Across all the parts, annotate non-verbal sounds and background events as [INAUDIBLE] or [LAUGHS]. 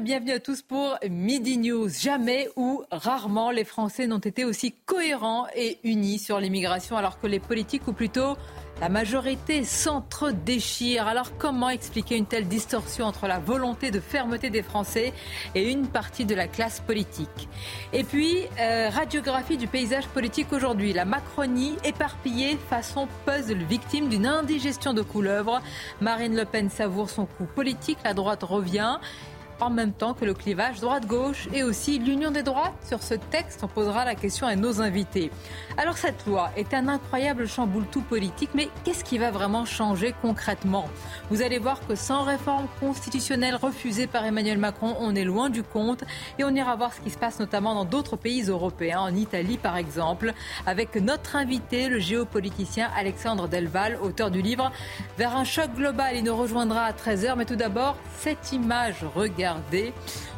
bienvenue à tous pour Midi News. Jamais ou rarement les Français n'ont été aussi cohérents et unis sur l'immigration alors que les politiques ou plutôt la majorité s'entre-déchire. Alors comment expliquer une telle distorsion entre la volonté de fermeté des Français et une partie de la classe politique? Et puis, euh, radiographie du paysage politique aujourd'hui. La Macronie éparpillée façon puzzle, victime d'une indigestion de couleuvre. Marine Le Pen savoure son coup politique, la droite revient en même temps que le clivage droite-gauche et aussi l'union des droites. Sur ce texte, on posera la question à nos invités. Alors cette loi est un incroyable chamboule-tout politique, mais qu'est-ce qui va vraiment changer concrètement? Vous allez voir que sans réforme constitutionnelle refusée par Emmanuel Macron, on est loin du compte et on ira voir ce qui se passe notamment dans d'autres pays européens, en Italie par exemple, avec notre invité, le géopoliticien Alexandre Delval, auteur du livre Vers un choc global. Il nous rejoindra à 13h, mais tout d'abord, cette image, regarde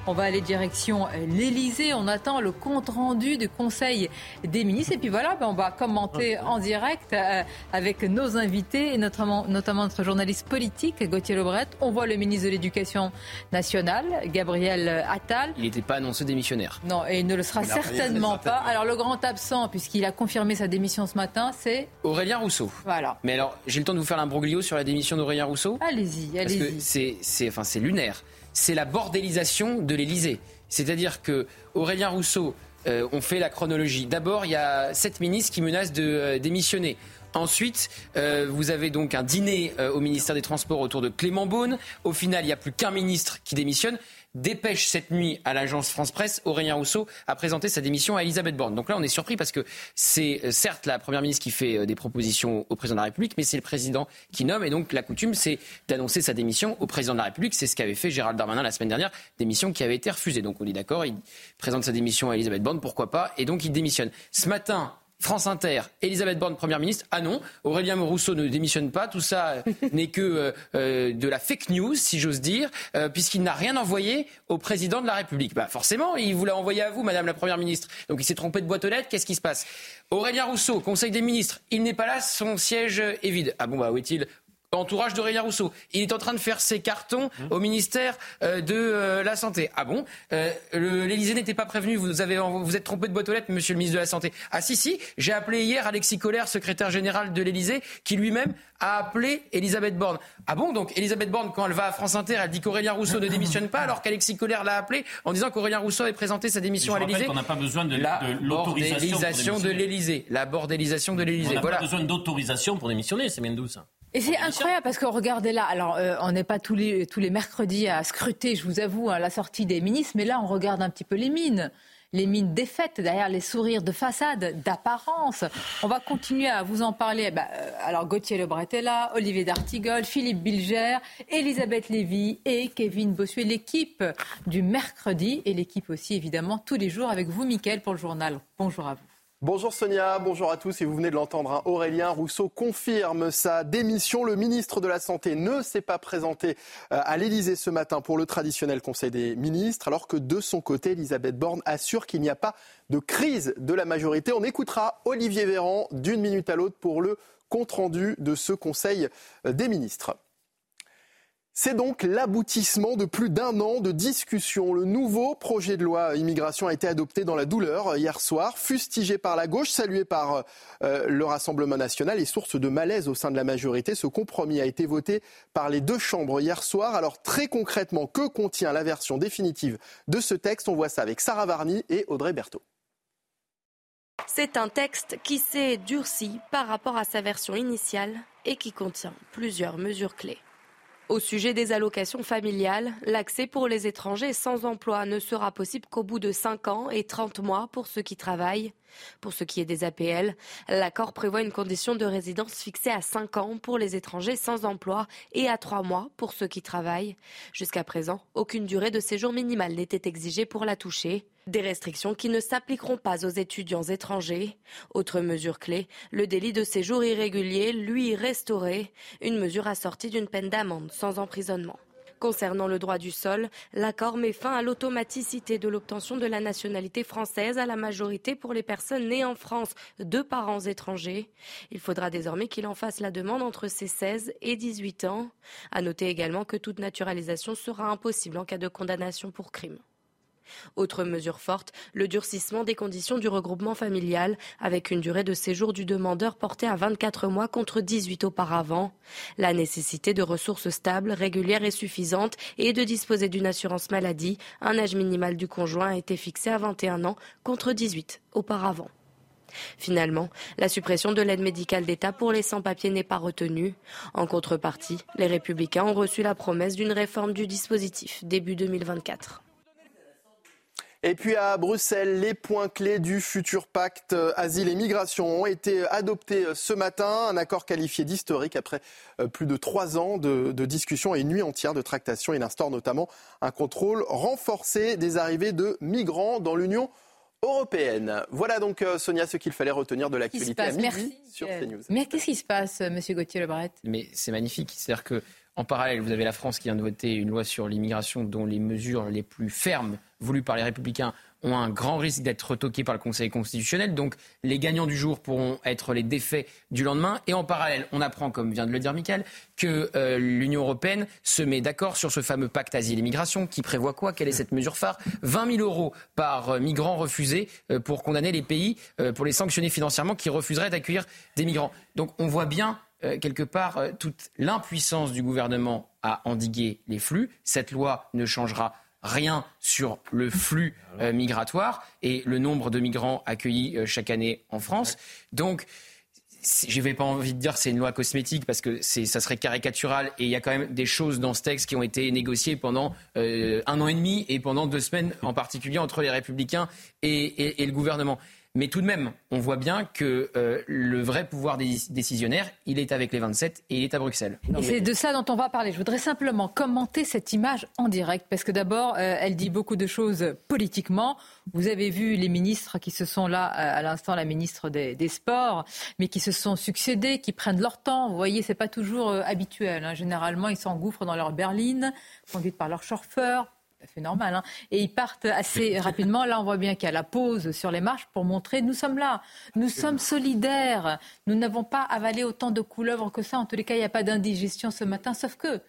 on va aller direction l'Elysée. On attend le compte rendu du Conseil des ministres. Et puis voilà, ben, on va commenter en direct euh, avec nos invités et notamment, notamment notre journaliste politique, Gauthier Lebret. On voit le ministre de l'Éducation nationale, Gabriel Attal. Il n'était pas annoncé démissionnaire. Non, et il ne le sera certainement pas. Alors le grand absent, puisqu'il a confirmé sa démission ce matin, c'est Aurélien Rousseau. Voilà. Mais alors, j'ai le temps de vous faire l'imbroglio sur la démission d'Aurélien Rousseau? Allez-y, allez-y. Parce que c'est, enfin, c'est lunaire c'est la bordélisation de l'Élysée. C'est-à-dire que Aurélien Rousseau, euh, on fait la chronologie. D'abord, il y a sept ministres qui menacent de euh, démissionner. Ensuite, euh, vous avez donc un dîner au ministère des Transports autour de Clément Beaune. Au final, il n'y a plus qu'un ministre qui démissionne dépêche cette nuit à l'agence France Presse, Aurélien Rousseau a présenté sa démission à Elisabeth Borne. Donc là, on est surpris parce que c'est euh, certes la Première ministre qui fait euh, des propositions au président de la République, mais c'est le président qui nomme. Et donc la coutume, c'est d'annoncer sa démission au président de la République. C'est ce qu'avait fait Gérald Darmanin la semaine dernière, démission qui avait été refusée. Donc on est d'accord, il présente sa démission à Elisabeth Borne, pourquoi pas, et donc il démissionne. Ce matin, France Inter, Elisabeth Borne, Première ministre. Ah non, Aurélien Rousseau ne démissionne pas. Tout ça euh, [LAUGHS] n'est que euh, euh, de la fake news, si j'ose dire, puisqu'il n'a rien envoyé au président de la République. Bah forcément, il vous l'a envoyé à vous, Madame la Première ministre. Donc il s'est trompé de boîte aux lettres. Qu'est-ce qui se passe? Aurélien Rousseau, Conseil des ministres, il n'est pas là, son siège est vide. Ah bon, bah où est-il? Entourage d'Aurélien Rousseau. Il est en train de faire ses cartons au ministère euh, de euh, la Santé. Ah bon? Euh, L'Élysée n'était pas prévenu, vous avez vous êtes trompé de boîte aux lettres, monsieur le ministre de la Santé. Ah si, si, j'ai appelé hier Alexis Collère, secrétaire général de l'Élysée, qui lui-même a appelé Elisabeth Borne. Ah bon? Donc Elisabeth Borne, quand elle va à France Inter, elle dit qu'Aurélien Rousseau ne démissionne pas, alors qu'Alexis Collère l'a appelé en disant qu'Aurélien Rousseau avait présenté sa démission à l'Élysée. On n'a pas besoin de, la l'autorisation de l'Élysée. La bordélisation de l'Élysée. On n'a pas besoin d'autorisation pour démissionner, c'est bien douce. Et c'est incroyable parce que regardez là, alors euh, on n'est pas tous les, tous les mercredis à scruter, je vous avoue, à la sortie des ministres, mais là on regarde un petit peu les mines les mines défaites, derrière les sourires de façade, d'apparence. On va continuer à vous en parler. Bah, euh, alors Gauthier Lebret est là, Olivier D'Artigol, Philippe Bilger, Elisabeth Lévy et Kevin Bossuet, l'équipe du mercredi et l'équipe aussi évidemment tous les jours avec vous, Mickaël, pour le journal. Bonjour à vous. Bonjour Sonia, bonjour à tous et vous venez de l'entendre, hein. Aurélien Rousseau confirme sa démission. Le ministre de la Santé ne s'est pas présenté euh, à l'Elysée ce matin pour le traditionnel Conseil des ministres, alors que de son côté, Elisabeth Borne assure qu'il n'y a pas de crise de la majorité. On écoutera Olivier Véran d'une minute à l'autre pour le compte-rendu de ce Conseil euh, des ministres. C'est donc l'aboutissement de plus d'un an de discussion. Le nouveau projet de loi immigration a été adopté dans la douleur hier soir, fustigé par la gauche, salué par euh, le Rassemblement national et source de malaise au sein de la majorité. Ce compromis a été voté par les deux chambres hier soir. Alors très concrètement, que contient la version définitive de ce texte? On voit ça avec Sarah Varny et Audrey Berthaud. C'est un texte qui s'est durci par rapport à sa version initiale et qui contient plusieurs mesures clés. Au sujet des allocations familiales, l'accès pour les étrangers sans emploi ne sera possible qu'au bout de 5 ans et 30 mois pour ceux qui travaillent. Pour ce qui est des APL, l'accord prévoit une condition de résidence fixée à 5 ans pour les étrangers sans emploi et à 3 mois pour ceux qui travaillent. Jusqu'à présent, aucune durée de séjour minimale n'était exigée pour la toucher. Des restrictions qui ne s'appliqueront pas aux étudiants étrangers. Autre mesure clé, le délit de séjour irrégulier, lui, restauré, une mesure assortie d'une peine d'amende sans emprisonnement. Concernant le droit du sol, l'accord met fin à l'automaticité de l'obtention de la nationalité française à la majorité pour les personnes nées en France de parents étrangers. Il faudra désormais qu'il en fasse la demande entre ses 16 et 18 ans. À noter également que toute naturalisation sera impossible en cas de condamnation pour crime. Autre mesure forte, le durcissement des conditions du regroupement familial, avec une durée de séjour du demandeur portée à 24 mois contre 18 auparavant. La nécessité de ressources stables, régulières et suffisantes et de disposer d'une assurance maladie, un âge minimal du conjoint a été fixé à 21 ans contre 18 auparavant. Finalement, la suppression de l'aide médicale d'État pour les sans-papiers n'est pas retenue. En contrepartie, les républicains ont reçu la promesse d'une réforme du dispositif début 2024. Et puis à Bruxelles, les points clés du futur pacte euh, asile et migration ont été adoptés euh, ce matin. Un accord qualifié d'historique après euh, plus de trois ans de, discussions et une nuit entière de tractation. Il instaure notamment un contrôle renforcé des arrivées de migrants dans l'Union européenne. Voilà donc, Sonia, ce qu'il fallait retenir de l'actualité à midi sur CNews. Mais qu'est-ce qui se passe, Monsieur Gauthier Lebret? Mais c'est magnifique. C'est-à-dire que en parallèle, vous avez la France qui vient de voter une loi sur l'immigration dont les mesures les plus fermes voulues par les républicains ont un grand risque d'être retoquées par le Conseil constitutionnel. Donc les gagnants du jour pourront être les défaits du lendemain. Et en parallèle, on apprend, comme vient de le dire Michael, que euh, l'Union européenne se met d'accord sur ce fameux pacte asile et migration qui prévoit quoi? Quelle est cette mesure phare? 20 000 euros par euh, migrant refusé euh, pour condamner les pays, pour les sanctionner financièrement qui refuseraient d'accueillir des migrants. Donc on voit bien euh, quelque part euh, toute l'impuissance du gouvernement à endiguer les flux. Cette loi ne changera rien sur le flux euh, migratoire et le nombre de migrants accueillis chaque année en France. Donc, je n'avais pas envie de dire que c'est une loi cosmétique parce que ça serait caricatural et il y a quand même des choses dans ce texte qui ont été négociées pendant un an et demi et pendant deux semaines en particulier entre les républicains et le gouvernement. Mais tout de même, on voit bien que euh, le vrai pouvoir décisionnaire, il est avec les 27 et il est à Bruxelles. Et c'est de ça dont on va parler. Je voudrais simplement commenter cette image en direct, parce que d'abord, euh, elle dit beaucoup de choses politiquement. Vous avez vu les ministres qui se sont là, euh, à l'instant, la ministre des, Sports, mais qui se sont succédés, qui prennent leur temps. Vous voyez, c'est pas toujours habituel. Hein. Généralement, ils s'engouffrent dans leur berline, conduites par leur chauffeur fait normal. Hein. Et ils partent assez [LAUGHS] rapidement. Là, on voit bien qu'il y a la pause sur les marches pour montrer nous sommes là, nous sommes solidaires. Nous n'avons pas avalé autant de couleuvres que ça. En tous les cas, il n'y a pas d'indigestion ce matin, sauf que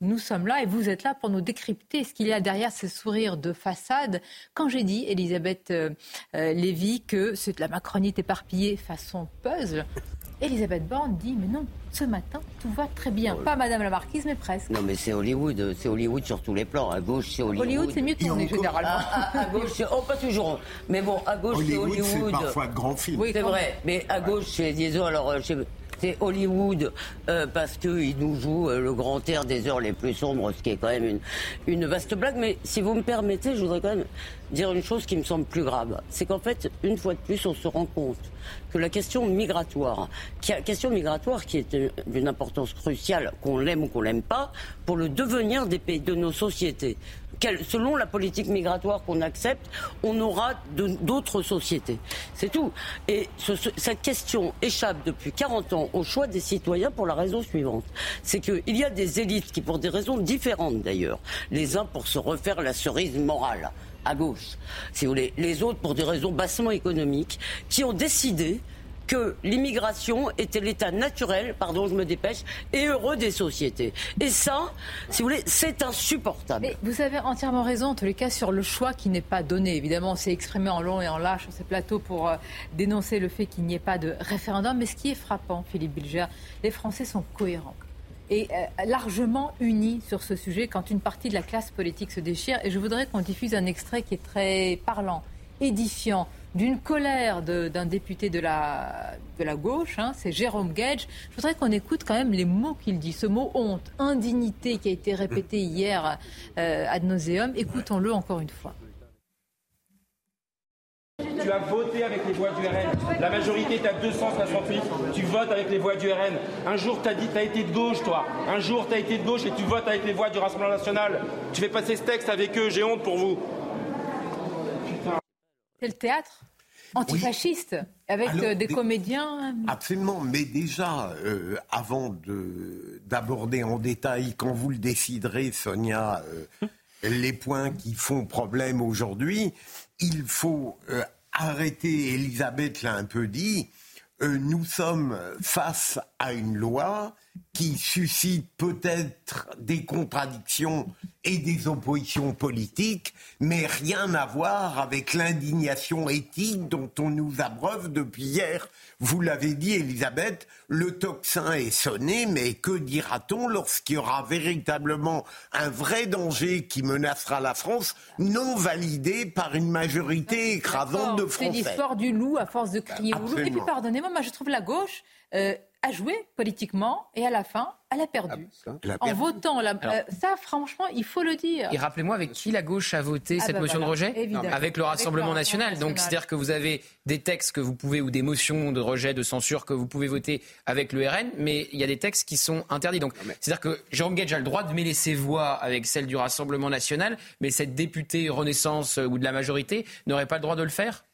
nous sommes là et vous êtes là pour nous décrypter ce qu'il y a derrière ces sourires de façade. Quand j'ai dit, Elisabeth euh, euh, Lévy, que c'est de la macronite éparpillée façon puzzle, Elisabeth Borne dit mais non, ce matin tout va très bien. Pas Madame la Marquise, mais presque. Non mais c'est Hollywood, c'est Hollywood sur tous les plans. À gauche c'est Hollywood. Hollywood c'est mieux tourné généralement. À, gauche c'est oh pas toujours, mais bon à gauche c'est Hollywood. c'est parfois de grands films. Oui c'est vrai, mais à gauche c'est disons alors euh, c'est Hollywood euh, parce qu'il nous joue euh, le grand air des heures les plus sombres, ce qui est quand même une, vaste blague. Mais si vous me permettez, je voudrais quand même dire une chose qui me semble plus grave. C'est qu'en fait, une fois de plus, on se rend compte que la question migratoire, qui question migratoire qui est d'une importance cruciale, qu'on l'aime ou qu'on l'aime pas, pour le devenir des pays, de nos sociétés selon la politique migratoire qu'on accepte, on aura d'autres sociétés. C'est tout. Et cette question échappe depuis 40 ans au choix des citoyens pour la raison suivante. C'est qu'il y a des élites qui, pour des raisons différentes d'ailleurs, les uns pour se refaire la cerise morale à gauche, si vous voulez, les autres pour des raisons bassement économiques, qui ont décidé que l'immigration était l'état naturel, pardon, je me dépêche, et heureux des sociétés. Et ça, si vous voulez, c'est insupportable. Mais vous avez entièrement raison, en tous les cas, sur le choix qui n'est pas donné. Évidemment, on s'est exprimé en long et en large sur ces plateaux pour euh, dénoncer le fait qu'il n'y ait pas de référendum. Mais ce qui est frappant, Philippe Bilger, les Français sont cohérents et euh, largement unis sur ce sujet quand une partie de la classe politique se déchire. Et je voudrais qu'on diffuse un extrait qui est très parlant, édifiant d'une colère d'un député de la, de la gauche, hein, c'est Jérôme Gage. Je voudrais qu'on écoute quand même les mots qu'il dit. Ce mot honte, indignité qui a été répété hier euh, ad nauseum. Écoutons-le encore une fois. Tu as voté avec les voix du RN. La majorité est à 268. Tu votes avec les voix du RN. Un jour, tu as dit, tu as été de gauche, toi. Un jour, tu as été de gauche et tu votes avec les voix du Rassemblement national. Tu fais passer ce texte avec eux. J'ai honte pour vous. C'est le théâtre antifasciste, avec euh, des, comédiens. Absolument, mais déjà, euh, avant d'aborder en détail, quand vous le déciderez, Sonia, euh, les points qui font problème aujourd'hui, il faut arrêter, Elisabeth l'a un peu dit, nous sommes face à une loi qui suscite peut-être des contradictions et des oppositions politiques, mais rien à voir avec l'indignation éthique dont on nous abreuve depuis hier. Vous l'avez dit, Elisabeth, le tocsin est sonné, mais que dira-t-on lorsqu'il y aura véritablement un vrai danger qui menacera la France, non validé par une majorité écrasante de Français C'est l'histoire du loup à force de crier au loup. Et puis, pardonnez-moi, moi je trouve la gauche... Euh, a joué politiquement et à la fin, elle a perdu. Ah, en votant, la... Euh, ça franchement, il faut le dire. Et rappelez-moi avec qui la gauche a voté ah cette bah motion de rejet Avec le Rassemblement national. Donc c'est-à-dire que vous avez des textes que vous pouvez ou des motions de rejet, de censure que vous pouvez voter avec le RN, mais il y a des textes qui sont interdits. Donc c'est-à-dire que Jérôme Gage a le droit de mêler ses voix avec celles du Rassemblement national, mais cette députée Renaissance ou de la majorité n'aurait pas le droit de le faire?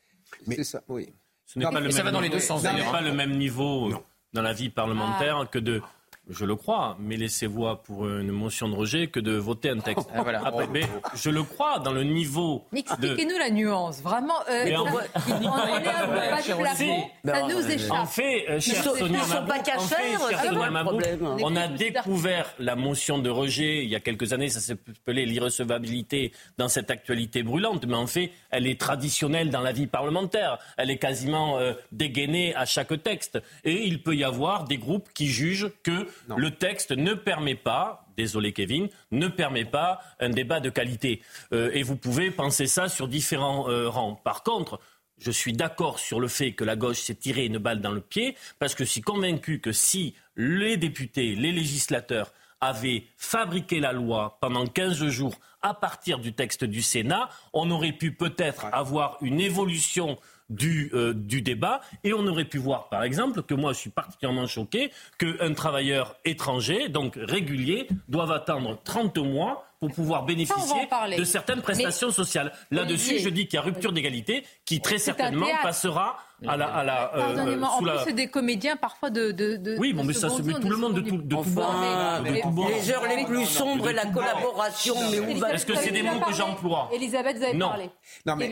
C'est ça, oui. Ce n'est pas, le même, dans les deux sens, pas le même niveau dans la vie parlementaire ah. que de je le crois, mais laissez-vous pour une motion de rejet que de voter un texte. [LAUGHS] Ah, voilà. mais je le crois dans le niveau. Mais expliquez-nous la nuance. Vraiment, euh, on, [LAUGHS] on, est ça nous échappe. En fait, euh, cher Sonia Mabou, on a découvert la motion de rejet il y a quelques années. Ça s'appelait l'irrecevabilité dans cette actualité brûlante. Mais en fait, elle est traditionnelle dans la vie parlementaire. Elle est quasiment euh, dégainée à chaque texte. Et il peut y avoir des groupes qui jugent que le texte ne permet pas, désolé Kevin, ne permet pas un débat de qualité. Euh, et vous pouvez penser ça sur différents euh, rangs. Par contre, je suis d'accord sur le fait que la gauche s'est tiré une balle dans le pied, parce que je suis convaincu que si les députés, les législateurs avaient fabriqué la loi pendant 15 jours à partir du texte du Sénat, on aurait pu peut-être avoir une évolution du, euh, du débat. Et on aurait pu voir, par exemple, que moi je suis particulièrement choqué qu'un travailleur étranger, donc régulier, doive attendre 30 mois pour pouvoir bénéficier de certaines prestations sociales. Là-dessus, je dis qu'il y a rupture d'égalité qui très certainement passera à la. À la euh, Pardonnez-moi, en plus, c'est des comédiens parfois de. de, de oui, bon, mais ça se met tout le monde de tout, de enfin, Les heures les plus sombres et la collaboration, mais où va Est-ce que c'est des mots que j'emploie Elisabeth, vous avez parlé. Non, mais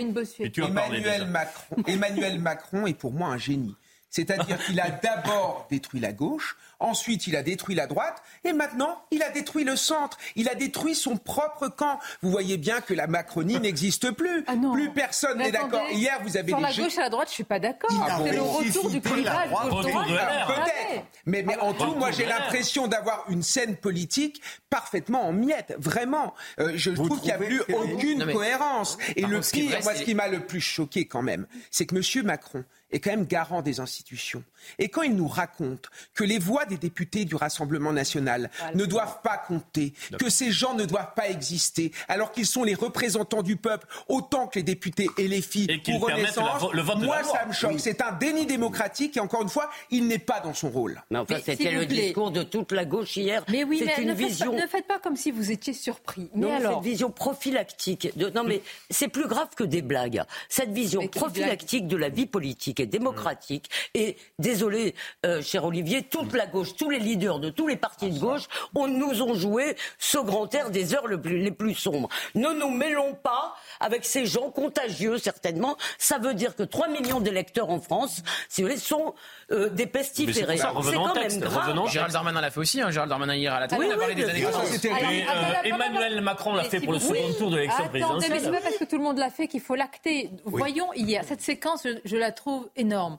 Emmanuel Macron, Emmanuel Macron est pour moi un génie. C'est-à-dire qu'il a [LAUGHS] d'abord détruit la gauche, ensuite il a détruit la droite, et maintenant il a détruit le centre. Il a détruit son propre camp. Vous voyez bien que la Macronie n'existe plus. Ah plus personne n'est d'accord. Hier, vous avez sur la gauche à la droite, je suis pas d'accord. C'est le retour du clivage. Peut-être. Mais, mais en tout, moi j'ai l'impression d'avoir une scène politique parfaitement en miettes. Vraiment, euh, je trouve qu'il n'y a plus aucune cohérence. Et le pire, moi, ce qui m'a le plus choqué quand même, c'est que M. Macron est quand même garant des institutions. Et quand il nous raconte que les voix des députés du Rassemblement national ne doivent pas compter, que ces gens ne doivent pas exister, alors qu'ils sont les représentants du peuple autant que les députés et les filles pour Renaissance, le vote moi ça me choque. C'est un déni démocratique et encore une fois, il n'est pas dans son rôle. Mais enfin, c'était le discours de toute la gauche hier. Mais oui, mais une ne, vision... faites pas, ne faites pas comme si vous étiez surpris. Mais non, alors... cette vision prophylactique. De... Non, mais c'est plus grave que des blagues. Cette vision prophylactique de la vie politique et démocratique. Et désolé, euh, cher Olivier, toute la gauche, tous les leaders de tous les partis de gauche on, nous ont joué ce grand air des heures les plus sombres. Ne nous mêlons pas avec ces gens contagieux, certainement. Ça veut dire que 3 millions d'électeurs en France, si vous voulez, sont euh, des pestiférés. C'est quand même grave. Gérald Darmanin l'a fait aussi. Hein. Gérald Darmanin hier à la télé, oui, a parlé des années euh, Emmanuel Macron l'a fait pour le second tour de l'élection présidentielle. Mais c'est pas parce que tout le monde l'a fait qu'il faut l'acter. Voyons hier, cette séquence, je la trouve énorme.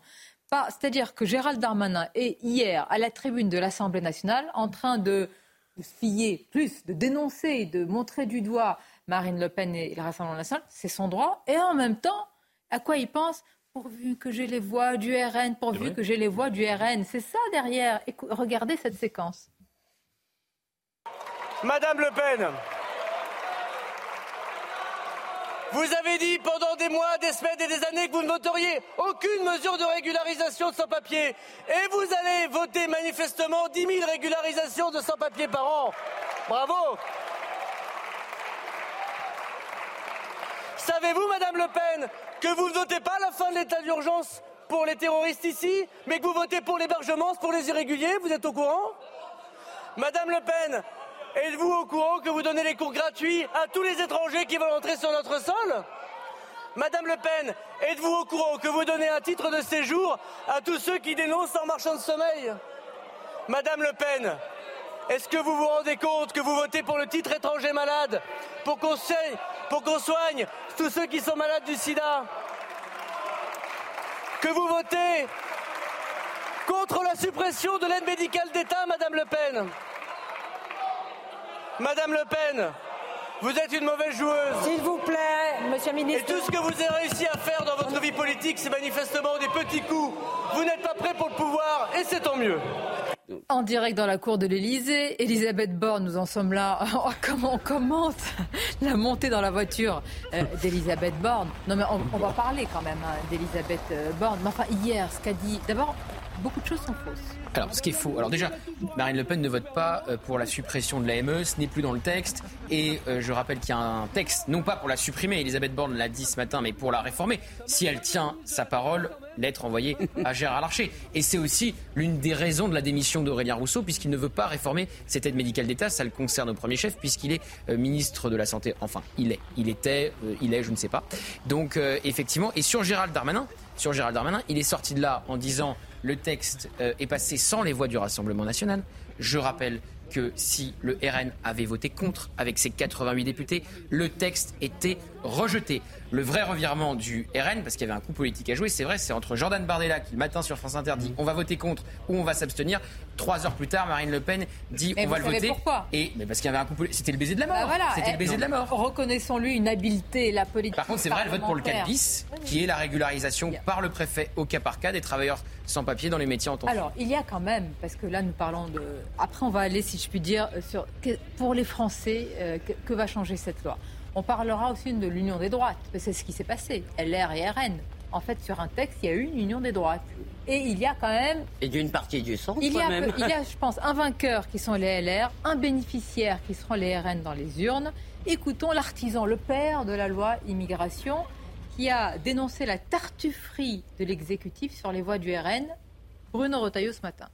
C'est-à-dire que Gérald Darmanin est hier à la tribune de l'Assemblée nationale en train de, de plus, de dénoncer, de montrer du doigt Marine Le Pen et le Rassemblement national. C'est son droit. Et en même temps, à quoi il pense pourvu que j'ai les voix du RN, pourvu que j'ai les voix du RN. C'est ça derrière. regardez cette séquence. Madame Le Pen, vous avez dit pendant des mois, des semaines et des années que vous ne voteriez aucune mesure de régularisation de sans-papiers. Et vous allez voter manifestement 10 000 régularisations de sans-papiers par an. Bravo Savez-vous, Madame Le Pen, que vous ne votez pas la fin de l'état d'urgence pour les terroristes ici, mais que vous votez pour l'hébergement pour les irréguliers? Vous êtes au courant? Madame Le Pen, êtes-vous au courant que vous donnez les cours gratuits à tous les étrangers qui veulent entrer sur notre sol? Madame Le Pen, êtes-vous au courant que vous donnez un titre de séjour à tous ceux qui dénoncent en marchand de sommeil? Madame Le Pen, est-ce que vous vous rendez compte que vous votez pour le titre étranger malade pour qu'on pour qu'on soigne tous ceux qui sont malades du sida? Que vous votez contre la suppression de l'aide médicale d'État, Madame Le Pen? Madame Le Pen, vous êtes une mauvaise joueuse. S'il vous plaît, Monsieur le ministre. Et tout ce que vous avez réussi à faire dans votre vie politique, c'est manifestement des petits coups. Vous n'êtes pas prêt pour le pouvoir, et c'est tant mieux. En direct dans la cour de l'Elysée, Elisabeth Borne, nous en sommes là. [LAUGHS] Oh, comment on commente la montée dans la voiture euh, d'Elisabeth Borne Non mais on, va parler quand même hein, d'Elisabeth euh, Borne. Mais enfin hier, ce qu'a dit, d'abord, beaucoup de choses sont fausses. Alors, ce qui est faux. Alors déjà, Marine Le Pen ne vote pas euh, pour la suppression de l'AME, ce n'est plus dans le texte. Et je rappelle qu'il y a un texte, non pas pour la supprimer, Elisabeth Borne l'a dit ce matin, mais pour la réformer. Si elle tient sa parole, lettre envoyée à Gérard Larcher. Et c'est aussi l'une des raisons de la démission d'Aurélien Rousseau, puisqu'il ne veut pas réformer cette aide médicale d'État. Ça le concerne au premier chef, puisqu'il est euh, ministre de la Santé. Enfin, il est. Il était, euh, il est, je ne sais pas. Donc, euh, effectivement. Et sur Gérald Darmanin, sur Gérald Darmanin, il est sorti de là en disant le texte est passé sans les voix du Rassemblement national. Je rappelle que si le RN avait voté contre avec ses 88 députés, le texte était rejeté. Le vrai revirement du RN, parce qu'il y avait un coup politique à jouer, c'est vrai, c'est entre Jordan Bardella qui le matin sur France Inter dit on va voter contre ou on va s'abstenir. Trois heures plus tard, Marine Le Pen dit on va le voter. Pourquoi? Et mais parce qu'il y avait un coup c'était le baiser de la mort. Bah c'était le baiser de la mort. Reconnaissons-lui une habileté, la politique. Par contre, c'est vrai, elle vote pour le 4 bis, qui est la régularisation par le préfet au cas par cas des travailleurs sans papier dans les métiers en tension. Alors, il y a quand même, parce que là nous parlons de. Après, on va aller, si je puis dire, sur pour les Français, euh, que va changer cette loi? On parlera aussi de l'union des droites, c'est ce qui s'est passé, LR et RN. En fait, sur un texte, il y a eu une union des droites. Et il y a quand même. Et d'une partie du centre, il y, a, même. il y a, [LAUGHS] je pense, un vainqueur qui sont les LR, un bénéficiaire qui seront les RN dans les urnes. Écoutons l'artisan, le père de la loi immigration, qui a dénoncé la tartufferie de l'exécutif sur les voies du RN. Bruno Retailleau ce matin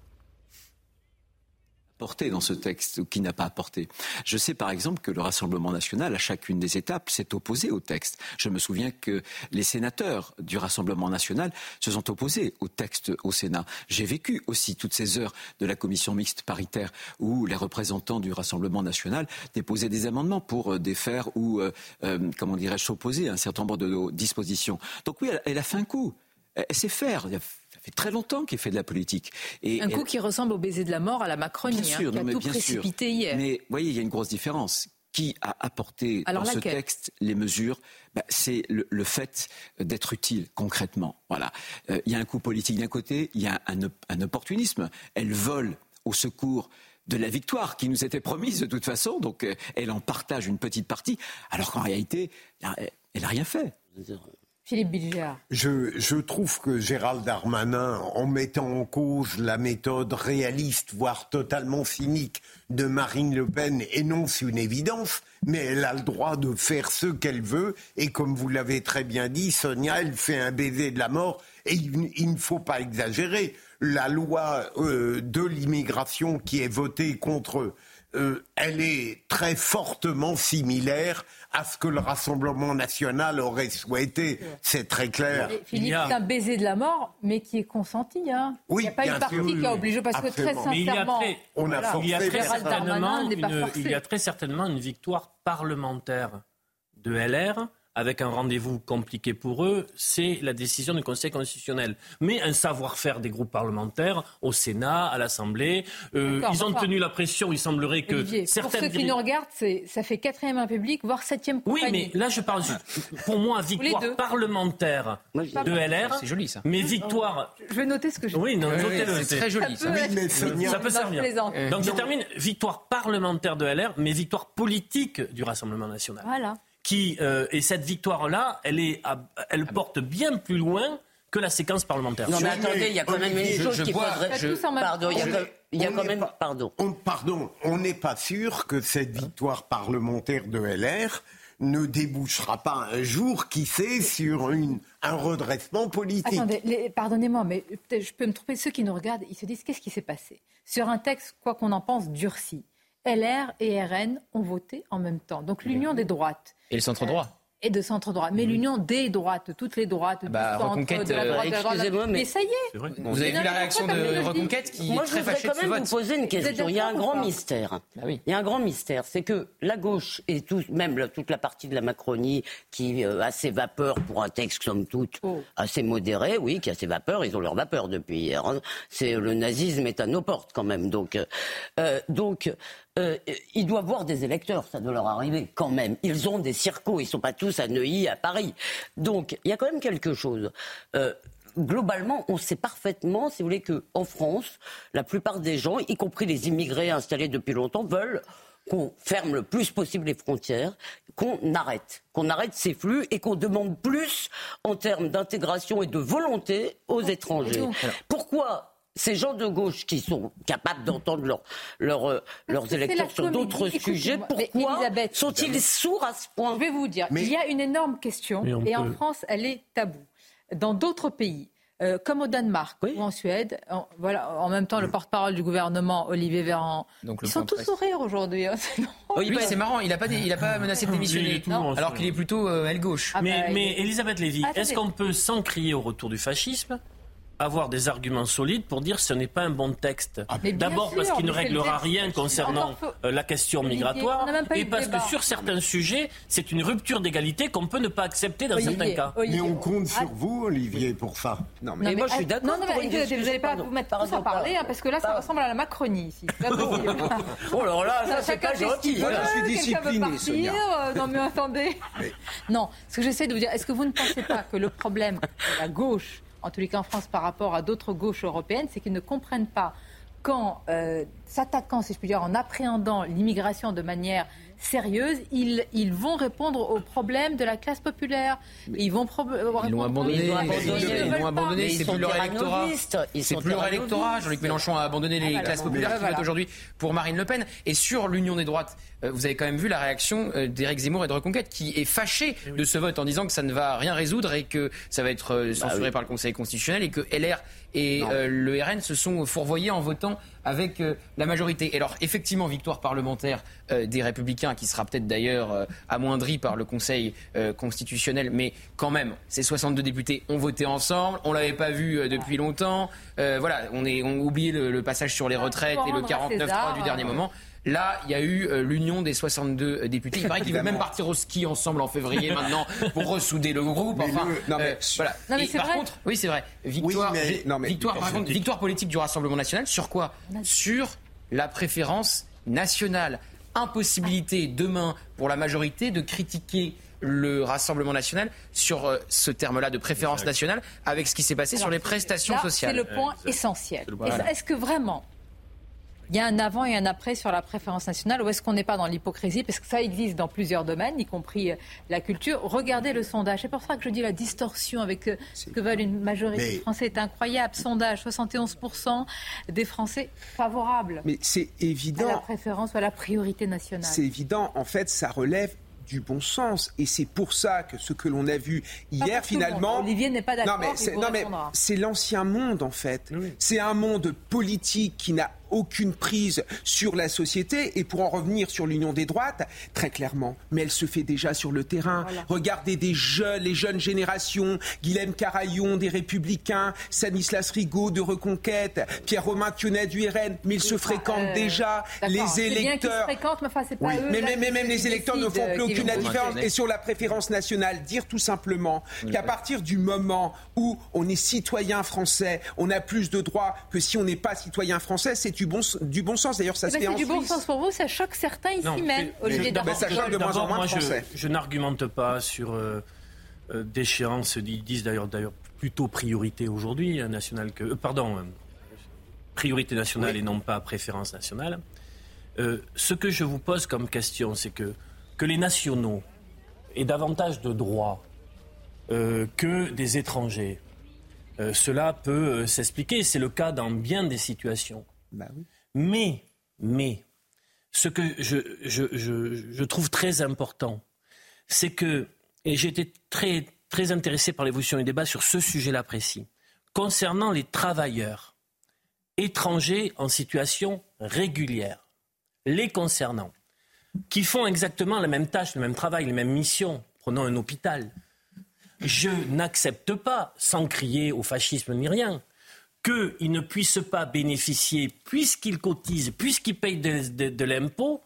dans ce texte ou qui n'a pas apporté. Je sais par exemple que le Rassemblement national, à chacune des étapes, s'est opposé au texte. Je me souviens que les sénateurs du Rassemblement national se sont opposés au texte au Sénat. J'ai vécu aussi toutes ces heures de la commission mixte paritaire où les représentants du Rassemblement national déposaient des amendements pour euh, défaire ou, euh, euh, comment dirais-je, s'opposer à un certain nombre de dispositions. Donc oui, elle, a fait un coup. Elle sait faire fait très longtemps qu'il fait de la politique. Et un coup qui ressemble au baiser de la mort à la Macronie, bien hein, sûr, qui a tout précipité hier. Mais vous voyez, il y a une grosse différence qui a apporté dans ce texte les mesures, bah, c'est le, fait d'être utile concrètement. Voilà. Euh, il y a un coup politique d'un côté, il y a un, opportunisme. Elle vole au secours de la victoire qui nous était promise de toute façon, donc euh, elle en partage une petite partie, alors qu'en réalité, elle n'a rien fait. Philippe Je, je, trouve que Gérald Darmanin, en mettant en cause la méthode réaliste, voire totalement cynique de Marine Le Pen, énonce une évidence, mais elle a le droit de faire ce qu'elle veut. Et comme vous l'avez très bien dit, Sonia, elle fait un baiser de la mort. Et il, ne faut pas exagérer. La loi euh, de l'immigration qui est votée contre euh, elle est très fortement similaire à ce que le Rassemblement national aurait souhaité. C'est très clair. Philippe, c'est un baiser de la mort, mais qui est consenti. Hein. Oui, il n'y a pas une partie qui a obligé, parce que très sincèrement, on a il, y a très certainement une, il y a très certainement une victoire parlementaire de LR avec un rendez-vous compliqué pour eux, c'est la décision du Conseil constitutionnel. Mais un savoir-faire des groupes parlementaires au Sénat, à l'Assemblée, euh, ils ont tenu la pression. Il semblerait que certains. Pour ceux qui nous regardent, ça fait quatrième République, voire septième compagnie. Oui, mais là, je parle pour moi victoire parlementaire de LR. C'est joli ça. Mais victoire. Je vais noter ce que je. Oui, notez-le. C'est très joli. Ça, ça peut servir. Donc je termine victoire parlementaire de LR, mais victoire politique du Rassemblement national. Voilà qui, euh, et cette victoire-là, elle, est, elle porte bien plus loin que la séquence parlementaire. Non mais attendez, il y a quand même une chose qu'il faudrait... Pardon, il y a, quand même... Pardon. On, pardon, on n'est pas sûr que cette victoire parlementaire de LR ne débouchera pas un jour, qui sait, sur une, un redressement politique. Attendez, pardonnez-moi, mais je peux me tromper. Ceux qui nous regardent, ils se disent qu'est-ce qui s'est passé? Sur un texte, quoi qu'on en pense, durci. LR et RN ont voté en même temps. Donc l'union des droites et le centre droit et de centre droit. Mais l'union des droites, toutes les droites, bah, du centre, de la droite, excusez-moi, mais... ça y est. Vous avez vu la réaction de Reconquête qui Moi, est très fâchée de ce vote. Moi, je voudrais quand même vous poser une question. Il y a un grand mystère. Bah oui. Il y a un grand mystère, c'est que la gauche et tout, même toute la partie de la Macronie qui euh, a ses vapeurs pour un texte somme toute oh. assez modéré, oui, qui a ses vapeurs, ils ont leur vapeur depuis hier. Hein. C'est le nazisme est à nos portes quand même. Donc, euh, donc euh, ils doivent voir des électeurs, ça doit leur arriver quand même. Ils ont des circos, ils ne sont pas tous à Neuilly, à Paris. Donc, il y a quand même quelque chose. Euh, globalement, on sait parfaitement, si vous voulez, qu'en France, la plupart des gens, y compris les immigrés installés depuis longtemps, veulent qu'on ferme le plus possible les frontières, qu'on arrête, qu'on arrête ces flux et qu'on demande plus en termes d'intégration et de volonté aux étrangers. Pourquoi ces gens de gauche qui sont capables d'entendre euh, leurs électeurs sur d'autres sujets, pourquoi sont-ils sourds à ce point? Je vais vous dire, il y a une énorme question et en France, elle est taboue. Dans d'autres pays, euh, comme au Danemark ou en Suède, en, voilà, en même temps, le mm. porte-parole du gouvernement, Olivier Véran, ils sont tous au rire aujourd'hui. Hein, oui, c'est marrant, il n'a pas, pas menacé de [LAUGHS] démissionner, alors qu'il est plutôt euh, aile gauche. Ah mais, bah, mais Elisabeth Lévy, est-ce qu'on peut s'en crier au retour du fascisme? Avoir des arguments solides pour dire que ce n'est pas un bon texte. Ah, D'abord parce qu'il ne réglera rien concernant euh, la question migratoire et parce que sur certains sujets, c'est une rupture d'égalité qu'on peut ne pas accepter dans certains cas. Mais on compte sur ah. vous, Olivier, pour ça. Non, mais, moi je suis d'accord. Non, vous n'allez pas vous mettre tous à parler, hein, parce que là, ça ressemble à la Macronie ici. [LAUGHS] oh là là, ça, c'est pas gentil. Moi, je suis discipliné, Sonia. Euh, non, mais attendez. Non, ce que j'essaie de vous dire, est-ce que vous ne pensez pas que le problème de la gauche en tous les cas en France par rapport à d'autres gauches européennes, c'est qu'ils ne comprennent pas qu'en euh, s'attaquant, si je puis dire, en appréhendant l'immigration de manière sérieuse, ils, ils vont répondre aux problèmes de la classe populaire. Ils vont ils l'ont abandonné. Ils l'ont abandonné. C'est plus leur électorat. C'est plus leur électorat. Jean-Luc Mélenchon a abandonné les ah, classes populaires qui votent aujourd'hui pour Marine Le Pen. Et sur l'union des droites, euh, vous avez quand même vu la réaction euh, d'Éric Zemmour et de Reconquête qui est fâché eh de ce vote en disant que ça ne va rien résoudre et que ça va être euh, bah censuré par le Conseil constitutionnel et que LR et le RN se sont fourvoyés en votant avec la majorité. Et alors effectivement, victoire parlementaire des Républicains qui sera peut-être d'ailleurs amoindrie par le Conseil constitutionnel, mais quand même, ces 62 députés ont voté ensemble, on l'avait pas vu depuis longtemps. voilà, on est on oublié le, le, passage sur les retraites et le 49-3 du dernier moment. Là, il y a eu euh, l'union des 62 députés. Il paraît qu'ils veulent même partir au ski ensemble en février [LAUGHS] maintenant pour ressouder le groupe. Enfin, non, mais, euh, voilà. Non, mais par vrai. contre, oui, c'est vrai. Victoire, non, mais, victoire, par contre, victoire politique du Rassemblement national sur quoi? Sur la préférence nationale. Impossibilité demain pour la majorité de critiquer le Rassemblement national sur euh, ce terme-là de préférence nationale avec ce qui s'est passé sur les prestations sociales. C'est le point essentiel. Est-ce que vraiment il y a un avant et un après sur la préférence nationale ou est-ce qu'on n'est pas dans l'hypocrisie Parce que ça existe dans plusieurs domaines, y compris euh, la culture. Regardez le sondage. C'est pour ça que je dis la distorsion avec euh, ce que veulent une majorité de Français est incroyable. Sondage, 71% des Français favorables. Mais c'est évident. À la préférence ou à la priorité nationale. C'est évident. En fait, ça relève du bon sens. Et c'est pour ça que ce que l'on a vu hier, finalement. Olivier n'est pas d'accord. Non, mais c'est l'ancien monde, en fait. C'est un monde politique qui n'a aucune prise sur la société. Et pour en revenir sur l'union des droites, très clairement, mais elle se fait déjà sur le terrain. Regardez des jeunes, les jeunes générations, Guilhem Carayon des Républicains, Stanislas Rigaud de Reconquête, Pierre-Romain Thionnet du RN, mais ils se fréquentent euh, déjà. Les électeurs. mais, mais, même les électeurs ne font plus aucune différence. Et sur la préférence nationale, dire tout simplement qu'à partir du moment où on est citoyen français, on a plus de droits que si on n'est pas citoyen français, c'est du bon, du bon sens. D'ailleurs, ça eh se ben, fait en du bon sens pour vous, ça choque certains ici même, Olivier Ça choque de moins en moins français. Je, n'argumente pas sur euh, euh, d'échéance, ils disent d'ailleurs plutôt priorité aujourd'hui, euh, nationale que. pardon, priorité nationale et non pas préférence nationale. ce que je vous pose comme question, c'est que, que les nationaux aient davantage de droits que des étrangers. cela peut s'expliquer, c'est le cas dans bien des situations. Bah mais, ce que je, je trouve très important, c'est que, et j'ai été très, très intéressé par l'évolution du débat sur ce sujet-là précis, concernant les travailleurs étrangers en situation régulière, les concernant, qui font exactement la même tâche, le même travail, les mêmes missions, prenons un hôpital, je n'accepte pas, sans crier au fascisme ni rien, qu'ils ne puissent pas bénéficier, puisqu'ils cotisent, puisqu'ils payent de, l'impôt,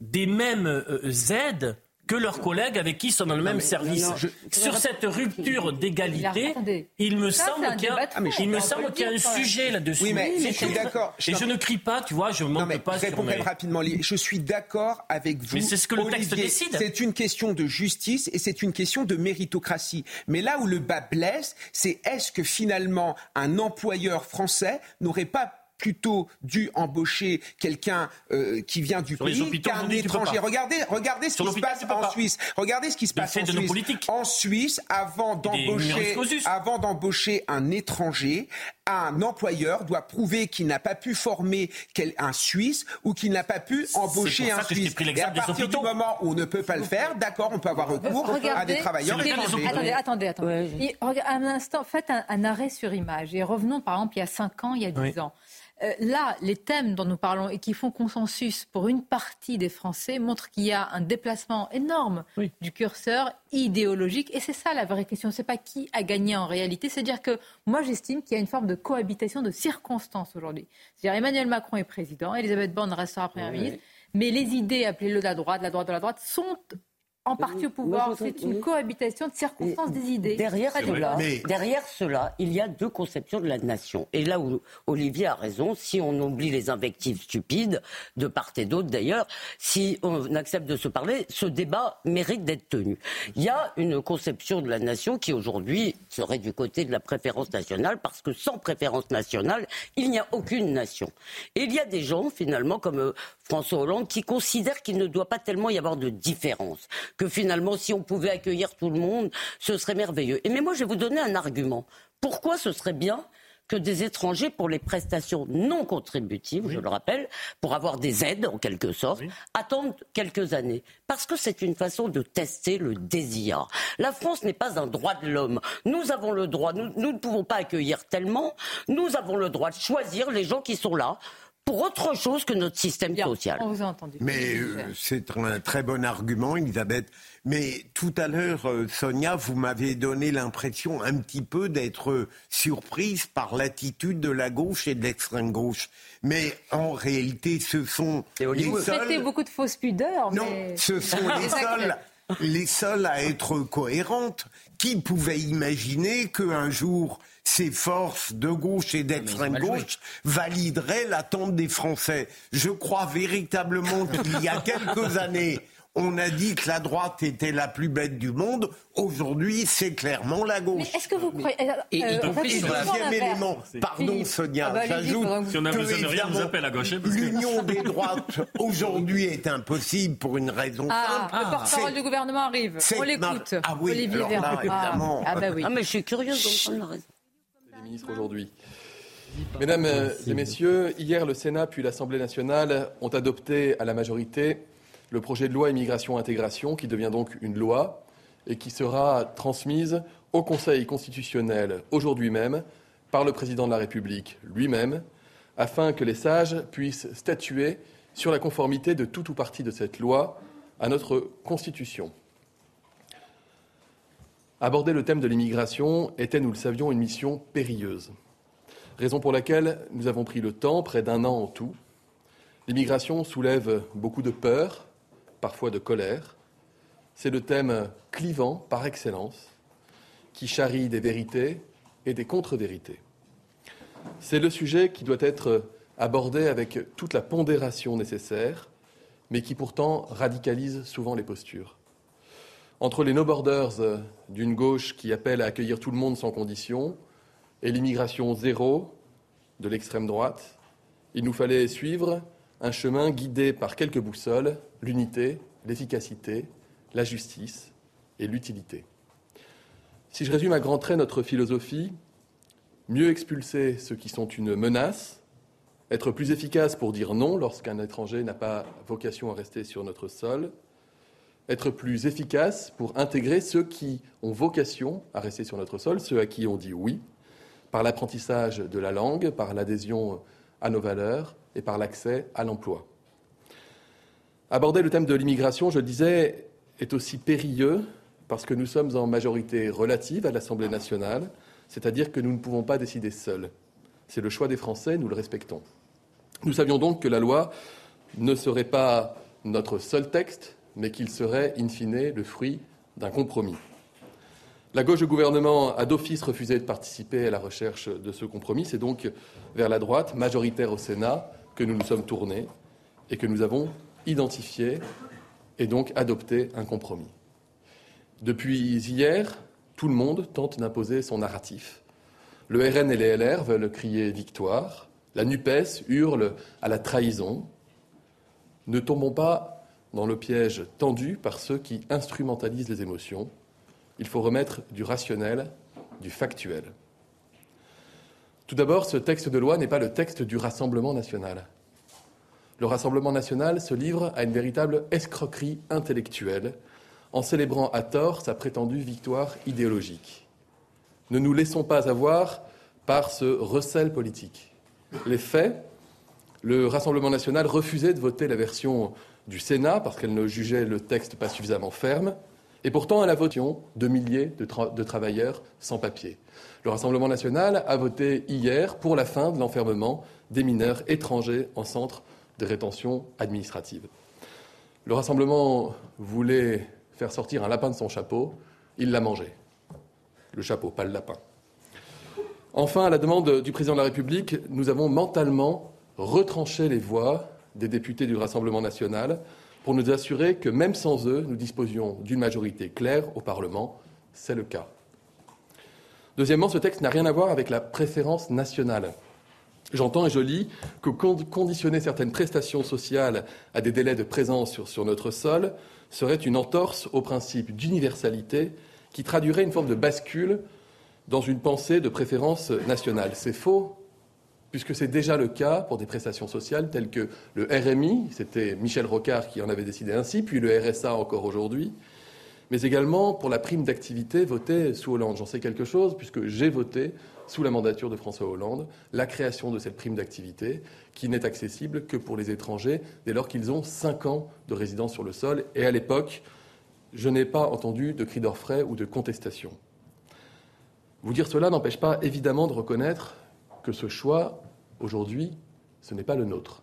des mêmes euh, aides que leurs collègues avec qui ils sont dans le même service. Sur cette rupture d'égalité, il me semble qu'il y a, il me semble qu'il y a un sujet là-dessus. Oui, mais je suis d'accord. Et je ne crie pas, tu vois, je non, pas sur mes... rapidement. Je suis d'accord avec vous. Mais c'est ce que le texte décide. C'est une question de justice et c'est une question de méritocratie. Mais là où le bas blesse, c'est est-ce que finalement un employeur français n'aurait pas plutôt dû embaucher quelqu'un euh, qui vient du pays qu'un étranger. Regardez, regardez ce qui se passe en Suisse. Regardez ce qui se passe en Suisse. En Suisse, avant d'embaucher, avant d'embaucher un étranger, un employeur doit prouver qu'il n'a pas pu former un Suisse ou qu'il n'a pas pu embaucher un Suisse. Et à partir du moment où on ne peut pas le faire, d'accord, on peut avoir recours à des travailleurs étrangers. Attendez, attendez, attendez. Un instant, faites un, un, arrêt sur image et revenons par exemple il y a 5 ans, il y a 10 ans. Euh, là, les thèmes dont nous parlons et qui font consensus pour une partie des Français montrent qu'il y a un déplacement énorme du curseur idéologique. Et c'est ça la vraie question. C'est pas qui a gagné en réalité. C'est-à-dire que moi, j'estime qu'il y a une forme de cohabitation de circonstances aujourd'hui. C'est-à-dire Emmanuel Macron est président, Elisabeth Borne restera première ministre. Mais les idées, appelez-le de la droite, la droite de la droite, sont en partie au pouvoir. C'est une cohabitation de circonstances des idées. Derrière cela, derrière cela, il y a deux conceptions de la nation. Et là où Olivier a raison, si on oublie les invectives stupides, de part et d'autre d'ailleurs, si on accepte de se parler, ce débat mérite d'être tenu. Il y a une conception de la nation qui aujourd'hui serait du côté de la préférence nationale, parce que sans préférence nationale, il n'y a aucune nation. Et il y a des gens, finalement, comme euh, François Hollande, qui considèrent qu'il ne doit pas tellement y avoir de différence que finalement, si on pouvait accueillir tout le monde, ce serait merveilleux. Et mais moi, je vais vous donner un argument. Pourquoi ce serait bien que des étrangers pour les prestations non contributives, je le rappelle, pour avoir des aides en quelque sorte, attendent quelques années? Parce que c'est une façon de tester le désir. La France n'est pas un droit de l'homme. Nous avons le droit, nous, nous ne pouvons pas accueillir tellement, nous avons le droit de choisir les gens qui sont là pour autre chose que notre système social. On vous a entendu. Mais euh, c'est un très bon argument, Elisabeth. Mais tout à l'heure, euh, Sonia, vous m'avez donné l'impression un petit peu d'être surprise par l'attitude de la gauche et de l'extrême gauche. Mais en réalité, ce sont les seuls... beaucoup de fausses pudeurs. Non, ce sont [LAUGHS] les seuls, les seuls à être cohérentes. Qui pouvait imaginer qu'un jour ces forces de gauche et d'extrême gauche valideraient l'attente des Français. Je crois véritablement qu'il y a [LAUGHS] quelques années, on a dit que la droite était la plus bête du monde. Aujourd'hui, c'est clairement la gauche. est-ce que vous croyez. Euh, et, euh, deuxième élément, pardon Sonia, ah bah, j'ajoute si on a besoin de rien, on appelle à gauche. L'union des droites [LAUGHS] aujourd'hui est impossible pour une raison ah, simple. Le porte-parole du gouvernement arrive. On l'écoute. Ah oui, Olivier alors là, évidemment. Ah, bah oui. ah, mais je suis curieuse d'entendre la raison aujourd'hui. Mesdames et messieurs, hier, le Sénat puis l'Assemblée nationale ont adopté à la majorité le projet de loi immigration-intégration, qui devient donc une loi et qui sera transmise au Conseil constitutionnel aujourd'hui même par le président de la République lui-même, afin que les sages puissent statuer sur la conformité de tout ou partie de cette loi à notre Constitution. Aborder le thème de l'immigration était, nous le savions, une mission périlleuse, raison pour laquelle nous avons pris le temps, près d'un an en tout. L'immigration soulève beaucoup de peur, parfois de colère. C'est le thème clivant par excellence, qui charrie des vérités et des contre-vérités. C'est le sujet qui doit être abordé avec toute la pondération nécessaire, mais qui pourtant radicalise souvent les postures. Entre les no-borders d'une gauche qui appelle à accueillir tout le monde sans condition et l'immigration zéro de l'extrême droite, il nous fallait suivre un chemin guidé par quelques boussoles, l'unité, l'efficacité, la justice et l'utilité. Si je résume à grands traits notre philosophie, mieux expulser ceux qui sont une menace, être plus efficace pour dire non lorsqu'un étranger n'a pas vocation à rester sur notre sol, être plus efficace pour intégrer ceux qui ont vocation à rester sur notre sol, ceux à qui on dit oui, par l'apprentissage de la langue, par l'adhésion à nos valeurs et par l'accès à l'emploi. Aborder le thème de l'immigration, je le disais, est aussi périlleux parce que nous sommes en majorité relative à l'Assemblée nationale, c'est-à-dire que nous ne pouvons pas décider seuls. C'est le choix des Français, nous le respectons. Nous savions donc que la loi ne serait pas notre seul texte, mais qu'il serait, in fine, le fruit d'un compromis. La gauche du gouvernement a d'office refusé de participer à la recherche de ce compromis. C'est donc vers la droite, majoritaire au Sénat, que nous nous sommes tournés et que nous avons identifié et donc adopté un compromis. Depuis hier, tout le monde tente d'imposer son narratif. Le RN et les LR veulent crier victoire. La NUPES hurle à la trahison. Ne tombons pas dans le piège tendu par ceux qui instrumentalisent les émotions. Il faut remettre du rationnel, du factuel. Tout d'abord, ce texte de loi n'est pas le texte du Rassemblement national. Le Rassemblement national se livre à une véritable escroquerie intellectuelle en célébrant à tort sa prétendue victoire idéologique. Ne nous laissons pas avoir par ce recel politique. Les faits, le Rassemblement national refusait de voter la version du Sénat parce qu'elle ne jugeait le texte pas suffisamment ferme, et pourtant elle a voté de milliers de, de travailleurs sans papier. Le Rassemblement national a voté hier pour la fin de l'enfermement des mineurs étrangers en centre de rétention administrative. Le Rassemblement voulait faire sortir un lapin de son chapeau, il l'a mangé. Le chapeau, pas le lapin. Enfin, à la demande du président de la République, nous avons mentalement retranché les voix des députés du Rassemblement national pour nous assurer que même sans eux, nous disposions d'une majorité claire au Parlement. C'est le cas. Deuxièmement, ce texte n'a rien à voir avec la préférence nationale. J'entends et je lis que conditionner certaines prestations sociales à des délais de présence sur, sur notre sol serait une entorse au principe d'universalité qui traduirait une forme de bascule dans une pensée de préférence nationale. C'est faux, puisque c'est déjà le cas pour des prestations sociales telles que le RMI, c'était Michel Rocard qui en avait décidé ainsi, puis le RSA encore aujourd'hui, mais également pour la prime d'activité votée sous Hollande. J'en sais quelque chose, puisque j'ai voté sous la mandature de François Hollande la création de cette prime d'activité qui n'est accessible que pour les étrangers dès lors qu'ils ont cinq ans de résidence sur le sol. Et à l'époque, je n'ai pas entendu de cris d'orfraie ou de contestation. Vous dire cela n'empêche pas évidemment de reconnaître que ce choix, aujourd'hui, ce n'est pas le nôtre.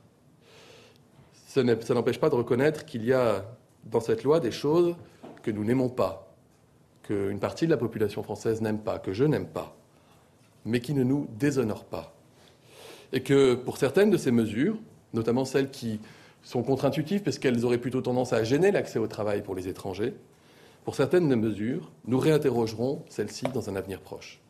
Ça n'empêche pas de reconnaître qu'il y a dans cette loi des choses que nous n'aimons pas, qu'une partie de la population française n'aime pas, que je n'aime pas mais qui ne nous déshonorent pas. Et que pour certaines de ces mesures, notamment celles qui sont contre-intuitives parce qu'elles auraient plutôt tendance à gêner l'accès au travail pour les étrangers, pour certaines des mesures, nous réinterrogerons celles-ci dans un avenir proche.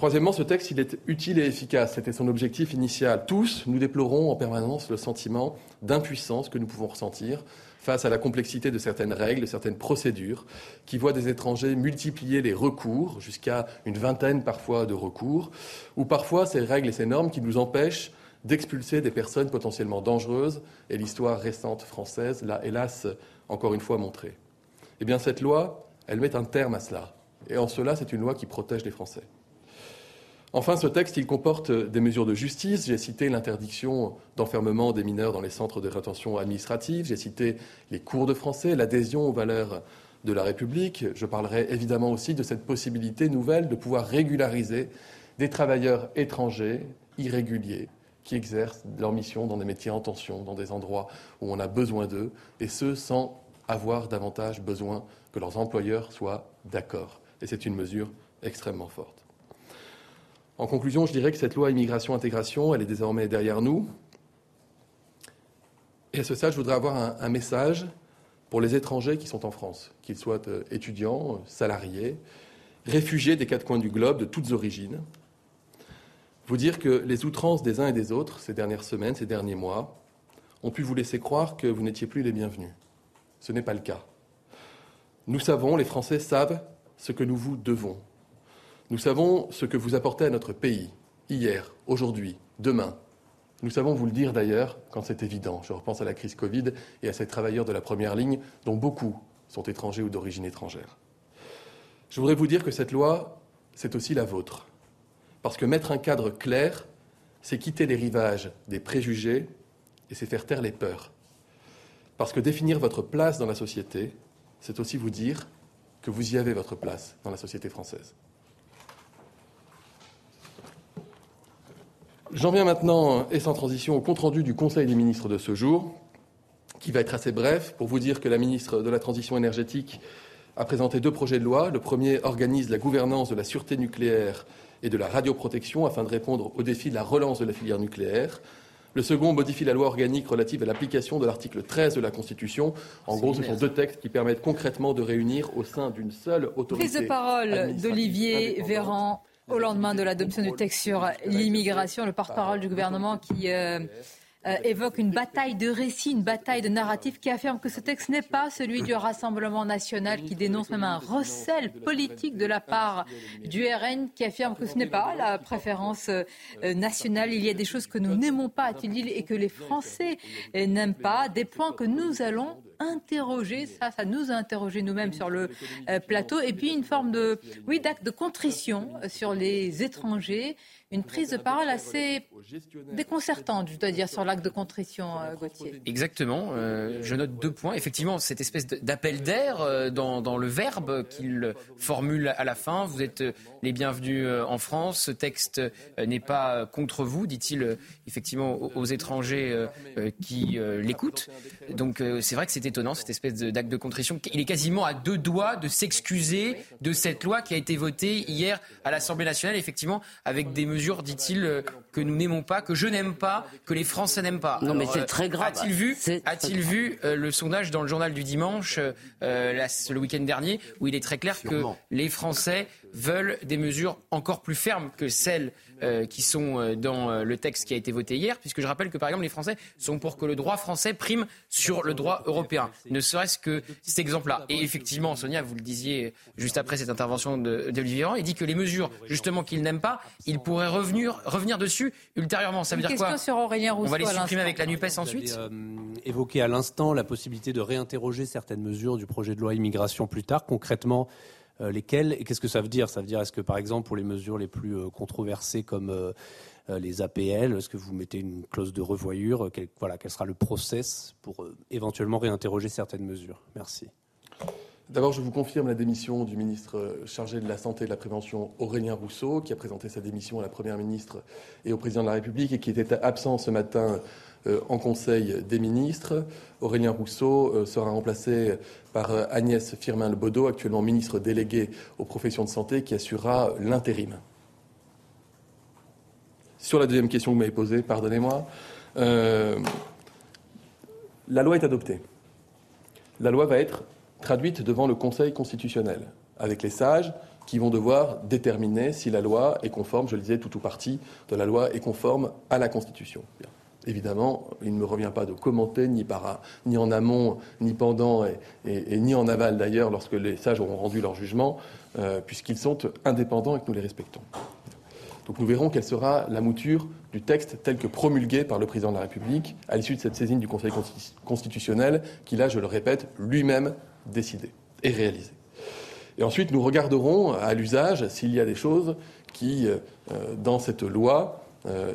Troisièmement, ce texte, il est utile et efficace. C'était son objectif initial. Tous, nous déplorons en permanence le sentiment d'impuissance que nous pouvons ressentir face à la complexité de certaines règles, de certaines procédures, qui voient des étrangers multiplier les recours, jusqu'à une vingtaine parfois de recours, ou parfois ces règles et ces normes qui nous empêchent d'expulser des personnes potentiellement dangereuses, et l'histoire récente française l'a hélas encore une fois montré. Eh bien, cette loi, elle met un terme à cela. Et en cela, c'est une loi qui protège les Français. Enfin, ce texte, il comporte des mesures de justice. J'ai cité l'interdiction d'enfermement des mineurs dans les centres de rétention administrative. J'ai cité les cours de français, l'adhésion aux valeurs de la République. Je parlerai évidemment aussi de cette possibilité nouvelle de pouvoir régulariser des travailleurs étrangers irréguliers qui exercent leur mission dans des métiers en tension, dans des endroits où on a besoin d'eux, et ce sans avoir davantage besoin que leurs employeurs soient d'accord. Et c'est une mesure extrêmement forte. En conclusion, je dirais que cette loi immigration-intégration, elle est désormais derrière nous. Et à ce stade, je voudrais avoir un, message pour les étrangers qui sont en France, qu'ils soient euh, étudiants, salariés, réfugiés des quatre coins du globe, de toutes origines. Vous dire que les outrances des uns et des autres, ces dernières semaines, ces derniers mois, ont pu vous laisser croire que vous n'étiez plus les bienvenus. Ce n'est pas le cas. Nous savons, les Français savent ce que nous vous devons. Nous savons ce que vous apportez à notre pays, hier, aujourd'hui, demain, nous savons vous le dire d'ailleurs quand c'est évident. Je repense à la crise Covid et à ces travailleurs de la première ligne dont beaucoup sont étrangers ou d'origine étrangère. Je voudrais vous dire que cette loi, c'est aussi la vôtre. Parce que mettre un cadre clair, c'est quitter les rivages des préjugés et c'est faire taire les peurs. Parce que définir votre place dans la société, c'est aussi vous dire que vous y avez votre place dans la société française. J'en viens maintenant, et sans transition, au compte-rendu du Conseil des ministres de ce jour, qui va être assez bref, pour vous dire que la ministre de la Transition énergétique a présenté deux projets de loi. Le premier organise la gouvernance de la sûreté nucléaire et de la radioprotection afin de répondre au défi de la relance de la filière nucléaire. Le second modifie la loi organique relative à l'application de l'article 13 de la Constitution. En gros, ce sont deux textes qui permettent concrètement de réunir au sein d'une seule autorité. Prise de parole d'Olivier Véran, au lendemain de l'adoption du texte sur l'immigration, le porte-parole du gouvernement qui euh, euh, évoque une bataille de récits, une bataille de narratifs qui affirme que ce texte n'est pas celui du Rassemblement national, qui dénonce même un recel politique de la part du RN, qui affirme que ce n'est pas la préférence euh, nationale. Il y a des choses que nous n'aimons pas, a-t-il dit, et que les Français n'aiment pas, des points que nous allons interroger, ça, ça nous a interrogé nous-mêmes sur le euh, plateau, et puis une forme de, oui, d'acte de contrition sur les étrangers une prise de parole assez déconcertante, je dois dire, sur l'acte de contrition, euh, Gauthier. Exactement. Euh, je note deux points. Effectivement, cette espèce d'appel d'air euh, dans, le verbe qu'il formule à la fin. Vous êtes les bienvenus en France. Ce texte n'est pas contre vous, dit-il effectivement aux, étrangers qui l'écoutent. Donc c'est vrai que c'est étonnant, cette espèce d'acte de contrition. Il est quasiment à deux doigts de s'excuser de cette loi qui a été votée hier à l'Assemblée nationale, effectivement, avec des mesures dit-il, euh, que nous n'aimons pas, que je n'aime pas, que les Français n'aiment pas. Non, mais c'est très grave. A-t-il vu, a-t-il vu euh, le sondage dans le journal du dimanche, euh, le week-end dernier, où il est très clair que les Français veulent des mesures encore plus fermes que celles euh, qui sont euh, dans euh, le texte qui a été voté hier, puisque je rappelle que par exemple les Français sont pour que le droit français prime sur le droit européen, ne serait-ce que cet exemple-là. Et effectivement, Sonia, vous le disiez juste après cette intervention d'Olivier Véran, il dit que les mesures justement qu'il n'aime pas, il pourrait revenir, revenir dessus ultérieurement. Ça veut dire quoi sur Aurélien Rousseau On va les supprimer avec la NUPES ensuite Évoqué à l'instant la possibilité de réinterroger certaines mesures du projet de loi immigration plus tard. Concrètement, euh, lesquels et qu'est-ce que ça veut dire? Ça veut dire est-ce que par exemple pour les mesures les plus euh, controversées comme euh, les APL, est-ce que vous mettez une clause de revoyure quel, voilà, quel sera le process pour éventuellement réinterroger certaines mesures? Merci. D'abord, je vous confirme la démission du ministre chargé de la Santé et de la Prévention, Aurélien Rousseau, qui a présenté sa démission à la Première ministre et au Président de la République et qui était absent ce matin euh, en Conseil des ministres. Aurélien Rousseau euh, sera remplacé par euh, Agnès Firmin-Lebaudot, actuellement ministre déléguée aux professions de santé, qui assurera l'intérim. Sur la deuxième question que vous m'avez posée, pardonnez-moi, la loi est adoptée. La loi va être traduite devant le Conseil constitutionnel, avec les sages qui vont devoir déterminer si la loi est conforme, je le disais, tout ou partie de la loi est conforme à la Constitution. Évidemment, il ne me revient pas de commenter, ni, par, ni en amont, ni pendant, et, ni en aval d'ailleurs, lorsque les sages auront rendu leur jugement, euh, puisqu'ils sont indépendants et que nous les respectons. Donc nous verrons quelle sera la mouture du texte tel que promulgué par le président de la République à l'issue de cette saisine du Conseil constitutionnel, qui là, je le répète, lui-même décidé et réalisé. Et ensuite, nous regarderons à l'usage s'il y a des choses qui, dans cette loi,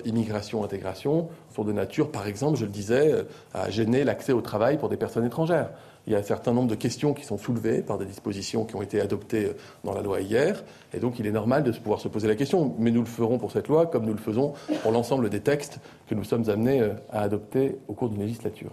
immigration-intégration, sont de nature, par exemple, je le disais, à gêner l'accès au travail pour des personnes étrangères. Il y a un certain nombre de questions qui sont soulevées par des dispositions qui ont été adoptées dans la loi hier. Et donc, il est normal de pouvoir se poser la question. Mais nous le ferons pour cette loi comme nous le faisons pour l'ensemble des textes que nous sommes amenés à adopter au cours d'une législature.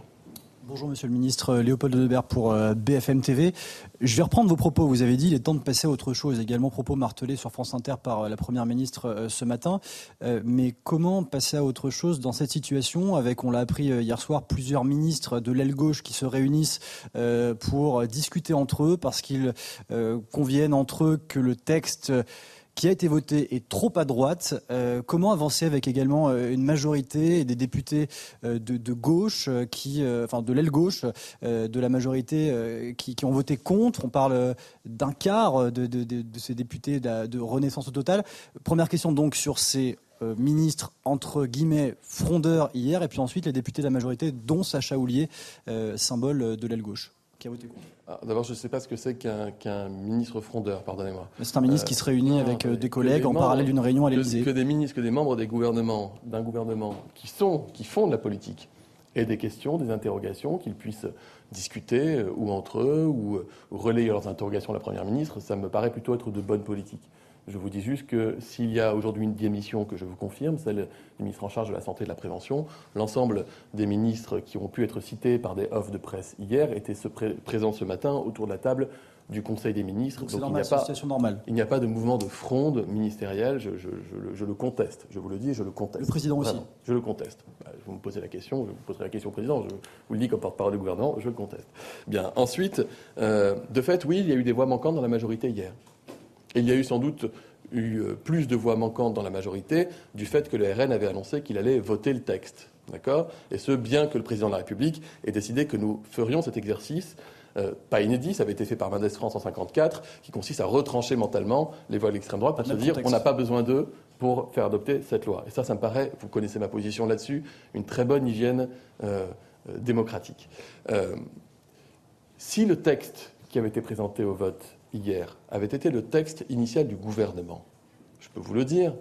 Bonjour Monsieur le Ministre, Léopold Debert pour euh, BFM TV. Je vais reprendre vos propos. Vous avez dit il est temps de passer à autre chose. Également propos martelés sur France Inter par euh, la Première ministre euh, ce matin. Mais comment passer à autre chose dans cette situation avec, on l'a appris hier soir, plusieurs ministres de l'aile gauche qui se réunissent pour discuter entre eux parce qu'ils conviennent entre eux que le texte qui a été voté est trop à droite. Euh, comment avancer avec également euh, une majorité et des députés euh, de, gauche, qui, enfin de l'aile gauche de la majorité qui, ont voté contre? On parle d'un quart de, ces députés de, Renaissance au total. Première question donc sur ces ministres entre guillemets frondeurs hier, et puis ensuite les députés de la majorité, dont Sacha Houlier, symbole de l'aile gauche, qui a voté contre. Ah, d'abord, je ne sais pas ce que c'est qu'un ministre frondeur, pardonnez-moi. C'est un ministre qui se réunit euh, avec euh, des collègues en parallèle d'une réunion à l'Élysée. Que, des ministres, que des membres des gouvernements, d'un gouvernement qui, sont, qui font de la politique et des questions, des interrogations, qu'ils puissent discuter euh, ou entre eux ou, ou relayer leurs interrogations à la Première ministre, ça me paraît plutôt être de bonne politique. Je vous dis juste que s'il y a aujourd'hui une démission que je vous confirme, celle du ministre en charge de la santé et de la prévention, l'ensemble des ministres qui ont pu être cités par des offres de presse hier étaient présents ce matin autour de la table du Conseil des ministres. Donc, a, pas, il n'y a pas de mouvement de fronde ministérielle. Je, le conteste. Je vous le dis, je le conteste. Le président aussi. je le conteste. Bah, vous me posez la question, je vous poserai la question au président. Je vous le dis comme porte-parole du gouvernement, je le conteste. Bien. Ensuite, euh, de fait, oui, il y a eu des voix manquantes dans la majorité hier il y a eu sans doute eu euh, plus de voix manquantes dans la majorité du fait que le RN avait annoncé qu'il allait voter le texte. D'accord? Et ce, bien que le président de la République ait décidé que nous ferions cet exercice euh, pas inédit, ça avait été fait par Mendes France en 54, qui consiste à retrancher mentalement les voix de l'extrême droite pour se dire on n'a pas besoin d'eux pour faire adopter cette loi. Et ça, ça me paraît, vous connaissez ma position là-dessus, une très bonne hygiène euh, démocratique. si le texte qui avait été présenté au vote hier avait été le texte initial du gouvernement. Je peux vous le dire,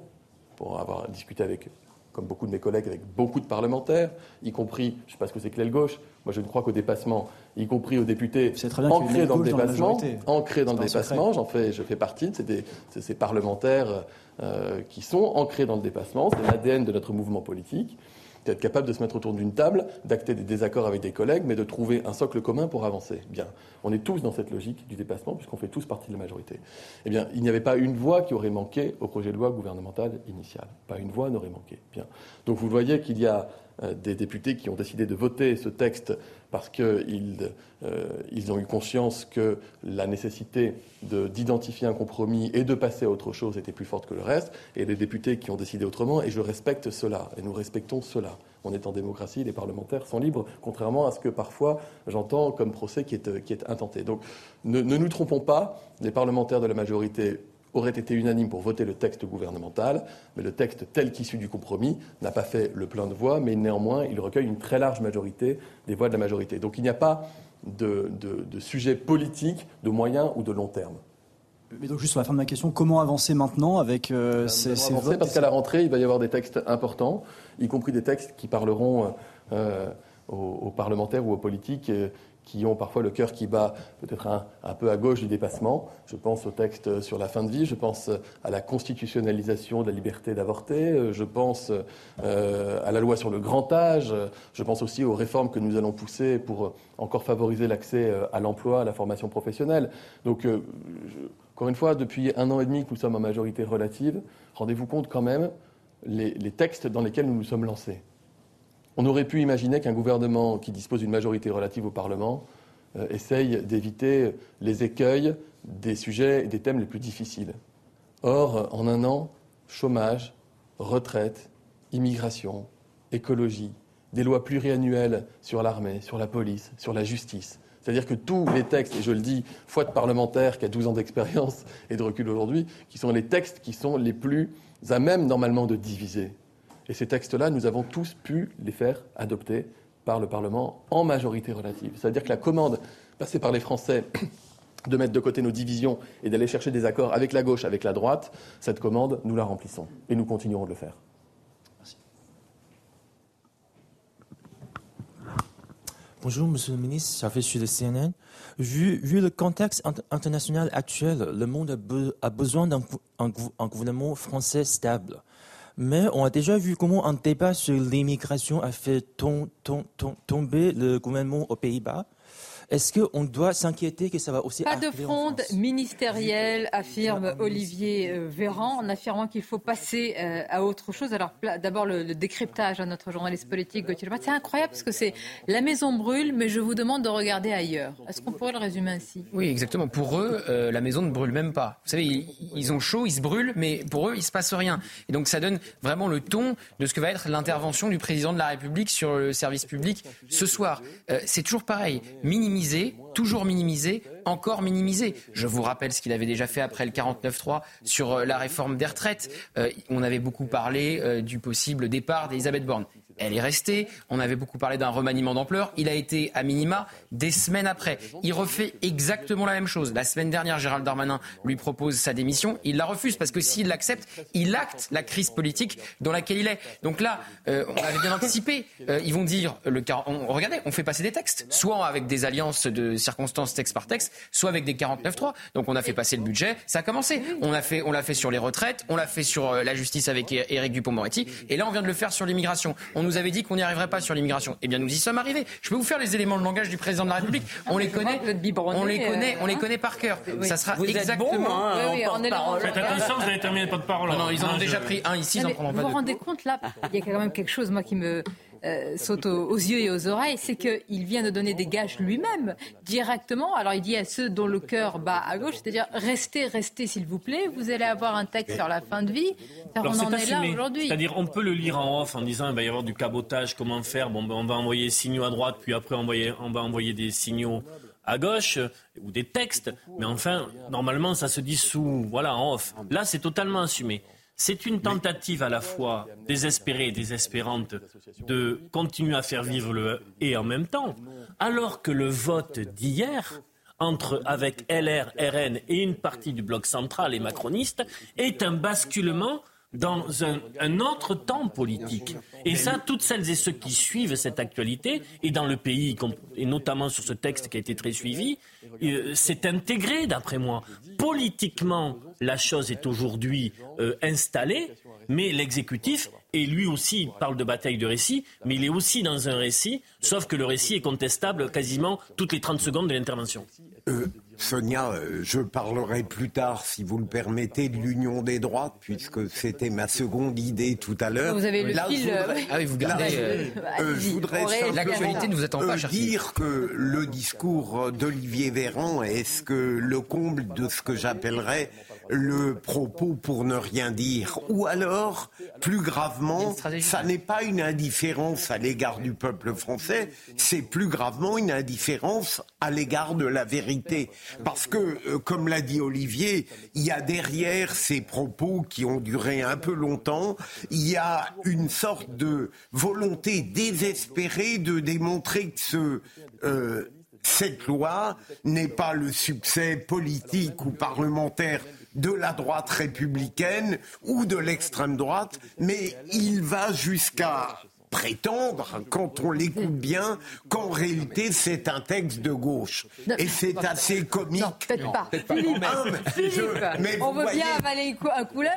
pour avoir discuté avec, comme beaucoup de mes collègues, avec beaucoup de parlementaires, y compris, je ne sais pas ce que c'est que l'aile gauche, moi je ne crois qu'au dépassement, y compris aux députés ancrés dans le dépassement, ancrés dans le dépassement, j'en fais, je fais partie de ces, parlementaires euh, qui sont ancrés dans le dépassement, c'est l'ADN de notre mouvement politique d'être capable de se mettre autour d'une table, d'acter des désaccords avec des collègues, mais de trouver un socle commun pour avancer. Bien, on est tous dans cette logique du dépassement, puisqu'on fait tous partie de la majorité. Eh bien, il n'y avait pas une voix qui aurait manqué au projet de loi gouvernemental initial. Pas une voix n'aurait manqué. Bien. Donc vous voyez qu'il y a des députés qui ont décidé de voter ce texte parce qu'ils euh, ils ont eu conscience que la nécessité d'identifier un compromis et de passer à autre chose était plus forte que le reste, et des députés qui ont décidé autrement, et je respecte cela, et nous respectons cela. On est en démocratie, les parlementaires sont libres, contrairement à ce que parfois j'entends comme procès qui est, qui est intenté. Donc ne, ne nous trompons pas, les parlementaires de la majorité aurait été unanime pour voter le texte gouvernemental, mais le texte tel qu'issu du compromis n'a pas fait le plein de voix, mais néanmoins, il recueille une très large majorité des voix de la majorité. Donc il n'y a pas de, sujet politique de moyen ou de long terme. Mais donc juste sur la fin de ma question, comment avancer maintenant avec euh, ces, votes Parce qu'à la rentrée, il va y avoir des textes importants, y compris des textes qui parleront euh, aux, parlementaires ou aux politiques euh, qui ont parfois le cœur qui bat peut-être un, peu à gauche du dépassement. Je pense au texte sur la fin de vie, je pense à la constitutionnalisation de la liberté d'avorter, je pense euh, à la loi sur le grand âge, je pense aussi aux réformes que nous allons pousser pour encore favoriser l'accès euh, à l'emploi, à la formation professionnelle. Donc, euh, encore une fois, depuis un an et demi que nous sommes en majorité relative, rendez-vous compte quand même les, les textes dans lesquels nous nous sommes lancés. On aurait pu imaginer qu'un gouvernement qui dispose d'une majorité relative au Parlement euh, essaye d'éviter les écueils des sujets et des thèmes les plus difficiles. Or, en un an, chômage, retraite, immigration, écologie, des lois pluriannuelles sur l'armée, sur la police, sur la justice. C'est-à-dire que tous les textes, et je le dis, foi de parlementaire qui a 12 ans d'expérience et de recul aujourd'hui, qui sont les textes qui sont les plus à même normalement de diviser. Et ces textes-là, nous avons tous pu les faire adopter par le Parlement en majorité relative. C'est-à-dire que la commande passée par les Français [COUGHS] de mettre de côté nos divisions et d'aller chercher des accords avec la gauche, avec la droite, cette commande, nous la remplissons. Et nous continuerons de le faire. Bonjour, Monsieur le ministre, fait sur le CNN. Vu, le contexte international actuel, le monde a, besoin d'un gouvernement français stable. Mais on a déjà vu comment un débat sur l'immigration a fait tomber le gouvernement aux Pays-Bas. Est-ce qu'on doit s'inquiéter que ça va aussi Pas de fronde ministérielle, affirme Olivier euh, Véran, en affirmant qu'il faut passer euh, à autre chose. Alors d'abord le, décryptage à notre journaliste politique Gauthier C'est incroyable parce que c'est la maison brûle, mais je vous demande de regarder ailleurs. Est-ce qu'on pourrait le résumer ainsi? Oui, exactement. Pour eux, euh, la maison ne brûle même pas. Vous savez, ils, ont chaud, ils se brûlent, mais pour eux, il se passe rien. Et donc ça donne vraiment le ton de ce que va être l'intervention du président de la République sur le service public ce soir. c'est toujours pareil, minimiser toujours minimisé, encore minimisé. Je vous rappelle ce qu'il avait déjà fait après le 49-3 sur euh, la réforme des retraites. Euh, on avait beaucoup parlé euh, du possible départ d'Elisabeth Borne elle est restée. On avait beaucoup parlé d'un remaniement d'ampleur. Il a été à minima des semaines après. Il refait exactement la même chose. La semaine dernière, Gérald Darmanin lui propose sa démission. Il la refuse parce que s'il l'accepte, il acte la crise politique dans laquelle il est. Donc là, euh, on avait bien anticipé. Euh, ils vont dire le regardez, on fait passer des textes, soit avec des alliances de circonstances texte par texte, soit avec des 49.3. Donc on a fait passer le budget. Ça a commencé. On l'a fait sur les retraites, on l'a fait sur euh, la justice avec Éric Dupond-Moretti, et là on vient de le faire sur l'immigration. Avait dit qu'on n'y arriverait pas sur l'immigration. Eh bien, nous y sommes arrivés. Je peux vous faire les éléments de langage du président de la République. On les connaît. On les connaît. On les connaît par cœur. Ça sera exactement. Faites attention, vous allez terminer pas de parole. Non, non, ils en ont déjà pris un ici. Ils en prendront pas Vous vous rendez compte là Il y a quand même quelque chose moi qui me euh, saute aux, yeux et aux oreilles, c'est qu'il vient de donner des gages lui-même, directement. Alors il dit à ceux dont le cœur bat à gauche, c'est-à-dire restez, restez s'il vous plaît, vous allez avoir un texte sur la fin de vie. on en est, là aujourd'hui. C'est-à-dire on peut le lire en off en disant il va y avoir du cabotage, comment faire Bon, ben, on va envoyer des signaux à droite, puis après on, on va envoyer des signaux à gauche ou des textes, mais enfin, normalement, ça se dit sous, voilà, en off. Là, c'est totalement assumé. C'est une tentative à la fois désespérée et désespérante de continuer à faire vivre le et en même temps, alors que le vote d'hier entre avec LR, RN et une partie du bloc central et macroniste est un basculement dans un, autre temps politique. Et ça, toutes celles et ceux qui suivent cette actualité, et dans le pays, et notamment sur ce texte qui a été très suivi, euh, c'est intégré, d'après moi. Politiquement, la chose est aujourd'hui euh, installée, mais l'exécutif, et lui aussi, parle de bataille de récit, mais il est aussi dans un récit, sauf que le récit est contestable quasiment toutes les 30 secondes de l'intervention. Euh, Sonia, euh, je parlerai plus tard, si vous le permettez, de l'union des droites, puisque c'était ma seconde idée tout à l'heure. Vous avez le fil. Euh, ah oui, vous gardez. je voudrais l'actualité ne vous attend pas, dire que le discours d'Olivier Véran est ce que le comble de ce que j'appellerais le propos pour ne rien dire. Ou alors, plus gravement, ça n'est pas une indifférence à l'égard du peuple français, c'est plus gravement une indifférence à l'égard de la vérité. Parce que, euh, comme l'a dit Olivier, il y a derrière ces propos qui ont duré un peu longtemps, il y a une sorte de volonté désespérée de démontrer que ce... Euh, cette loi n'est pas le succès politique ou parlementaire de la droite républicaine ou de l'extrême droite, mais il va jusqu'à prétendre, quand on l'écoute bien, qu'en réalité c'est un texte de gauche. Et c'est assez comique. Non, peut-être pas. on veut bien avaler un couleur,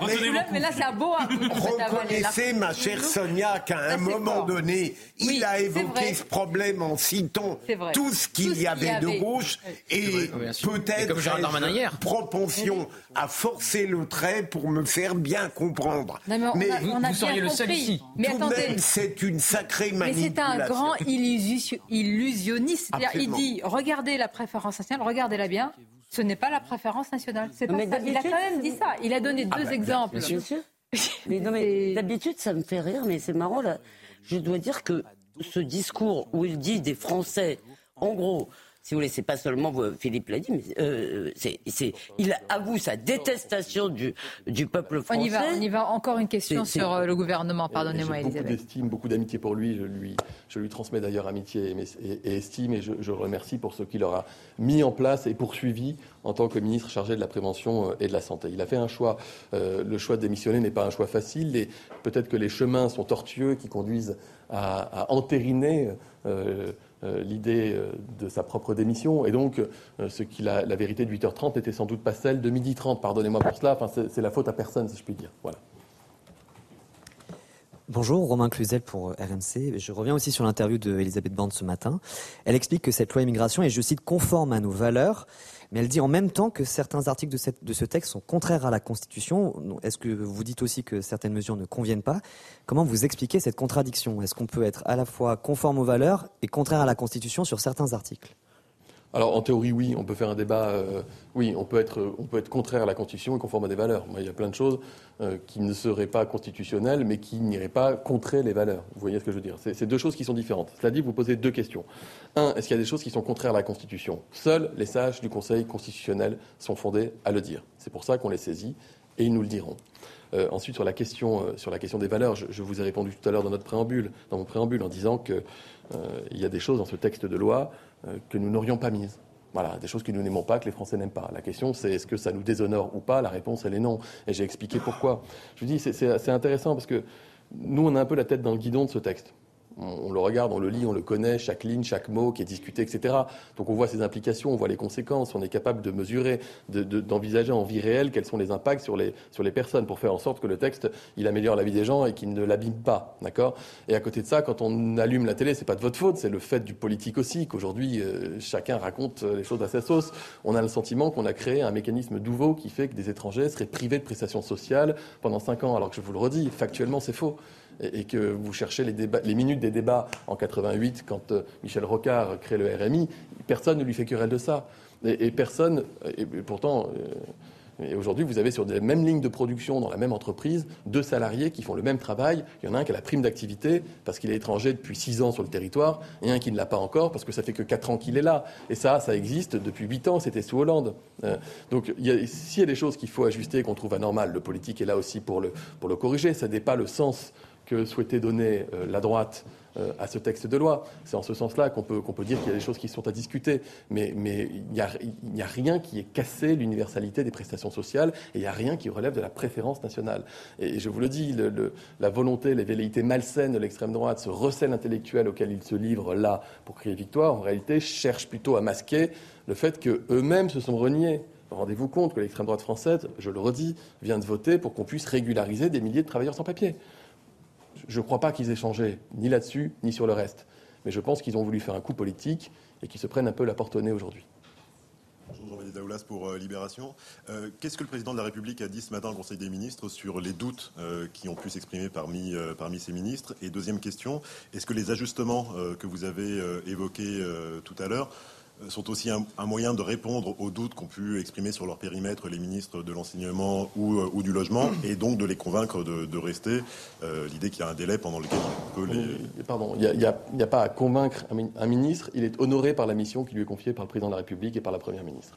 mais, là c'est un beau [LAUGHS] Reconnaissez, ma chère Sonia, qu'à un moment donné, il a évoqué ce problème en citant tout ce qu'il y avait de gauche et peut-être une propension à forcer le trait pour me faire bien comprendre. mais, on a, vous, seriez le seul ici. Mais attendez, c'est une sacrée manipulation. Mais c'est un grand illusionniste. il dit regardez la préférence nationale, regardez-la bien. Ce n'est pas la préférence nationale. Pas ça. Il a quand même dit ça. Il a donné ah deux bah, exemples. Bien sûr. Mais d'habitude, ça me fait rire, mais c'est marrant. Là. Je dois dire que ce discours où il dit des Français, en gros, si vous voulez, c'est pas seulement Philippe l'a dit, mais euh, c'est, il avoue sa détestation du, du peuple français. On y va, on y va. Encore une question sur euh, le gouvernement. Pardonnez-moi, Elisabeth. Beaucoup d'estime, beaucoup d'amitié pour lui. Je lui, je lui transmets d'ailleurs amitié et, estime, et je, je, remercie pour ce qu'il aura mis en place et poursuivi en tant que ministre chargé de la prévention euh, et de la santé. Il a fait un choix. le choix de démissionner n'est pas un choix facile. Et peut-être que les chemins sont tortueux qui conduisent à, à entériner. Euh, l'idée euh, de sa propre démission. Et donc, euh, ce qui la, la vérité de 8h30 n'était sans doute pas celle de 12h30. Pardonnez-moi pour cela. Enfin, c'est la faute à personne, si je puis dire. Voilà. Bonjour, Romain Cluzel pour RMC. Je reviens aussi sur l'interview de Elisabeth Borne ce matin. Elle explique que cette loi immigration est, je cite, conforme à nos valeurs mais elle dit en même temps que certains articles de, ce texte sont contraires à la Constitution. Est-ce que vous dites aussi que certaines mesures ne conviennent pas? Comment vous expliquez cette contradiction? Est-ce qu'on peut être à la fois conforme aux valeurs et contraire à la Constitution sur certains articles? Alors en théorie, oui, on peut faire un débat. Euh, oui, on peut, être, on peut être contraire à la Constitution et conforme à des valeurs. Moi, il y a plein de choses euh, qui ne seraient pas constitutionnelles, mais qui n'iraient pas contrer les valeurs. Vous voyez ce que je veux dire? C'est deux choses qui sont différentes. Cela dit, vous posez deux questions. Un, est-ce qu'il y a des choses qui sont contraires à la Constitution? Seuls les sages du Conseil constitutionnel sont fondés à le dire. C'est pour ça qu'on les saisit et ils nous le diront. Euh, ensuite, sur la, question, sur la question des valeurs, je, vous ai répondu tout à l'heure dans notre préambule, dans mon préambule, en disant qu'il y a des choses dans ce texte de loi euh, que nous n'aurions pas mises. Voilà, des choses que nous n'aimons pas, que les Français n'aiment pas. La question, c'est est-ce que ça nous déshonore ou pas? La réponse, elle est non. Et j'ai expliqué pourquoi. Je vous dis, c'est intéressant parce que nous, on a un peu la tête dans le guidon de ce texte. On, le regarde, on le lit, on le connaît, chaque ligne, chaque mot qui est discuté, etc. Donc on voit ses implications, on voit les conséquences, on est capable de mesurer, d'envisager en vie réelle quels sont les impacts sur les, sur les personnes pour faire en sorte que le texte, il améliore la vie des gens et qu'il ne l'abîme pas. D'accord? Et à côté de ça, quand on allume la télé, c'est pas de votre faute, c'est le fait du politique aussi, qu'aujourd'hui, euh, chacun raconte les choses à sa sauce. On a le sentiment qu'on a créé un mécanisme nouveau qui fait que des étrangers seraient privés de prestations sociales pendant cinq ans, alors que je vous le redis, factuellement, c'est faux et, que vous cherchez les, minutes des débats en 88 quand euh, Michel Rocard crée le RMI, personne ne lui fait querelle de ça. Et, personne, et pourtant, euh, aujourd'hui, vous avez sur les mêmes lignes de production dans la même entreprise deux salariés qui font le même travail. Il y en a un qui a la prime d'activité parce qu'il est étranger depuis six ans sur le territoire et un qui ne l'a pas encore parce que ça fait que quatre ans qu'il est là. Et ça, ça existe depuis huit ans. C'était sous Hollande. Euh, donc, s'il y a des choses qu'il faut ajuster et qu'on trouve anormales, le politique est là aussi pour le, pour le corriger. Ça n'est pas le sens que souhaitait donner euh, la droite euh, à ce texte de loi. C'est en ce sens-là qu'on peut, dire qu'il y a des choses qui sont à discuter. Mais, il n'y a, rien qui ait cassé l'universalité des prestations sociales et il n'y a rien qui relève de la préférence nationale. Et je vous le dis, la volonté, les velléités malsaines de l'extrême droite, ce recel intellectuel auquel ils se livrent là pour crier victoire, en réalité, cherchent plutôt à masquer le fait qu'eux-mêmes se sont reniés. Rendez-vous compte que l'extrême droite française, je le redis, vient de voter pour qu'on puisse régulariser des milliers de travailleurs sans papier. Je ne crois pas qu'ils aient changé, ni là-dessus, ni sur le reste. Mais je pense qu'ils ont voulu faire un coup politique et qu'ils se prennent un peu la porte au nez aujourd'hui. Bonjour Jean-Marie Daoulas pour euh, Libération. Euh, qu'est-ce que le président de la République a dit ce matin au Conseil des ministres sur les doutes euh, qui ont pu s'exprimer parmi, parmi ces ministres? Et deuxième question, est-ce que les ajustements que vous avez évoqués tout à l'heure sont aussi un, moyen de répondre aux doutes qu'ont pu exprimer sur leur périmètre les ministres de l'enseignement ou, euh, du logement, [CLEARS THROAT] et donc de les convaincre de, rester. Euh, l'idée qu'il y a un délai pendant lequel on peut les. Pardon, il n'y a, pas à convaincre un, ministre, il est honoré par la mission qui lui est confiée par le président de la République et par la première ministre.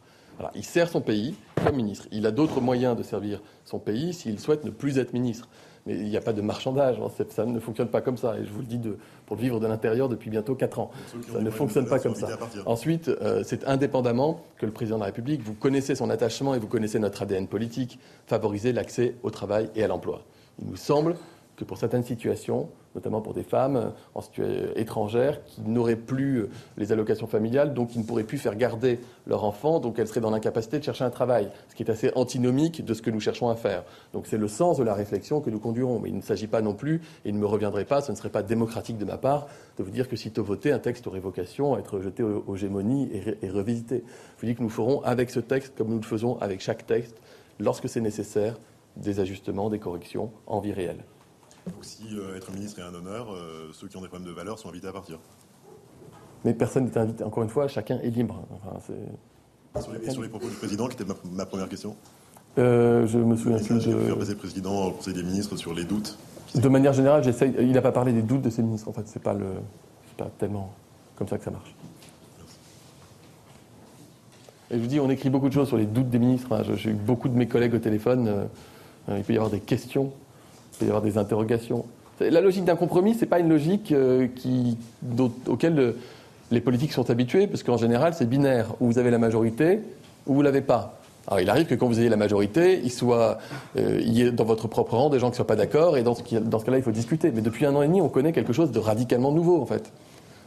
il sert son pays comme ministre. Il a d'autres moyens de servir son pays s'il souhaite ne plus être ministre. Mais il n'y a pas de marchandage. Hein. Ça ne fonctionne pas comme ça. Et je vous le dis de, pour le vivre de l'intérieur depuis bientôt 4 ans. Ça ne fonctionne pas comme ça. Ensuite, euh, c'est indépendamment que le président de la République, vous connaissez son attachement et vous connaissez notre ADN politique, favoriser l'accès au travail et à l'emploi. Il nous semble que pour certaines situations, notamment pour des femmes en situation qui n'auraient plus euh, les allocations familiales, donc qui ne pourraient plus faire garder leur enfant, donc elles seraient dans l'incapacité de chercher un travail, ce qui est assez antinomique de ce que nous cherchons à faire. Donc c'est le sens de la réflexion que nous conduirons. Mais il ne s'agit pas non plus, et il ne me reviendrait pas, ce ne serait pas démocratique de ma part, de vous dire que sitôt voté, un texte aurait vocation à être jeté aux, gémonies et revisité. Je vous dis que nous ferons avec ce texte, comme nous le faisons avec chaque texte, lorsque c'est nécessaire, des ajustements, des corrections en vie réelle. Donc si euh, être ministre est un honneur, euh, ceux qui ont des problèmes de valeur sont invités à partir. Mais personne n'est invité. Encore une fois, chacun est libre. sur, les, sur, les, propos du président, qui était ma, première question euh, Je me souviens plus de. Faire passer le président au Conseil des ministres sur les doutes. De manière générale, j'essaye. Il n'a pas parlé des doutes de ses ministres. En fait, c'est pas le, pas tellement comme ça que ça marche. Et je vous dis, on écrit beaucoup de choses sur les doutes des ministres. J'ai eu beaucoup de mes collègues au téléphone. Il peut y avoir des questions, peut y avoir des interrogations. La logique d'un compromis, ce n'est pas une logique euh, qui, auquel les politiques sont habitués, parce qu'en général, c'est binaire. Ou vous avez la majorité, ou vous ne l'avez pas. Alors il arrive que quand vous ayez la majorité, il, soit, euh, il y ait dans votre propre rang des gens qui ne soient pas d'accord, et dans ce, dans ce cas-là, il faut discuter. Mais depuis un an et demi, on connaît quelque chose de radicalement nouveau, en fait.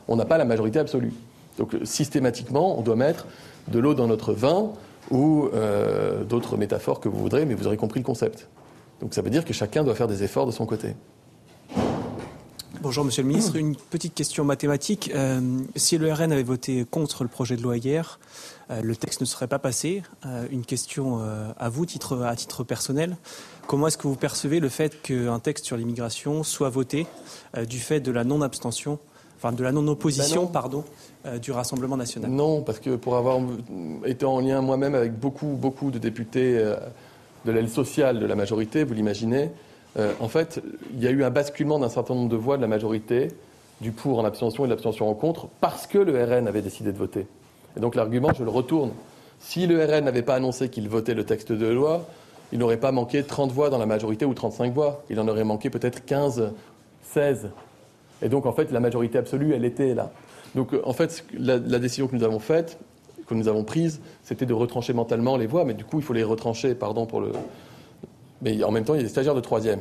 On n'a pas la majorité absolue. Donc systématiquement, on doit mettre de l'eau dans notre vin, ou euh, d'autres métaphores que vous voudrez, mais vous aurez compris le concept. Donc ça veut dire que chacun doit faire des efforts de son côté. Bonjour Monsieur le Ministre, une petite question mathématique. Euh, si le RN avait voté contre le projet de loi hier, euh, le texte ne serait pas passé. une question à vous, titre, à titre personnel. Comment est-ce que vous percevez le fait qu'un texte sur l'immigration soit voté du fait de la non-abstention, enfin de la non-opposition, ben pardon, euh, du Rassemblement national? Non, parce que pour avoir été en lien moi-même avec beaucoup, beaucoup de députés euh, de l'aile sociale de la majorité, vous l'imaginez, euh, en fait, il y a eu un basculement d'un certain nombre de voix de la majorité, du pour en abstention et de l'abstention en contre, parce que le RN avait décidé de voter. Et donc l'argument, je le retourne. Si le RN n'avait pas annoncé qu'il votait le texte de loi, il n'aurait pas manqué 30 voix dans la majorité ou 35 voix. Il en aurait manqué peut-être 15, 16. Et donc, en fait, la majorité absolue, elle était là. Donc en fait, la, décision que nous avons faite, que nous avons prise, c'était de retrancher mentalement les voix, mais du coup, il faut les retrancher, pardon pour le. Mais en même temps, il y a des stagiaires de troisième.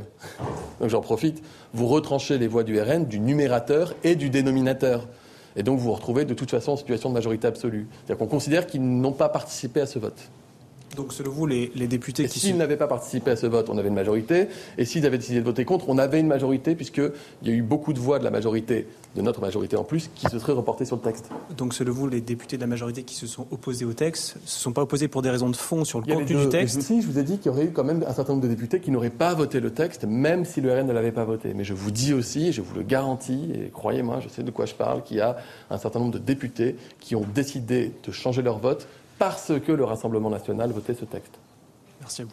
Donc j'en profite. Vous retranchez les voix du RN, du numérateur et du dénominateur. Et donc vous vous retrouvez de toute façon en situation de majorité absolue. C'est-à-dire qu'on considère qu'ils n'ont pas participé à ce vote. Donc, selon vous, les, députés qui. S'ils n'avaient pas participé à ce vote, on avait une majorité. Et s'ils avaient décidé de voter contre, on avait une majorité, puisqu'il y a eu beaucoup de voix de la majorité, de notre majorité en plus, qui se seraient reportées sur le texte. Donc, selon vous, les députés de la majorité qui se sont opposés au texte ne se sont pas opposés pour des raisons de fond sur le contenu du texte Si, je vous ai dit qu'il y aurait eu quand même un certain nombre de députés qui n'auraient pas voté le texte, même si le RN ne l'avait pas voté. Mais je vous dis aussi, je vous le garantis, et croyez-moi, je sais de quoi je parle, qu'il y a un certain nombre de députés qui ont décidé de changer leur vote parce que le Rassemblement national votait ce texte. Merci à vous.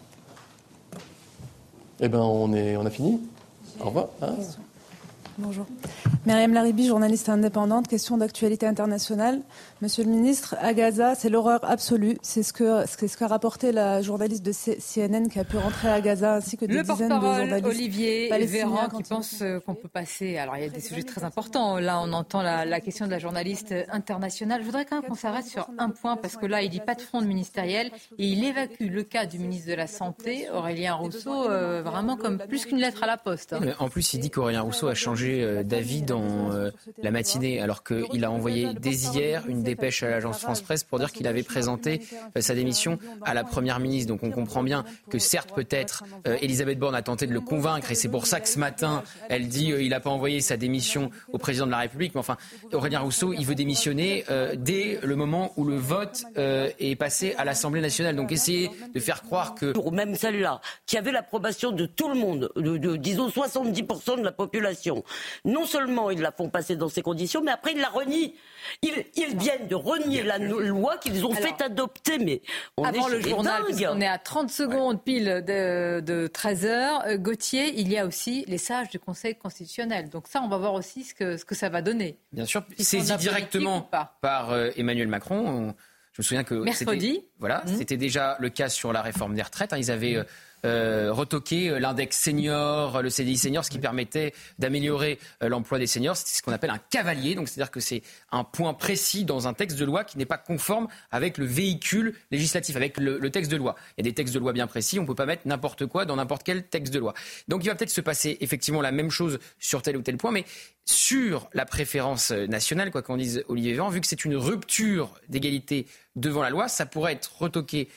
Eh bien, on, est, on a fini. Au revoir. Hein. Bonjour. Myriam Laribi, journaliste indépendante. Question d'actualité internationale. Monsieur le ministre, à Gaza, c'est l'horreur absolue. C'est ce que ce qu'a rapporté la journaliste de CNN qui a pu rentrer à Gaza, ainsi que des dizaines de journalistes. Olivier Véran qui pense qu'on peut passer. Alors il y a des sujets très importants. Là, on entend la, question de la journaliste internationale. Je voudrais quand même qu'on s'arrête sur un point parce que là, il dit pas de front ministériel et il évacue le cas du ministre de la Santé, Aurélien Rousseau, euh, vraiment comme plus qu'une lettre à la poste. Hein. En plus, il dit qu'Aurélien Rousseau a changé euh, d'avis dans la matinée, alors qu'il a envoyé dès hier une dépêche à l'agence France Presse pour dire qu'il avait présenté euh, sa démission à la Première ministre. Donc on comprend bien que certes peut-être euh, Elisabeth Borne a tenté de le convaincre et c'est pour ça que ce matin elle dit qu'il n'a pas envoyé sa démission au président de la République. Mais enfin, Aurélien Rousseau, il veut démissionner dès le moment où le vote est passé à l'Assemblée nationale. Donc essayer de faire croire que... Même celle-là, qui avait l'approbation de tout le monde, de, disons 70% de la population, non seulement ils la font passer dans ces conditions, mais après ils la renient. Ils, ils viennent de renier la loi qu'ils ont fait adopter. Mais on avant le journal, on est à 30 secondes pile de, de 13 heures. Euh, Gauthier, il y a aussi les sages du Conseil constitutionnel. Donc ça, on va voir aussi ce que, ce que ça va donner. Bien sûr, saisi directement par euh, Emmanuel Macron. je me souviens que mercredi, voilà, mmh. c'était déjà le cas sur la réforme des retraites. Hein. ils avaient euh, euh, euh, l'index senior, le CDI senior, ce qui permettait d'améliorer euh, l'emploi des seniors. C'est ce qu'on appelle un cavalier. Donc, c'est-à-dire que c'est un point précis dans un texte de loi qui n'est pas conforme avec le véhicule législatif, avec le, le, texte de loi. Il y a des textes de loi bien précis. On ne peut pas mettre n'importe quoi dans n'importe quel texte de loi. Donc, il va peut-être se passer effectivement la même chose sur tel ou tel point, mais sur la préférence nationale, quoi qu'on dise Olivier Véran, vu que c'est une rupture d'égalité devant la loi, ça pourrait être retoqué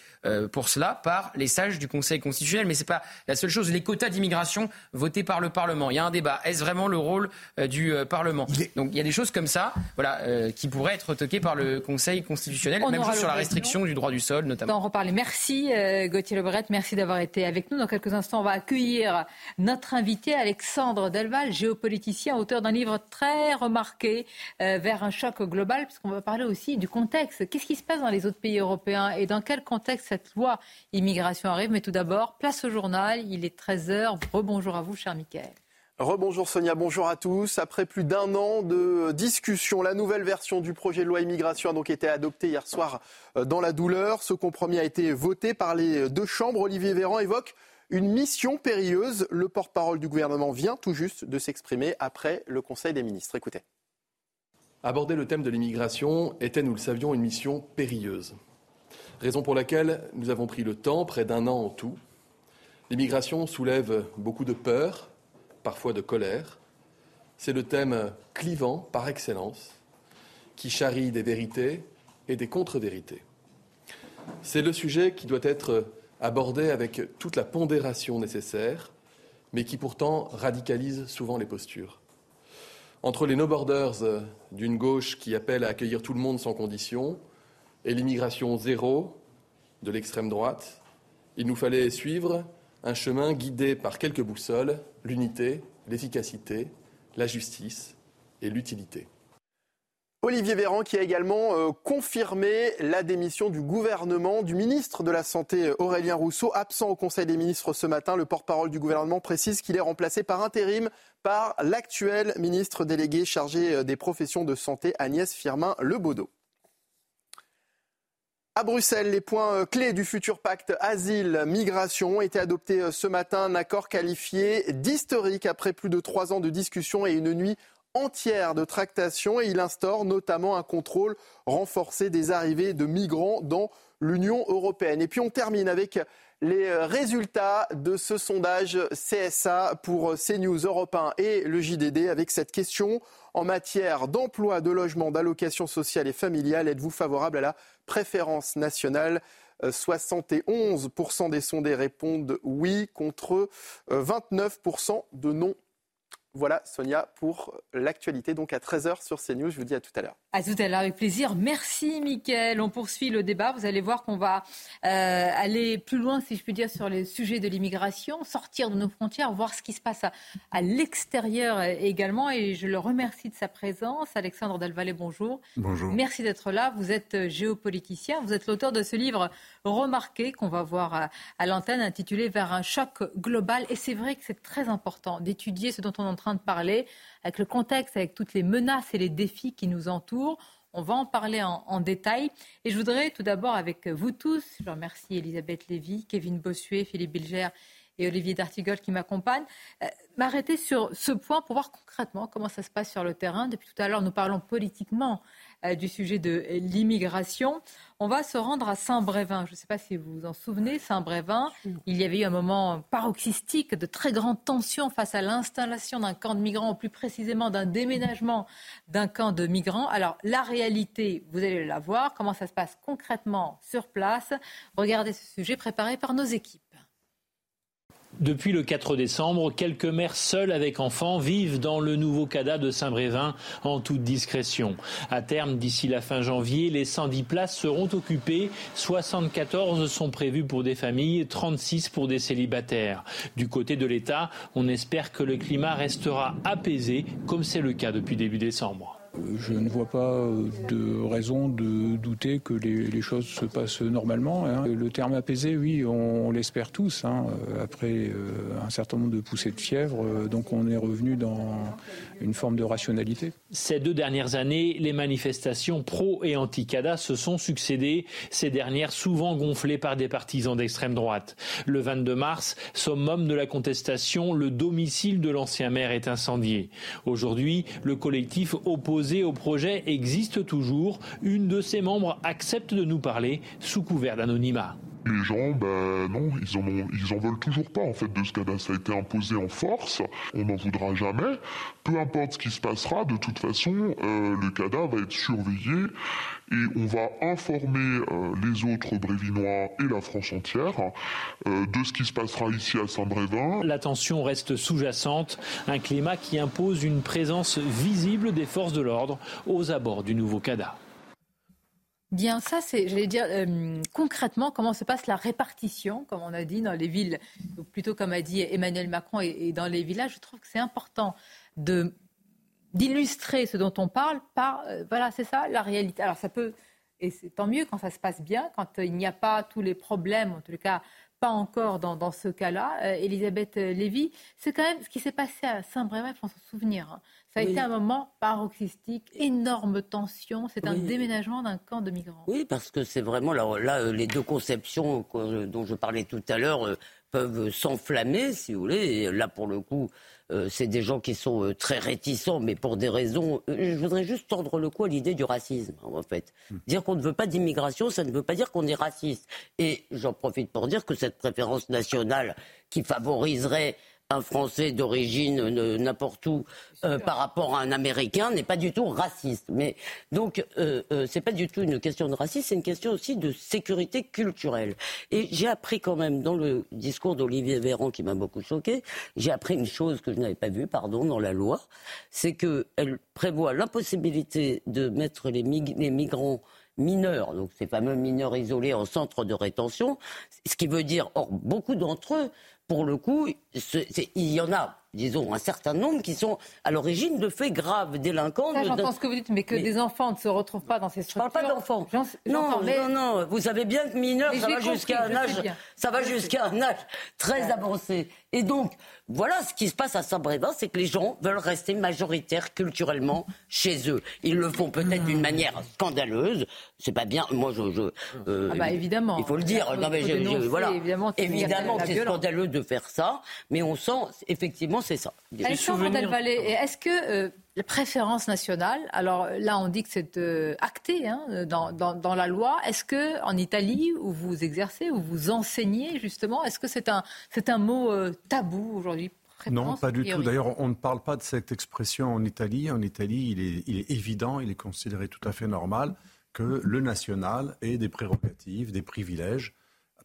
pour cela par les sages du Conseil constitutionnel. Mais ce n'est pas la seule chose. Les quotas d'immigration votés par le Parlement. Il y a un débat. Est-ce vraiment le rôle euh, du euh, Parlement Donc il y a des choses comme ça voilà, qui pourraient être retoquées par le Conseil constitutionnel. même chose sur la restriction du droit du sol, notamment. On en reparler. Merci Gauthier Lebret. Merci d'avoir été avec nous. Dans quelques instants, on va accueillir notre invité Alexandre Delval, géopoliticien, auteur d'un livre très remarqué vers un choc global, puisqu'on va parler aussi du contexte. Qu'est-ce qui se passe dans les autres pays européens et dans quel contexte cette loi immigration arrive. Mais tout d'abord, place au journal. Il est 13h. Rebonjour à vous, cher Michael. Rebonjour Sonia, bonjour à tous. Après plus d'un an de discussion, la nouvelle version du projet de loi immigration a donc été adoptée hier soir euh, dans la douleur. Ce compromis a été voté par les deux chambres. Olivier Véran évoque une mission périlleuse. Le porte-parole du gouvernement vient tout juste de s'exprimer après le Conseil des ministres. Écoutez. Aborder le thème de l'immigration était, nous le savions, une mission périlleuse. Raison pour laquelle nous avons pris le temps, près d'un an en tout. L'immigration soulève beaucoup de peur, parfois de colère. C'est le thème clivant par excellence, qui charrie des vérités et des contre-vérités. C'est le sujet qui doit être abordé avec toute la pondération nécessaire, mais qui pourtant radicalise souvent les postures. Entre les no-borders d'une gauche qui appelle à accueillir tout le monde sans condition et l'immigration zéro de l'extrême droite, il nous fallait suivre un chemin guidé par quelques boussoles, l'unité, l'efficacité, la justice et l'utilité. Olivier Véran qui a également euh, confirmé la démission du gouvernement du ministre de la Santé Aurélien Rousseau, absent au Conseil des ministres ce matin. Le porte-parole du gouvernement précise qu'il est remplacé par intérim par l'actuel ministre délégué chargé euh, des professions de santé Agnès Firmin-Lebaudot. À Bruxelles, les points euh, clés du futur pacte asile-migration ont été adoptés euh, ce matin. Un accord qualifié d'historique après plus de trois ans de discussion et une nuit entière de tractation. Et il instaure notamment un contrôle renforcé des arrivées de migrants dans l'Union européenne. Et puis on termine avec les euh, résultats de ce sondage CSA pour CNews Europe 1 et le JDD avec cette question en matière d'emploi, de logement, d'allocation sociale et familiale. Êtes-vous favorable à la préférence nationale. 71% euh, des sondés répondent oui contre 29% euh, de non voilà, Sonia, pour l'actualité. Donc à 13h sur CNews. Je vous dis à tout à l'heure. À tout à l'heure, avec plaisir. Merci, Mickaël. On poursuit le débat. Vous allez voir qu'on va euh, aller plus loin, si je puis dire, sur les sujets de l'immigration, sortir de nos frontières, voir ce qui se passe à, l'extérieur également. Et je le remercie de sa présence. Alexandre Delvalet, bonjour. Bonjour. Merci d'être là. Vous êtes géopoliticien. Vous êtes l'auteur de ce livre remarqué qu'on va voir à, à l'antenne, intitulé Vers un choc global. Et c'est vrai que c'est très important d'étudier ce dont on entend train de parler, avec le contexte, avec toutes les menaces et les défis qui nous entourent. On va en parler en, détail. Et je voudrais tout d'abord, avec vous tous, je remercie Elisabeth Lévy, Kevin Bossuet, Philippe Bilger et Olivier D'Artigol qui m'accompagnent, euh, m'arrêter sur ce point pour voir concrètement comment ça se passe sur le terrain. Depuis tout à l'heure, nous parlons politiquement euh, du sujet de l'immigration. On va se rendre à Saint-Brévin. Je ne sais pas si vous vous en souvenez, Saint-Brévin, il y avait eu un moment paroxystique de très grande tension face à l'installation d'un camp de migrants, ou plus précisément d'un déménagement d'un camp de migrants. Alors la réalité, vous allez la voir, comment ça se passe concrètement sur place? Regardez ce sujet préparé par nos équipes. Depuis le 4 décembre, quelques mères seules avec enfants vivent dans le nouveau CADA de Saint-Brévin en toute discrétion. À terme, d'ici la fin janvier, les 110 places seront occupées. 74 sont prévues pour des familles, 36 pour des célibataires. Du côté de l'État, on espère que le climat restera apaisé, comme c'est le cas depuis début décembre. Je ne vois pas de raison de douter que les, choses se passent normalement. Hein. Le terme apaisé, oui, on, l'espère tous. Hein. Après euh, un certain nombre de poussées de fièvre, euh, donc on est revenu dans une forme de rationalité. Ces deux dernières années, les manifestations pro et anti-CADA se sont succédées, ces dernières souvent gonflées par des partisans d'extrême droite. Le 22 mars, summum de la contestation, le domicile de l'ancien maire est incendié. Aujourd'hui, le collectif au projet existe toujours. Une de ses membres accepte de nous parler sous couvert d'anonymat les gens, ben non, ils en, veulent toujours pas en fait de ce CADA. Ça a été imposé en force, on n'en voudra jamais. Peu importe ce qui se passera, de toute façon, euh, le CADA va être surveillé et on va informer euh, les autres Brévinois et la France entière euh, de ce qui se passera ici à Saint-Brévin. La tension reste sous-jacente, un climat qui impose une présence visible des forces de l'ordre aux abords du nouveau CADA. Bien, ça, c'est, j'allais dire, euh, concrètement, comment se passe la répartition, comme on a dit, dans les villes, ou plutôt comme a dit Emmanuel Macron, et, dans les villages. Je trouve que c'est important d'illustrer ce dont on parle par, euh, voilà, c'est ça, la réalité. Alors, ça peut, et c'est tant mieux quand ça se passe bien, quand il n'y a pas tous les problèmes, en tout cas pas encore dans, ce cas-là. Euh, Elisabeth Lévy, c'est quand même ce qui s'est passé à Saint-Brévin, il faut s'en souvenir. Hein. Ça a été un moment paroxystique, énorme tension. C'est un déménagement d'un camp de migrants. Oui, parce que c'est vraiment là, là, les deux conceptions dont je parlais tout à l'heure peuvent s'enflammer, si vous voulez. Et là, pour le coup, euh, c'est des gens qui sont euh, très réticents, mais pour des raisons. Euh, je voudrais juste tordre le cou à l'idée du racisme, en fait. Hmm. Dire qu'on ne veut pas d'immigration, ça ne veut pas dire qu'on est raciste. Et j'en profite pour dire que cette préférence nationale qui favoriserait un Français d'origine n'importe où euh, par rapport à un Américain n'est pas du tout raciste. Mais donc euh, euh, c'est pas du tout une question de racisme, c'est une question aussi de sécurité culturelle. Et j'ai appris quand même dans le discours d'Olivier Véran qui m'a beaucoup choqué, j'ai appris une chose que je n'avais pas vue, pardon, dans la loi, c'est qu'elle prévoit l'impossibilité de mettre les, les migrants mineurs, donc ces fameux mineurs isolés en centre de rétention, ce qui veut dire, or, beaucoup d'entre eux pour le coup, il y en a disons, un certain nombre qui sont à l'origine de faits graves, délinquants. Ça, j'entends ce que vous dites, mais que des enfants ne se retrouvent pas dans ces structures. Je parle pas d'enfants. Non, non, non. Vous savez bien que mineurs, ça va jusqu'à un âge, ça va jusqu'à un âge très avancé. Et donc, voilà ce qui se passe à Saint-Brévin, c'est que les gens veulent rester majoritaires culturellement chez eux. Ils le font peut-être d'une manière scandaleuse. C'est pas bien. Moi, je, je euh, ah bah, évidemment. Il faut le dire. Non, mais je, voilà. Évidemment, évidemment c'est scandaleux de faire ça, mais on sent effectivement c'est ça. est-ce que euh, la préférence nationale, alors là on dit que c'est euh, acté hein, dans, la loi, est-ce que en Italie où vous exercez, où vous enseignez justement, est-ce que c'est un, c'est un mot euh, tabou aujourd'hui non, pas du tout. D'ailleurs, on ne parle pas de cette expression en Italie. En Italie, il est, il est, évident, il est considéré tout à fait normal que le national ait des prérogatives, des privilèges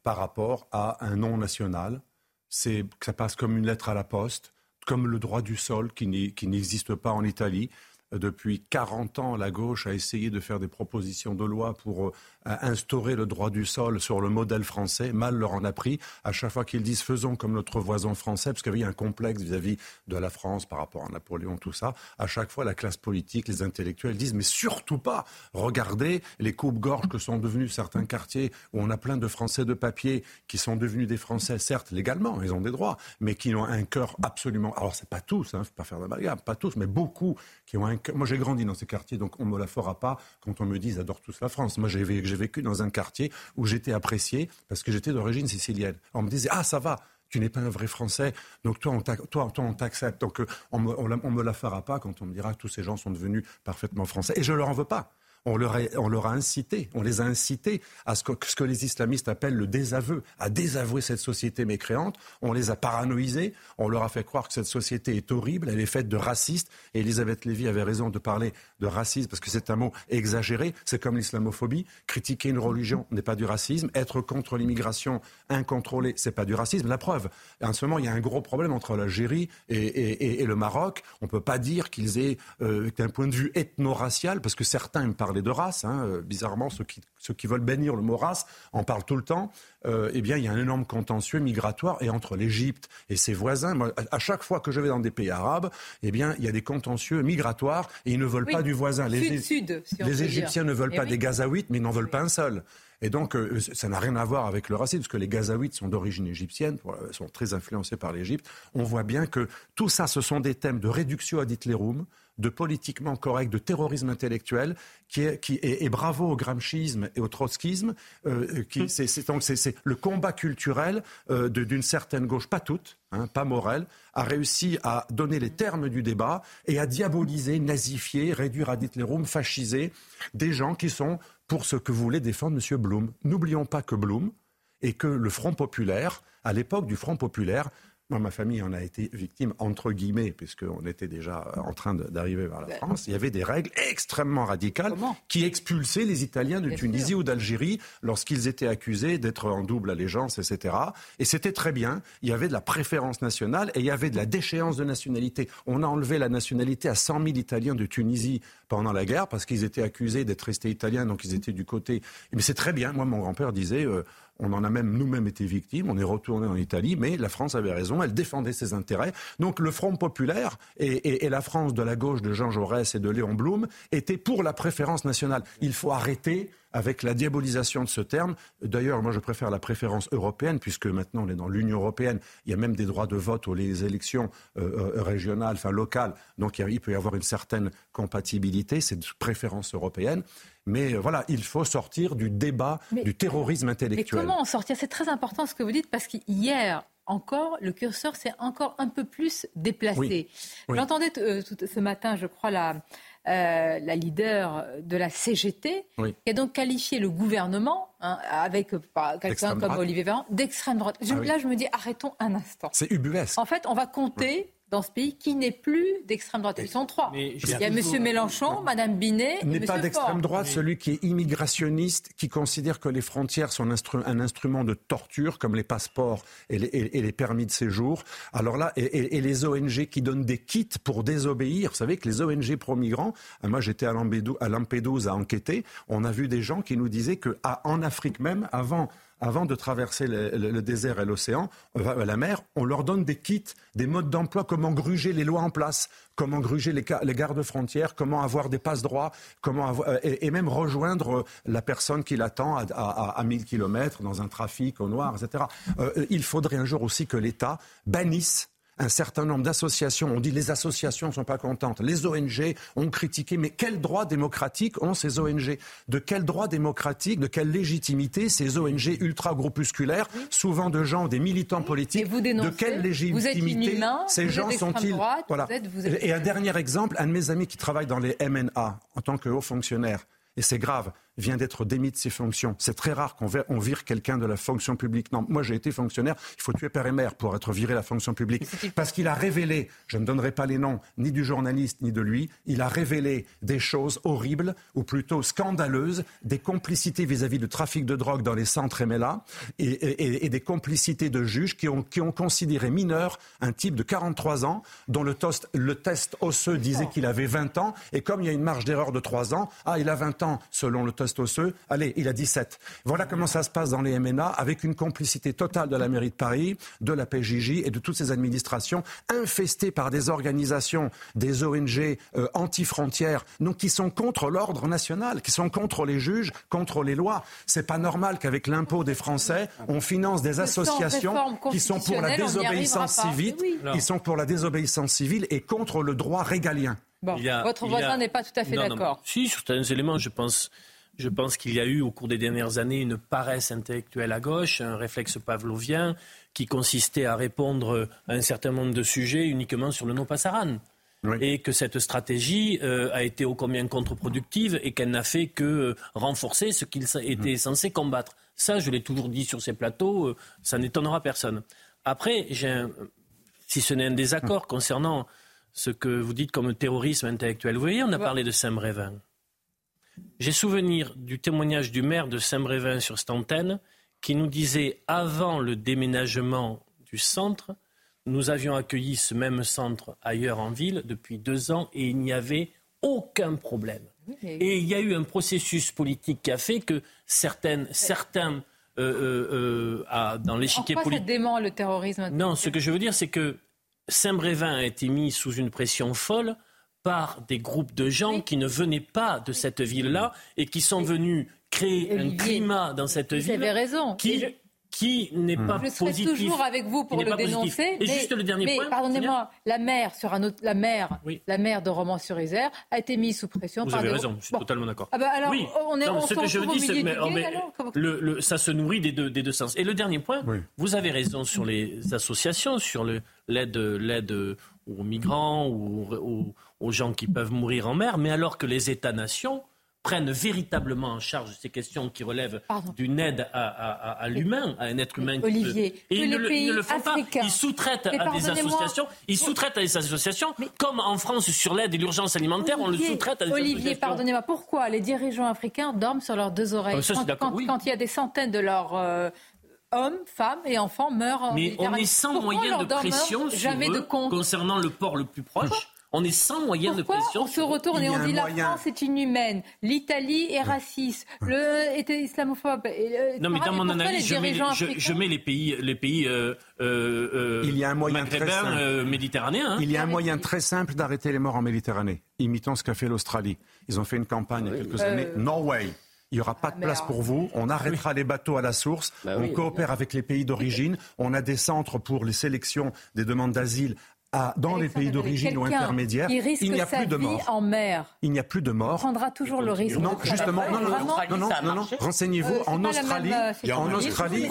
par rapport à un non national. C'est, ça passe comme une lettre à la poste comme le droit du sol qui n'existe pas en Italie. Depuis 40 ans, la gauche a essayé de faire des propositions de loi pour euh, instaurer le droit du sol sur le modèle français. Mal leur en a pris. À chaque fois qu'ils disent faisons comme notre voisin français, parce qu'il y a un complexe vis-à-vis de la France par rapport à Napoléon, tout ça, à chaque fois la classe politique, les intellectuels disent mais surtout pas. Regardez les coupes-gorges que sont devenus certains quartiers où on a plein de Français de papier qui sont devenus des Français, certes légalement, ils ont des droits, mais qui ont un cœur absolument. Alors c'est pas tous, hein, faut pas faire d'amalgame, pas tous, mais beaucoup qui ont un. Moi j'ai grandi dans ces quartiers, donc on me la fera pas quand on me dit ils adorent tous la France. Moi j'ai vécu dans un quartier où j'étais apprécié parce que j'étais d'origine sicilienne. On me disait ah ça va, tu n'es pas un vrai Français, donc toi, on t'accepte. Donc euh, on me, on, me la fera pas quand on me dira que tous ces gens sont devenus parfaitement français. Et je leur en veux pas on leur, a, on leur a incité, on les a incités à ce que, ce que, les islamistes appellent le désaveu, à désavouer cette société mécréante. On les a paranoïsés, on leur a fait croire que cette société est horrible, elle est faite de racistes. Et Elisabeth Lévy avait raison de parler de racisme parce que c'est un mot exagéré. C'est comme l'islamophobie. Critiquer une religion n'est pas du racisme. Être contre l'immigration incontrôlée, c'est pas du racisme. La preuve, en ce moment, il y a un gros problème entre l'Algérie et, et, le Maroc. On peut pas dire qu'ils aient, euh, d'un point de vue ethno-racial, parce que certains me parlent de race. Hein, euh, bizarrement, ceux qui, ceux qui veulent bannir le mot race en parlent tout le temps. Euh, eh bien, il y a un énorme contentieux migratoire et entre l'Égypte et ses voisins. à, chaque fois que je vais dans des pays arabes, eh bien, il y a des contentieux migratoires et ils ne veulent pas du voisin. Les, sud, les Égyptiens ne veulent eh pas des Gazaouites, mais ils n'en veulent pas un seul. Et donc, euh, ça n'a rien à voir avec le racisme, parce que les Gazaouites sont d'origine égyptienne, sont très influencés par l'Égypte. On voit bien que tout ça, ce sont des thèmes de réduction ad Hitlerum, de politiquement correct, de terrorisme intellectuel, qui est, qui est, et bravo au gramschisme et au trotskisme, euh, qui, hum. c'est, c'est, le combat culturel euh, d'une certaine gauche, pas toute, hein, pas Morel, a réussi à donner les termes du débat et à diaboliser, nazifier, réduire à Hitlerum, fasciser des gens qui sont pour ce que voulait défendre M. Blum. N'oublions pas que Blum et que le Front populaire, à l'époque du Front populaire, moi, ma famille en a été victime, entre guillemets, puisqu'on était déjà en train d'arriver vers la ben. France. Il y avait des règles extrêmement radicales qui expulsaient les Italiens de Tunisie ou d'Algérie lorsqu'ils étaient accusés d'être en double allégeance, etc. Et c'était très bien. Il y avait de la préférence nationale et il y avait de la déchéance de nationalité. On a enlevé la nationalité à 100 000 Italiens de Tunisie pendant la guerre parce qu'ils étaient accusés d'être restés italiens, donc ils étaient du côté. Mais c'est très bien. Moi, mon grand-père disait. Euh, on en a même nous-mêmes été victimes, on est retourné en Italie, mais la France avait raison elle défendait ses intérêts. Donc le Front populaire et, et la France de la gauche de Jean Jaurès et de Léon Blum étaient pour la préférence nationale. Il faut arrêter avec la diabolisation de ce terme. D'ailleurs, moi, je préfère la préférence européenne, puisque maintenant on est dans l'Union européenne. Il y a même des droits de vote aux les élections euh, euh, régionales, enfin locales. Donc il, peut y avoir une certaine compatibilité, c'est une préférence européenne. Mais euh, voilà, il faut sortir du débat du terrorisme intellectuel. Mais comment en sortir? C'est très important ce que vous dites, parce qu'hier, encore, le curseur s'est encore un peu plus déplacé. J'entendais ce matin, je crois, la, euh, la leader de la CGT, qui a donc qualifié le gouvernement, hein, avec euh, quelqu'un comme Olivier Véran, d'extrême droite. Ah là, je me dis, arrêtons un instant. C'est ubuesque. En fait, on va compter dans ce pays qui n'est plus d'extrême droite. Ils sont trois. il y a M. Mélenchon, Mme Binet N'est pas d'extrême droite celui qui est immigrationniste, qui considère que les frontières sont un, instrument de torture, comme les passeports et les, permis de séjour. Alors là, et, les ONG qui donnent des kits pour désobéir. Vous savez que les ONG pro-migrants, euh, moi j'étais à Lampedusa à enquêter, on a vu des gens qui nous disaient qu'en Afrique même, avant avant de traverser le, désert et l'océan, euh, la mer, on leur donne des kits, des modes d'emploi, comment gruger les lois en place, comment gruger les, gardes-frontières, comment avoir des passe-droits, comment euh, et, même rejoindre euh, la personne qui l'attend à, à, 1000 km dans un trafic au noir, etc. il faudrait un jour aussi que l'État bannisse un certain nombre d'associations, on dit les associations ne sont pas contentes, les ONG ont critiqué, mais quel droit démocratique ont ces ONG De quel droit démocratique, de quelle légitimité ces ONG ultra-groupusculaires, souvent de gens, des militants politiques, de quelle légitimité ces gens sont-ils? voilà. Et un dernier exemple, un de mes amis qui travaille dans les MNA en tant que haut fonctionnaire, et c'est grave, vient d'être démis de ses fonctions. C'est très rare qu'on vire quelqu'un de la fonction publique. Non, moi j'ai été fonctionnaire, il faut tuer père et mère pour être viré de la fonction publique. Parce qu'il a révélé, je ne donnerai pas les noms ni du journaliste ni de lui, il a révélé des choses horribles, ou plutôt scandaleuses, des complicités vis-à-vis du trafic de drogue dans les centres MLA, et, des complicités de juges qui ont, qui ont considéré mineur un type de 43 ans, dont le, toast, le test osseux disait qu'il avait 20 ans, et comme il y a une marge d'erreur de 3 ans, ah il a 20 ans selon le test osseux. Allez, il a 17. Voilà comment ça se passe dans les MNA, avec une complicité totale de la mairie de Paris, de la PJJ et de toutes ces administrations, infestées par des organisations, des ONG euh, anti-frontières, donc qui sont contre l'ordre national, qui sont contre les juges, contre les lois. C'est pas normal qu'avec l'impôt des Français, on finance des associations qui sont pour la désobéissance civile, qui sont pour la désobéissance civile et contre le droit régalien. votre voisin n'est pas tout à fait d'accord. Si, sur certains éléments, je pense je pense qu'il y a eu au cours des dernières années une paresse intellectuelle à gauche, un réflexe pavlovien qui consistait à répondre à un certain nombre de sujets uniquement sur le non passaran. Et que cette stratégie euh, a été ô combien contre-productive et qu'elle n'a fait que euh, renforcer ce qu'il était censé combattre. Ça, je l'ai toujours dit sur ces plateaux, euh, ça n'étonnera personne. Après, j'ai si ce n'est un désaccord concernant ce que vous dites comme terrorisme intellectuel. Vous voyez, on a parlé de Saint-Brévin. J'ai souvenir du témoignage du maire de Saint-Brévin sur cette antenne qui nous disait avant le déménagement du centre, nous avions accueilli ce même centre ailleurs en ville depuis deux ans et il n'y avait aucun problème. Et il y a eu un processus politique qui a fait que certaines, certains, euh, euh, euh, dans l'échiquier politique. ça dément le terrorisme? Non, ce que je veux dire, c'est que Saint-Brévin a été mis sous une pression folle par des groupes de gens qui ne venaient pas de cette ville-là et qui sont venus créer un climat dans cette ville raison. qui, qui n'est pas je serai toujours avec vous pour le dénoncer. Et juste le dernier mais, point. Pardonnez-moi, la maire sur un autre, la maire, la maire de Romans-sur-Isère a été mise sous pression. Vous par avez raison, je suis totalement d'accord. Ah bah alors, oui. on est. Non, ce que je veux dire, c'est que le, ça se nourrit des deux, des deux sens. Et le dernier point, vous avez raison sur les associations, sur l'aide, l'aide aux migrants ou aux gens qui peuvent mourir en mer, mais alors que les États-nations prennent véritablement en charge ces questions qui relèvent d'une aide à, l'humain, à un être humain. Olivier, et ils, ne, le font pas. Ils sous-traitent à des associations. Ils sous-traitent à des associations, comme en France sur l'aide et l'urgence alimentaire, on le sous-traite à des Olivier, Olivier, pardonnez-moi, pourquoi les dirigeants africains dorment sur leurs deux oreilles ah, quand, il y a des centaines de leurs euh, hommes, femmes et enfants meurent Mais on est sans moyen de pression sur eux concernant le port le plus proche? On est sans moyens de pression. On se retourne et on dit la France est inhumaine, l'Italie est raciste, le est islamophobe. non, mais dans mon analyse, je mets, je, mets, les pays, les pays euh, euh, il y a un moyen très simple. Euh, méditerranéen. Hein. Il y a un moyen très simple d'arrêter les morts en Méditerranée, imitant ce qu'a fait l'Australie. Ils ont fait une campagne il y a quelques années. Norway. Il n'y aura pas de place pour vous. On arrêtera les bateaux à la source. Bah on coopère avec les pays d'origine. On a des centres pour les sélections des demandes d'asile dans les pays d'origine ou intermédiaires, il n'y a plus de morts. En mer. Il n'y a plus de morts. On prendra toujours le risque. Non, justement, non, non, non, non, non, Renseignez-vous, en Australie, en Australie,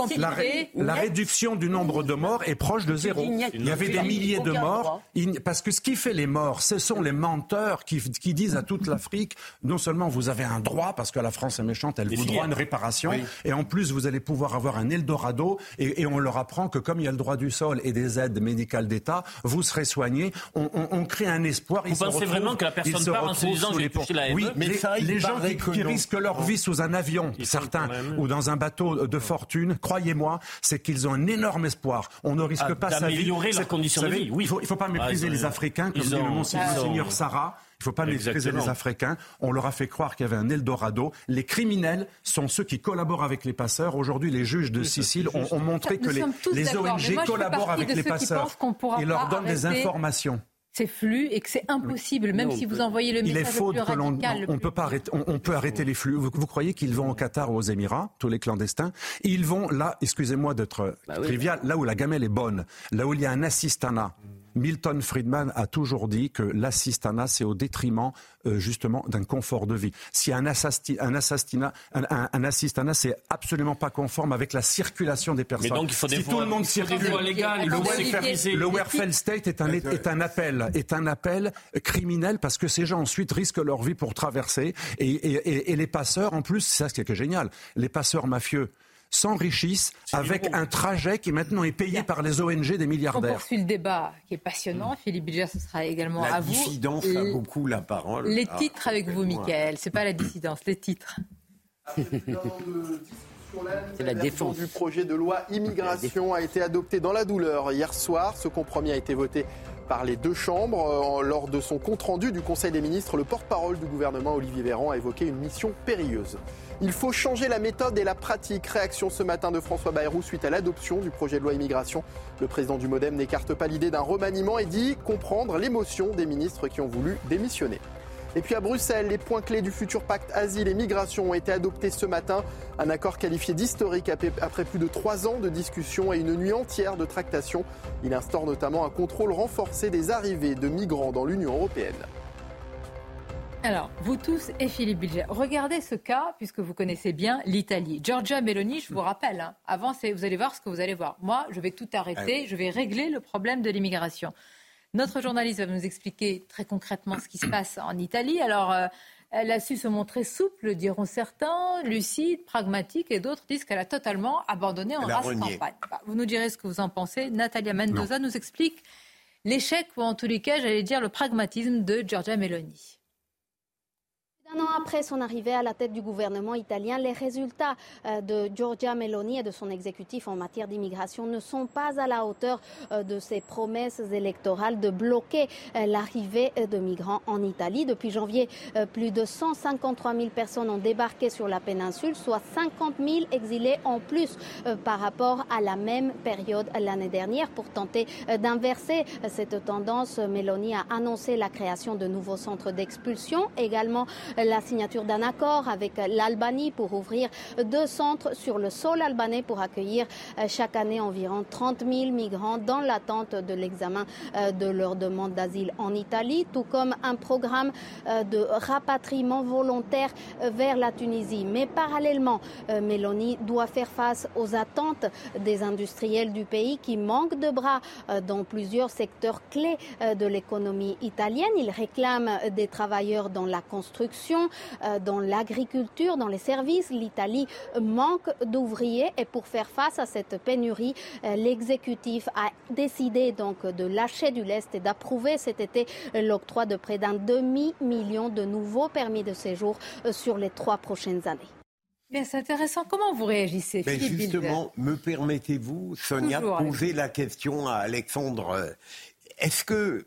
la, réduction du nombre de morts est proche de zéro. Il y avait des milliers de morts, parce que ce qui fait les morts, ce sont les menteurs qui, qui disent à toute l'Afrique, non seulement vous avez un droit, parce que la France est méchante, elle vous doit une réparation, et en plus vous allez pouvoir avoir un Eldorado, et, et on leur apprend que comme il y a le droit du sol et des aides médicales d'État, vous serait soigné, on, crée un espoir. Vous pensez vraiment que la personne part en se disant j'ai la Oui, mais les, gens qui, risquent leur vie sous un avion, certains, ou dans un bateau de fortune, croyez-moi, c'est qu'ils ont un énorme espoir. On ne risque ah, pas sa vie. D'améliorer leurs conditions de vie, oui. Il ne faut, pas mépriser ah, les Africains, comme dit le Monseigneur Sarah. Il ne faut pas mépriser les Africains. On leur a fait croire qu'il y avait un Eldorado. Les criminels sont ceux qui collaborent avec les passeurs. Aujourd'hui, les juges de Sicile ont, montré que les, ONG collaborent avec les passeurs et leur donnent des informations c'est flux et que c'est impossible, même si vous envoyez le message Il est faux que l'on on, peut pas arrêter, on, peut arrêter les flux. Vous, croyez qu'ils vont au Qatar ou aux Émirats, tous les clandestins? Ils vont là, excusez-moi d'être bah trivial, là où la gamelle est bonne, là où il y a un assistanat. Milton Friedman a toujours dit que l'assistanat, c'est au détriment euh, justement d'un confort de vie. Si un, un, assassinat, un, un, assistanat, c'est absolument pas conforme avec la circulation des personnes. Mais donc il faut des si tout le monde circule, le, le welfare state est un, est un appel, est un appel criminel parce que ces gens ensuite risquent leur vie pour traverser et, et, et les passeurs, en plus, c'est ça ce qui est génial, les passeurs mafieux s'enrichissent avec un trajet qui maintenant est payé par les ONG des milliardaires. On poursuit le débat qui est passionnant. Philippe Bilger, ce sera également à vous. La dissidence a beaucoup la parole. Les ah. titres avec vous, Michael. C'est pas la dissidence, les titres. C'est la défense. du projet de loi immigration a été adopté dans la douleur hier soir. Ce compromis a été voté par les deux chambres. Euh, lors de son compte-rendu du Conseil des ministres, le porte-parole du gouvernement, Olivier Véran, a évoqué une mission périlleuse. Il faut changer la méthode et la pratique. Réaction ce matin de François Bayrou suite à l'adoption du projet de loi immigration. Le président du Modem n'écarte pas l'idée d'un remaniement et dit comprendre l'émotion des ministres qui ont voulu démissionner. Et puis à Bruxelles, les points clés du futur pacte asile et migration ont été adoptés ce matin. Un accord qualifié d'historique après plus de trois ans de discussions et une nuit entière de tractations. Il instaure notamment un contrôle renforcé des arrivées de migrants dans l'Union européenne. Alors, vous tous et Philippe Bilger, regardez ce cas, puisque vous connaissez bien l'Italie. Giorgia Meloni, je vous rappelle, hein, avant, vous allez voir ce que vous allez voir. Moi, je vais tout arrêter, ah je vais régler le problème de l'immigration. Notre journaliste va nous expliquer très concrètement ce qui se passe en Italie. Alors, euh, elle a su se montrer souple, diront certains, lucide, pragmatique, et d'autres disent qu'elle a totalement abandonné en race campagne. Bah, vous nous direz ce que vous en pensez. Natalia Mendoza nous explique l'échec, ou en tous les cas, j'allais dire le pragmatisme de Giorgia Meloni. Un an après son arrivée à la tête du gouvernement italien, les résultats euh, de Giorgia Meloni et de son exécutif en matière d'immigration ne sont pas à la hauteur euh, de ses promesses électorales de bloquer euh, l'arrivée de migrants en Italie. Depuis janvier, plus de 153 000 personnes ont débarqué sur la péninsule, soit 50 000 exilés en plus par rapport à la même période l'année dernière. Pour tenter d'inverser cette tendance, Meloni a annoncé la création de nouveaux centres d'expulsion, également la signature d'un accord avec l'Albanie pour ouvrir deux centres sur le sol albanais pour accueillir euh, chaque année environ 30 000 migrants dans l'attente de l'examen euh, de leur demande d'asile en Italie, tout comme un programme euh, de rapatriement volontaire vers la Tunisie. Mais parallèlement, Mélanie doit faire face aux attentes des industriels du pays qui manquent de bras dans plusieurs secteurs clés de l'économie italienne. Ils réclament des travailleurs dans la construction euh, dans l'agriculture, dans les services. L'Italie manque d'ouvriers et pour faire face à cette pénurie, euh, l'exécutif a décidé donc de lâcher du lest et d'approuver cet été l'octroi de près d'un demi-million de nouveaux permis de séjour euh, sur les trois prochaines années. Bien, c'est intéressant. Comment vous réagissez, Mais Justement, me permettez-vous, Sonia, de poser la question à Alexandre est-ce que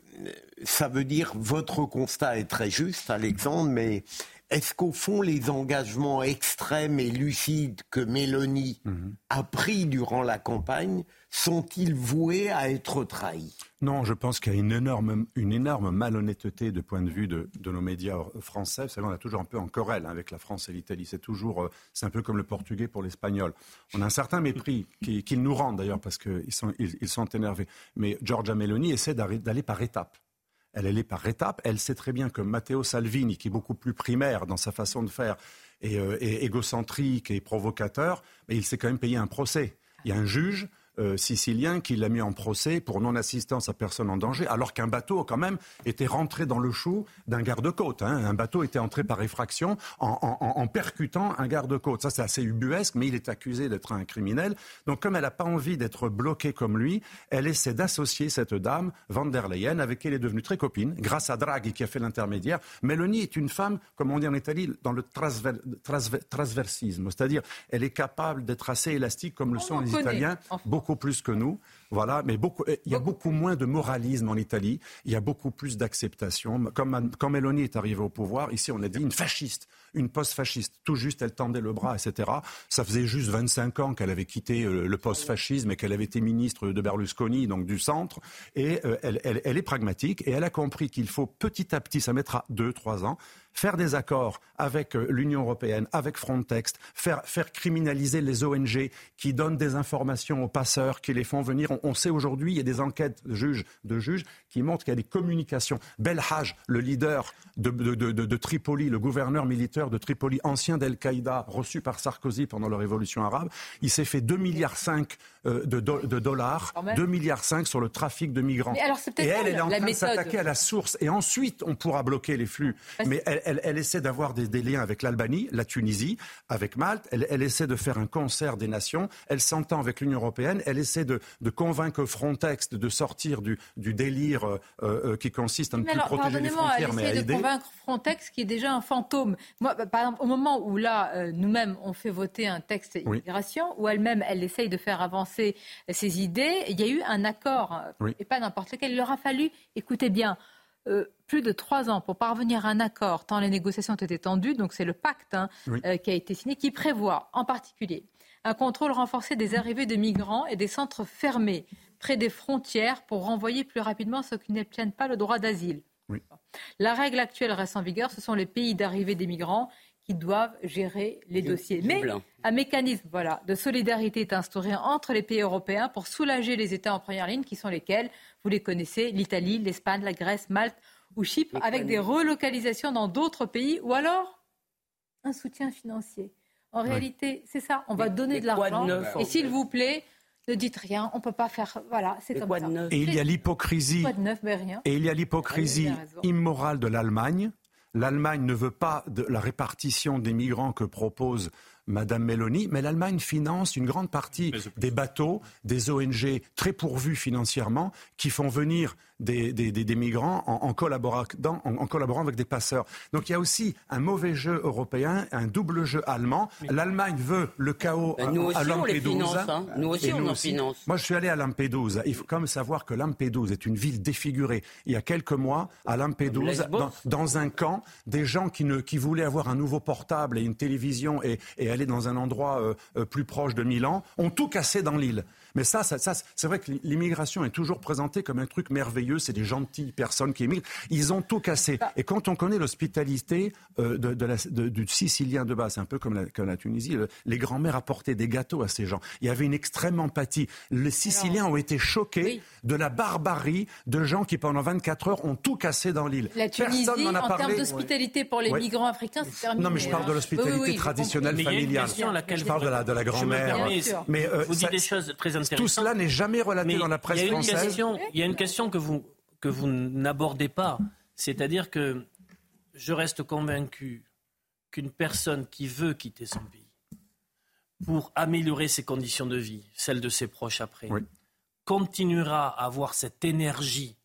ça veut dire votre constat est très juste, Alexandre, mais est-ce qu'au fond, les engagements extrêmes et lucides que Mélanie mhm. a pris durant la campagne sont-ils voués à être trahis? Non, je pense qu'il y a une énorme, une énorme malhonnêteté de point de vue de, nos médias français. Vous savez, on a toujours un peu en querelle hein, avec la France et l'Italie. C'est toujours, euh, c'est un peu comme le portugais pour l'espagnol. On a un certain mépris qu'ils nous rendent d'ailleurs parce qu'ils sont, ils sont énervés. Mais Giorgia Meloni essaie d'aller par étapes elle, est par étapes. Elle sait très bien que Matteo Salvini, qui est beaucoup plus primaire dans sa façon de faire, et, euh, égocentrique et provocateur, mais il s'est quand même payé un procès. Il y a un juge euh, sicilien qui l'a mis en procès pour non-assistance à personne en danger, alors qu'un bateau, quand même, était rentré dans le chou d'un garde-côte. Hein. Un bateau était entré par effraction en, percutant un garde-côte. Ça, c'est assez ubuesque, mais il est accusé d'être un criminel. Donc, comme elle n'a pas envie d'être bloquée comme lui, elle essaie d'associer cette dame, Van der Leyen, avec qui elle est devenue très copine, grâce à Draghi qui a fait l'intermédiaire. Mélanie est une femme, comme on dit en Italie, dans le transversisme, c'est-à-dire elle est capable d'être assez élastique comme le sont les Italiens beaucoup plus que nous. Voilà, mais beaucoup, il y a beaucoup moins de moralisme en Italie. Il y a beaucoup plus d'acceptation. Comme quand Mélanie est arrivée au pouvoir, ici on a dit une fasciste, une post-fasciste. Tout juste, elle tendait le bras, etc. Ça faisait juste 25 ans qu'elle avait quitté euh, le post-fascisme et qu'elle avait été ministre de Berlusconi, donc du centre. Et euh, elle, elle est pragmatique et elle a compris qu'il faut petit à petit, ça mettra deux, trois ans, faire des accords avec euh, l'Union européenne, avec Frontex, faire, faire criminaliser les ONG qui donnent des informations aux passeurs, qui les font venir. On, sait aujourd'hui, il y a des enquêtes de juges, de juges qui montrent qu'il y a des communications. Belhaj, le leader de, de, Tripoli, le gouverneur militaire de Tripoli, ancien d'Al-Qaïda, reçu par Sarkozy pendant la révolution arabe, il s'est fait 2,5 milliards euh, de, dollars, 2,5 milliards sur le trafic de migrants. et elle, elle est en train de s'attaquer à la source. Et ensuite, on pourra bloquer les flux. Mais elle, elle, essaie d'avoir des, liens avec l'Albanie, la Tunisie, avec Malte. Elle, essaie de faire un concert des nations. Elle s'entend avec l'Union européenne. Elle essaie de, convaincre Frontex de sortir du, délire euh, euh, qui consiste à ne plus protéger les frontières, mais à aider. de convaincre Frontex qui est déjà un fantôme. Moi, bah, par exemple, au moment où là, euh, nous-mêmes, on fait voter un texte immigration, où elle-même, elle essaye de faire avancer ses idées, il y a eu un accord, et pas n'importe lequel. Il leur a fallu, écoutez bien, euh, plus de trois ans pour parvenir à un accord, tant les négociations ont été tendues. Donc c'est le pacte hein, euh, qui a été signé, qui prévoit en particulier un contrôle renforcé des arrivées de migrants et des centres fermés près des frontières pour renvoyer plus rapidement ceux qui n'obtiennent pas le droit d'asile. La règle actuelle reste en vigueur, ce sont les pays d'arrivée des migrants qui doivent gérer les dossiers. Mais un mécanisme voilà, de solidarité est instauré entre les pays européens pour soulager les États en première ligne, qui sont lesquels Vous les connaissez, l'Italie, l'Espagne, la Grèce, Malte ou Chypre, avec des relocalisations dans d'autres pays, ou alors un soutien financier. En réalité, c'est ça. On va donner de l'argent. Et s'il vous plaît, ne dites rien, on ne peut pas faire. Voilà, c'est comme ça. Et il y a l'hypocrisie. Et il y a l'hypocrisie immorale de l'Allemagne L'Allemagne ne veut pas de la répartition des migrants que propose Madame Meloni, mais l'Allemagne finance une grande partie des bateaux, des ONG très pourvus financièrement, qui font venir des, des, migrants en, collaborant, en, collaborant avec des passeurs. Donc il y a aussi un mauvais jeu européen, un double jeu allemand. L'Allemagne veut le chaos ben, nous aussi, à Lampedusa. Hein. Nous aussi, on en finance. Moi, je suis allé à Lampedusa. Il faut quand même savoir que Lampedusa est une ville défigurée. Il y a quelques mois, à Lampedusa, dans, un camp, des gens qui, ne, qui voulaient avoir un nouveau portable et une télévision et, et aller dans un endroit euh, euh, plus proche de Milan ont tout cassé dans l'île. Mais ça, ça, c'est vrai que l'immigration est toujours présentée comme un truc merveilleux. C'est des gentilles personnes qui émigrent. Ils ont tout cassé. Et quand on connaît l'hospitalité euh, de, du Sicilien de base, c'est un peu comme la, la Tunisie, les grands-mères apportaient des gâteaux à ces gens. Il y avait une extrême empathie. Les Siciliens ont été choqués de la barbarie de gens qui, pendant 24 heures, ont tout cassé dans l'île. La Tunisie, en, a en termes d'hospitalité pour les migrants africains, c'est terminé. Non, mais je parle de l'hospitalité traditionnelle familiale. Je parle de la, de la grand-mère. Mais euh, vous dites des choses très Tout cela n'est jamais relaté dans la presse française. il y a une question que vous, que vous n'abordez pas. C'est-à-dire que je reste convaincu qu'une personne qui veut quitter son pays pour améliorer ses conditions de vie, celles de ses proches après, continuera à avoir cette énergie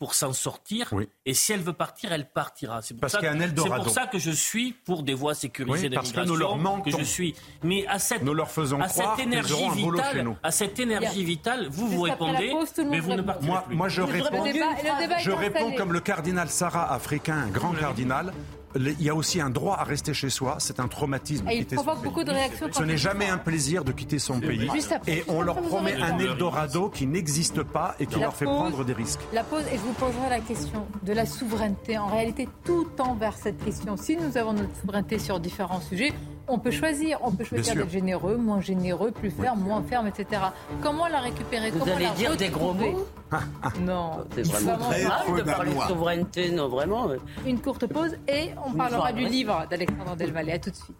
pour s'en sortir. Et si elle veut partir, elle partira. C'est pour, parce ça, que, c'est pour ça que je suis pour des voies sécurisées oui, parce que nous leur manquons. Que je suis. Mais à cette, nous leur faisons à cette énergie vitale, à cette énergie vitale, vous vous répondez, mais vous ne partirez moi, plus. Moi, je réponds, débat, je réponds comme le cardinal Sarah africain, un grand cardinal il y a aussi un droit à rester chez soi. C'est un traumatisme. Et il provoque beaucoup de réactions. Ce n'est jamais un plaisir de quitter son pays. Et on leur promet un Eldorado qui n'existe pas et qui leur fait prendre des risques. La pause, et je vous poserai la question de la souveraineté. En réalité, tout tend vers cette question. Si nous avons notre souveraineté sur différents sujets, on peut choisir. On peut choisir d'être généreux, moins généreux, plus ferme, moins ferme, etc. Comment la récupérer? Vous Comment allez la dire des gros mots? [LAUGHS] Non. C'est vraiment mal de parler de souveraineté, non, vraiment. Une courte pause et on parlera du livre d'Alexandre Delvalle. À tout de suite.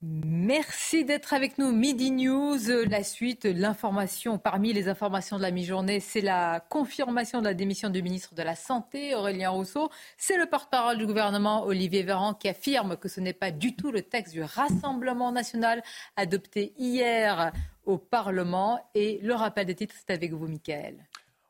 Merci d'être avec nous. Midi News, la suite, l'information. Parmi les informations de la mi-journée, c'est la confirmation de la démission du ministre de la Santé, Aurélien Rousseau. C'est le porte-parole du gouvernement, Olivier Véran, qui affirme que ce n'est pas du tout le texte du Rassemblement national adopté hier au Parlement. Et le rappel des titres, c'est avec vous, Michael.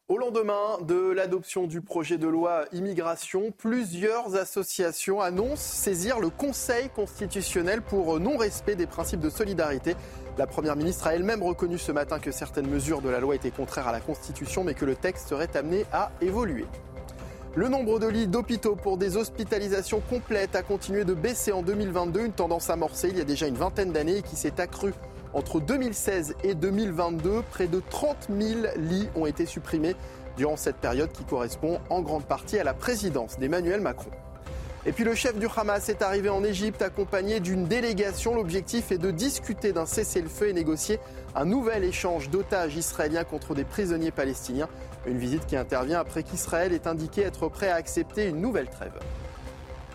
Au lendemain de l'adoption du projet de loi immigration, plusieurs associations annoncent saisir le Conseil constitutionnel pour non-respect des principes de solidarité. La Première ministre a elle-même reconnu ce matin que certaines mesures de la loi étaient contraires à la Constitution, mais que le texte serait amené à évoluer. Le nombre de lits d'hôpitaux pour des hospitalisations complètes a continué de baisser en 2022, une tendance amorcée il y a déjà une vingtaine d'années et qui s'est accrue entre 2016 et 2022, près de 30 000 lits ont été supprimés durant cette période qui correspond en grande partie à la présidence d'Emmanuel Macron. Et puis le chef du Hamas est arrivé en Égypte accompagné d'une délégation. L'objectif est de discuter d'un cessez-le-feu et négocier un nouvel échange d'otages israéliens contre des prisonniers palestiniens. Une visite qui intervient après qu'Israël ait indiqué être prêt à accepter une nouvelle trêve.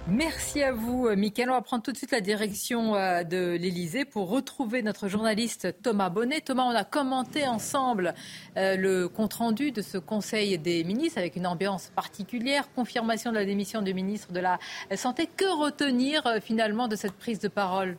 Merci à vous, Mickaël. On va prendre tout de suite la direction euh, de l'Elysée pour retrouver notre journaliste Thomas Bonnet. Thomas, on a commenté ensemble euh, le compte-rendu de ce Conseil des ministres avec une ambiance particulière, confirmation de la démission du ministre de la Santé. Que retenir euh, finalement de cette prise de parole?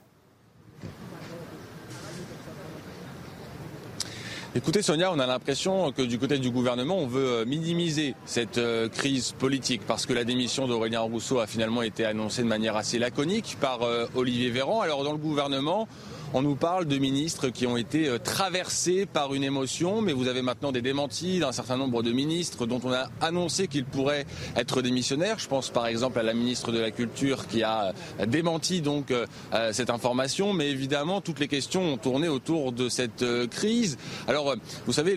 Écoutez Sonia, on a l'impression que du côté du gouvernement, on veut euh, minimiser cette euh, crise politique parce que la démission d'Aurélien Rousseau a finalement été annoncée de manière assez laconique par euh, Olivier Véran. Alors dans le gouvernement, on nous parle de ministres qui ont été euh, traversés par une émotion, mais vous avez maintenant des démentis d'un certain nombre de ministres dont on a annoncé qu'ils pourraient être démissionnaires. Je pense par exemple à la ministre de la Culture qui a euh, démenti donc euh, cette information, mais évidemment toutes les questions ont tourné autour de cette crise. Alors vous savez,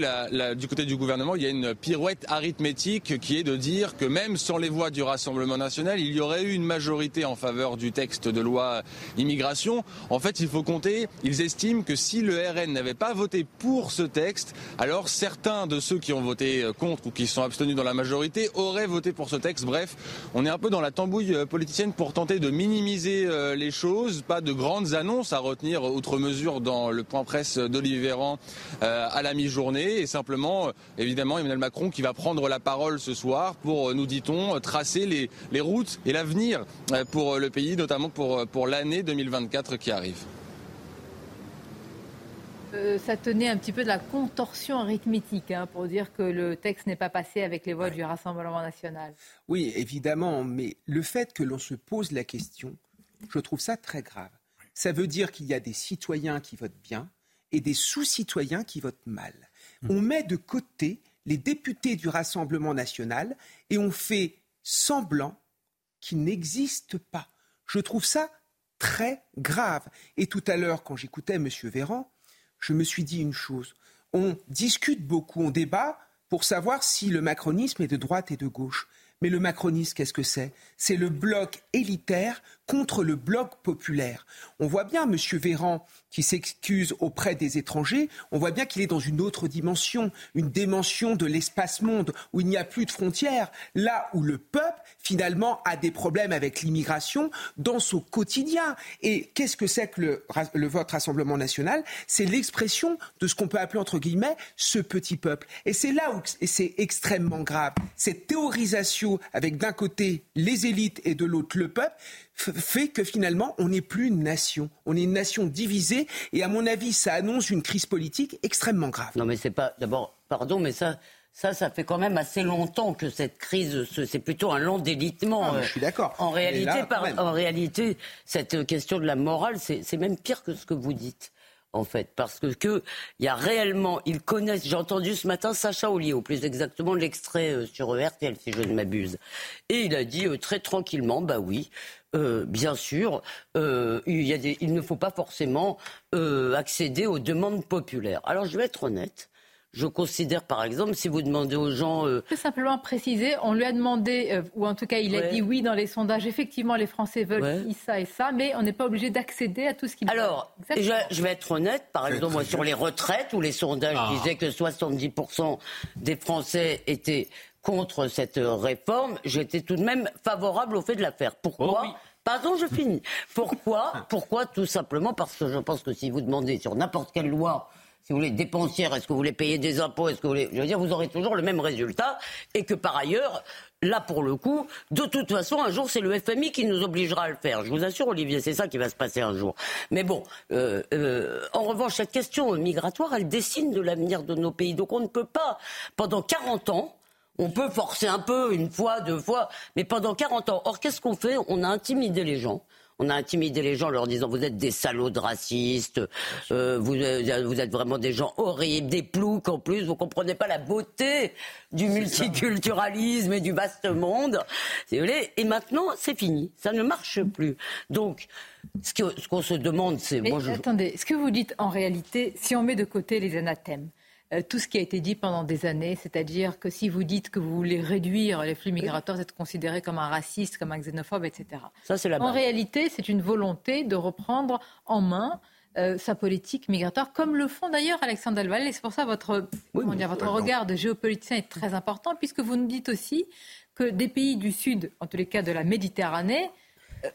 du côté du gouvernement, il y a une pirouette arithmétique qui est de dire que même sans les voix du Rassemblement national, il y aurait eu une majorité en faveur du texte de loi immigration. En fait, il faut compter ils estiment que si le RN n'avait pas voté pour ce texte, alors certains de ceux qui ont voté euh, contre ou qui sont abstenus dans la majorité auraient voté pour ce texte. Bref, on est un peu dans la tambouille euh, politicienne pour tenter de minimiser euh, les choses. Pas de grandes annonces à retenir, outre mesure, dans le point presse d'Olivier Véran à la mi-journée. Et simplement, évidemment, Emmanuel Macron qui va prendre la parole ce soir pour, nous dit-on, tracer les, les routes et l'avenir pour le pays, notamment pour, pour l'année 2024 qui arrive. Euh, ça tenait un petit peu de la contorsion arithmétique hein, pour dire que le texte n'est pas passé avec les voix du Rassemblement national. Oui, évidemment, mais le fait que l'on se pose la question, je trouve ça très grave. Ça veut dire qu'il y a des citoyens qui votent bien et des sous-citoyens qui votent mal. Mmh. On met de côté les députés du Rassemblement national et on fait semblant qu'ils n'existent pas. Je trouve ça très grave. Et tout à l'heure, quand j'écoutais M. Véran, je me suis dit une chose. On discute beaucoup, on débat pour savoir si le macronisme est de droite et de gauche. Mais le macronisme, qu'est-ce que c'est? C'est le bloc élitaire contre le bloc populaire. On voit bien M. Véran qui s'excuse auprès des étrangers, on voit bien qu'il est dans une autre dimension, une dimension de l'espace-monde où il n'y a plus de frontières, là où le peuple finalement a des problèmes avec l'immigration dans son quotidien. Et qu'est-ce que c'est que le, le vote Rassemblement national? C'est l'expression de ce qu'on peut appeler entre guillemets ce petit peuple. Et c'est là où c'est extrêmement grave. Cette théorisation avec d'un côté les élites et de l'autre le peuple fait que finalement, on n'est plus une nation. On est une nation divisée et à mon avis, ça annonce une crise politique extrêmement grave. Non, mais c'est pas. D'abord, pardon, mais ça, ça, ça fait quand même assez longtemps que cette crise, c'est plutôt un long délitement. Ah, je suis d'accord. En réalité, en réalité, cette question de la morale, c'est même pire que ce que vous dites en fait, parce que, il y a réellement, ils connaissent. J'ai entendu ce matin Sacha au plus exactement l'extrait euh, sur RTL, si je ne m'abuse, et il a dit euh, très tranquillement, bah oui. Euh, bien sûr, il ne faut pas forcément accéder aux demandes populaires. Alors je vais être honnête, je considère, par exemple, si vous demandez aux gens... Euh... simplement préciser, on lui a demandé, euh, ou en tout cas il a dit oui dans les sondages, effectivement les Français veulent ça et ça, mais on n'est pas obligé d'accéder à tout ce qu'ils Alors, je, vais être honnête, par exemple, moi, sur les retraites, où les sondages ah. disaient que 70% des Français étaient contre cette réforme, j'étais tout de même favorable au fait de la faire. Pourquoi oh Pardon, je finis. Pourquoi? Pourquoi? Tout simplement parce que je pense que si vous demandez sur n'importe quelle loi si vous voulez, dépensière, est-ce que vous voulez payer des impôts, est-ce que vous voulez... Je veux dire, vous aurez toujours le même résultat, et que par ailleurs, là pour le coup, de toute façon, un jour, c'est le FMI qui nous obligera à le faire. Je vous assure, Olivier, c'est ça qui va se passer un jour. Mais bon, euh, euh, en revanche, cette question migratoire, elle dessine de l'avenir de nos pays. Donc on ne peut pas, pendant 40 ans, on peut forcer un peu, une fois, deux fois, mais pendant 40 ans. Or, qu'est-ce qu'on fait? On a intimidé les gens. On a intimidé les gens en leur disant vous êtes des salauds de racistes, euh, vous, euh, vous, êtes vraiment des gens horribles, des ploucs en plus, vous comprenez pas la beauté du multiculturalisme et du vaste monde. Et maintenant, c'est fini, ça ne marche plus. Donc, ce qu'on se demande, c'est... Attendez, ce que vous dites en réalité, si on met de côté les anathèmes, tout ce qui a été dit pendant des années, c'est-à-dire que si vous dites que vous voulez réduire les flux migratoires, vous êtes considéré comme un raciste, comme un xénophobe, etc. Ça, c'est la En réalité, c'est une volonté de reprendre en main euh, sa politique migratoire, comme le font d'ailleurs Alexandre Delval. Et c'est pour ça votre, dire, votre regard de géopoliticien est très important, puisque vous nous dites aussi que des pays du Sud, en tous les cas de la Méditerranée,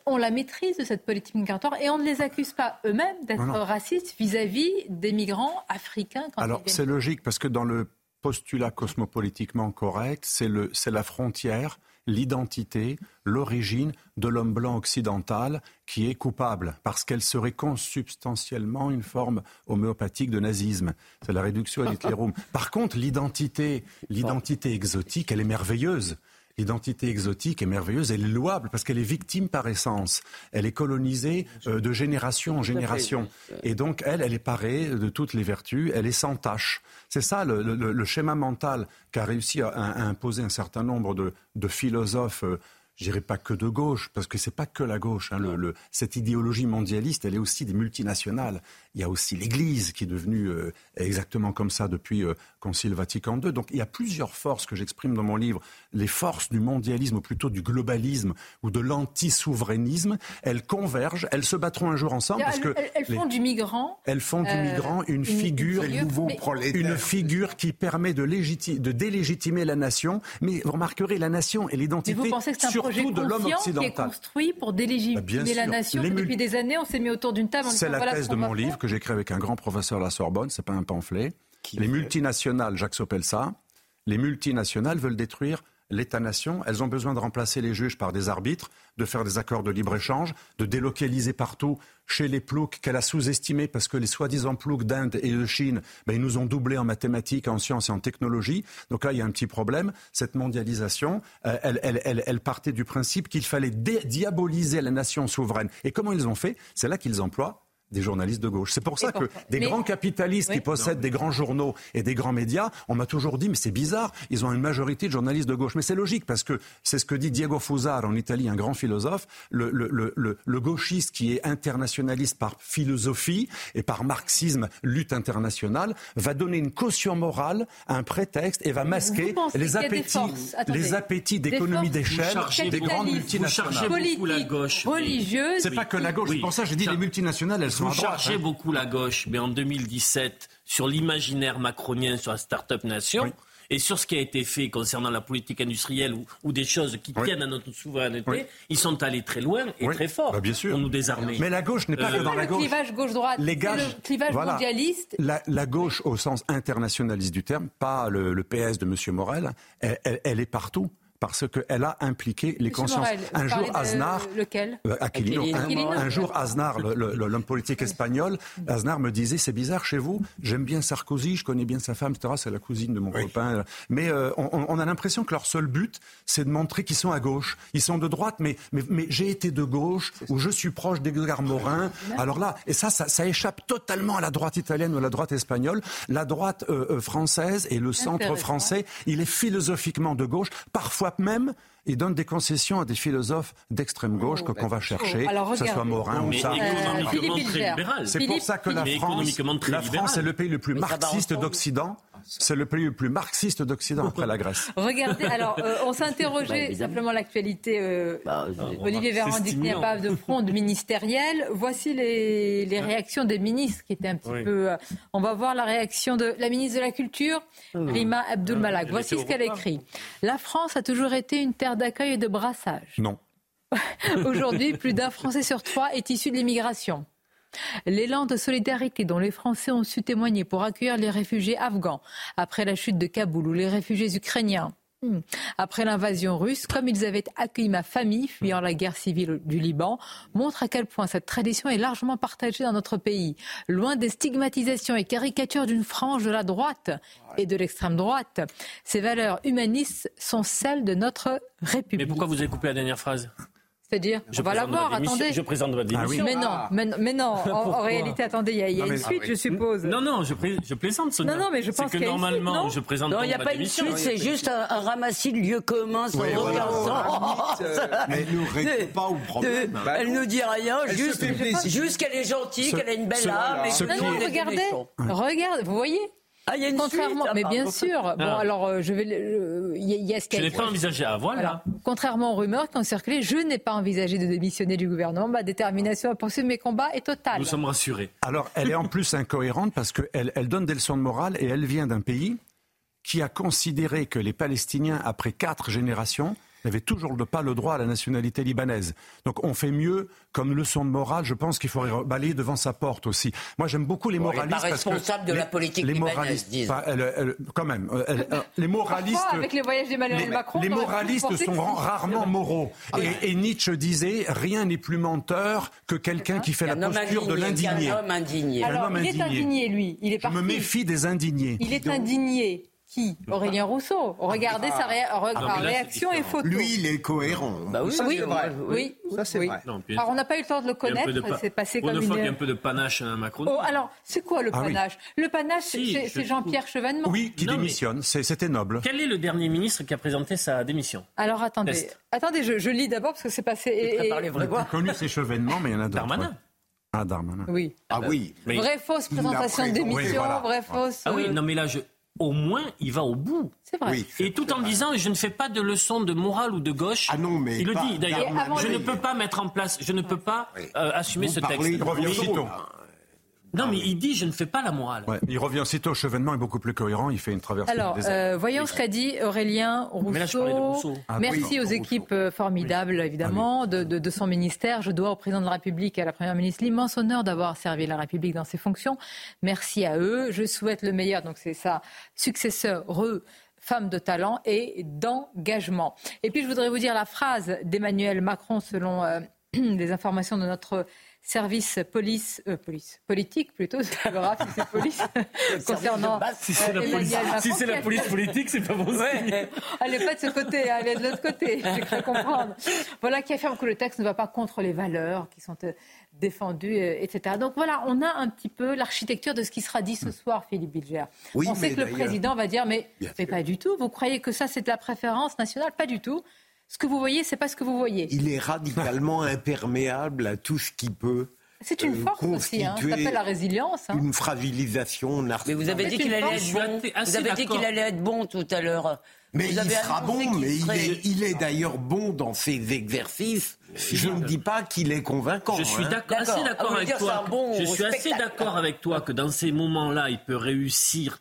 ont la maîtrise de cette politique migratoire et on ne les accuse pas eux-mêmes d'être racistes vis-à-vis des migrants africains. Alors c'est logique parce que dans le postulat cosmopolitiquement correct, c'est la frontière l'identité, l'origine de l'homme blanc occidental qui est coupable, parce qu'elle serait consubstantiellement une forme homéopathique de nazisme. C'est la réduction à l'Hitlerum. Par contre, l'identité, l'identité exotique, elle est merveilleuse. L'identité exotique est merveilleuse, elle est louable parce qu'elle est victime par essence. Elle est colonisée euh, de génération en génération. Et donc, elle, elle est parée de toutes les vertus, elle est sans tâche. C'est ça le, schéma mental qu'a réussi à, imposer un certain nombre de, philosophes. Euh, je dirais pas que de gauche, parce que c'est pas que la gauche. Hein, le, cette idéologie mondialiste, elle est aussi des multinationales. Il y a aussi l'Église qui est devenue euh, exactement comme ça depuis euh, Concile Vatican II. Donc il y a plusieurs forces que j'exprime dans mon livre. Les forces du mondialisme, ou plutôt du globalisme, ou de l'anti-souverainisme, elles convergent, elles se battront un jour ensemble. Parce que elles, font du migrant. Elles font du euh, migrant une, figure, une figure qui permet de, de délégitimer la nation. Mais vous remarquerez, la nation et l'identité surtout de l'homme occidental. qui est construit pour délégitimer la nation. Depuis des années, on s'est mis autour d'une table. C'est la thèse de mon livre que j'ai écrit avec un grand professeur à la Sorbonne, c'est pas un pamphlet. les multinationales, Jacques ça, les multinationales veulent détruire l'État-nation. Elles ont besoin de remplacer les juges par des arbitres, de faire des accords de libre-échange, de délocaliser partout chez les ploucs qu'elle a sous-estimés parce que les soi-disant ploucs d'Inde et de Chine, ben, ils nous ont doublés en mathématiques, en sciences et en technologie. Donc là, il y a un petit problème. Cette mondialisation, euh, elle, elle, elle, partait du principe qu'il fallait diaboliser la nation souveraine. Et comment ils ont fait? C'est là qu'ils emploient des journalistes de gauche. C'est pour ça que des grands capitalistes qui possèdent des grands journaux et des grands médias, on m'a toujours dit, mais c'est bizarre, ils ont une majorité de journalistes de gauche. Mais c'est logique, parce que c'est ce que dit Diego Fusar en Italie, un grand philosophe, le, le, le, le, gauchiste qui est internationaliste par philosophie et par marxisme, lutte internationale, va donner une caution morale, un prétexte et va masquer les appétits, les appétits d'économie d'échelle des grandes multinationales. Politique, la gauche. Religieuse. C'est pas que la gauche. C'est pour ça que j'ai dit les multinationales, elles sont vous chargez hein. beaucoup la gauche, mais en 2017, sur l'imaginaire macronien sur la start-up nation, et sur ce qui a été fait concernant la politique industrielle ou, des choses qui tiennent à notre souveraineté, ils sont allés très loin et très fort bah, bien sûr. pour nous désarmer. Mais la gauche n'est pas que dans la gauche. Le clivage gauche-droite, le clivage mondialiste. La, gauche, au sens internationaliste du terme, pas le, PS de M. Morel, elle est partout parce qu'elle a impliqué les consciences. un jour, Aznar. Lequel euh, Un, jour, Aznar, l'homme politique espagnol, Aznar me disait c'est bizarre chez vous, j'aime bien Sarkozy, je connais bien sa femme, etc. C'est la cousine de mon copain. Mais euh, on, a l'impression que leur seul but, c'est de montrer qu'ils sont à gauche. Ils sont de droite, mais, mais, mais j'ai été de gauche, ou je suis proche d'Edgar Morin. Alors là, et ça, ça, échappe totalement à la droite italienne ou à la droite espagnole. La droite euh, française et le centre français, il est philosophiquement de gauche, parfois même il donne des concessions à des philosophes d'extrême gauche oh, qu'on va chercher, que ce soit Morin ou ça. C'est pour ça que la France, la France est le pays le plus marxiste d'Occident. C'est le pays le plus marxiste d'Occident après la Grèce. [LAUGHS] Regardez, alors euh, on s'est interrogé bah, simplement l'actualité. Euh, bah, Olivier Véran dit qu'il n'y a pas de front ministériel. Voici les, réactions des ministres qui étaient un petit peu. Euh, on va voir la réaction de la ministre de la Culture, Rima Abdul Malak. Voici ce qu'elle écrit. La France a toujours été une terre d'accueil et de brassage. Non. [LAUGHS] Aujourd'hui, plus d'un Français sur trois est issu de l'immigration. L'élan de solidarité dont les Français ont su témoigner pour accueillir les réfugiés afghans après la chute de Kaboul ou les réfugiés ukrainiens. Hmm, après l'invasion russe, comme ils avaient accueilli ma famille fuyant la guerre civile du Liban, montre à quel point cette tradition est largement partagée dans notre pays. Loin des stigmatisations et caricatures d'une frange de la droite et de l'extrême droite, ces valeurs humanistes sont celles de notre République. Mais pourquoi vous avez coupé la dernière phrase? C'est-à-dire, on va la voir, attendez. Je présente votre ah démission. mais non, mais, non, en, réalité, attendez, il y a, une suite, je suppose. Non, non, je, je plaisante, Sonia. Non, non, mais je pense que normalement, je présente Non, il n'y a pas une suite, c'est juste un, ramassis de lieux communs sans aucun sens. Elle ne répond pas au problème. Elle ne dit rien, juste qu'elle est gentille, qu'elle a une belle âme. Non, non, regardez, regardez, vous voyez ah, il y a une Contrairement, mais bien sûr. Bon, ah. alors euh, je vais. Il y, a ce Je n'ai pas envisagé. Voilà. Contrairement aux rumeurs qui ont circulé, je n'ai pas envisagé de démissionner du gouvernement. Ma détermination à poursuivre mes combats est totale. Nous sommes rassurés. Alors, elle est en plus incohérente parce qu'elle elle donne des leçons de morale et elle vient d'un pays qui a considéré que les Palestiniens, après quatre générations, n'avait toujours pas le droit à la nationalité libanaise. Donc on fait mieux comme leçon de morale. Je pense qu'il faudrait balayer devant sa porte aussi. Moi j'aime beaucoup les moralistes. Pas responsable de la politique les moralistes, disent. quand même, les moralistes. avec les voyages d'Emmanuel Macron. Les moralistes sont rarement moraux. Et, Nietzsche disait rien n'est plus menteur que quelqu'un qui fait la posture de l'indigné. Un homme indigné. Alors, il est indigné, lui. Il est Je me méfie des indignés. Il est indigné qui Aurélien Rousseau. Regardez sa ah. réaction et photo. Lui, il est cohérent. Bah oui, oui, vrai. oui, ça c'est vrai. alors on n'a pas eu le temps de le connaître. C'est passé comme une. fois qu'il y a un peu de panache à Macron. Oh, alors c'est quoi le ah panache? Le panache, c'est Jean-Pierre Chevènement. Oui, qui démissionne. C'était noble. Quel est le dernier ministre qui a présenté sa démission? Alors attendez, attendez, je, lis d'abord parce que c'est passé. Et, et... Le plus connu, c'est Chevènement, mais il y en a d'autres. Darmanin? Ah, Darmanin. Oui. Ah oui. Vraie fausse présentation de démission, vraie fausse. Ah oui, non mais là, je, au moins, il va au bout. C'est vrai. et tout en disant, je ne fais pas de leçon de morale ou de gauche. Ah non, mais il le dit d'ailleurs. Je ne peux pas mettre en place, je ne peux pas euh, assumer ce texte. Il revient aussitôt. Non, mais il dit je ne fais pas la morale. il revient aussitôt au chevènement, est beaucoup plus cohérent, il fait une traversée. Alors, euh, voyons ce qu'a dit Aurélien Rousseau. Ah, Merci aux équipes formidables, évidemment, de, de, son ministère. Je dois au président de la République et à la Première ministre l'immense honneur d'avoir servi la République dans ses fonctions. Merci à eux. Je souhaite le meilleur. Donc, c'est ça, successeur, re femme de talent et d'engagement. Et puis, je voudrais vous dire la phrase d'Emmanuel Macron selon euh, [CLEARS THROAT] les informations de notre service police, euh, police politique plutôt, [LAUGHS] c'est grave si c'est police, [LAUGHS] concernant si c'est la, police, si c'est la police politique, c'est pas bon ouais. Elle n'est pas de ce côté, elle est de l'autre côté, j'ai cru comprendre. Voilà qui affirme que le texte ne va pas contre les valeurs qui sont euh, défendues, euh, etc. Donc voilà, on a un petit peu l'architecture de ce qui sera dit ce soir, Philippe Bilger. Oui, on sait que le président va dire, mais, mais pas du tout, vous croyez que ça c'est de la préférence nationale? Pas du tout. Ce que vous voyez, c'est pas ce que vous voyez. Il est radicalement [LAUGHS] imperméable à tout ce qui peut. C'est une euh, force aussi, hein. ça s'appelle la résilience. Hein. Une fragilisation Mais vous avez dit qu'il allait être bon. Vous avez dit qu'il allait être bon tout à l'heure. Mais il sera bon, mais il est, d'ailleurs bon dans ses exercices. Je ne dis pas qu'il est convaincant. Je suis hein. assez d'accord avec toi. je suis assez d'accord avec toi que dans ces moments-là, il peut réussir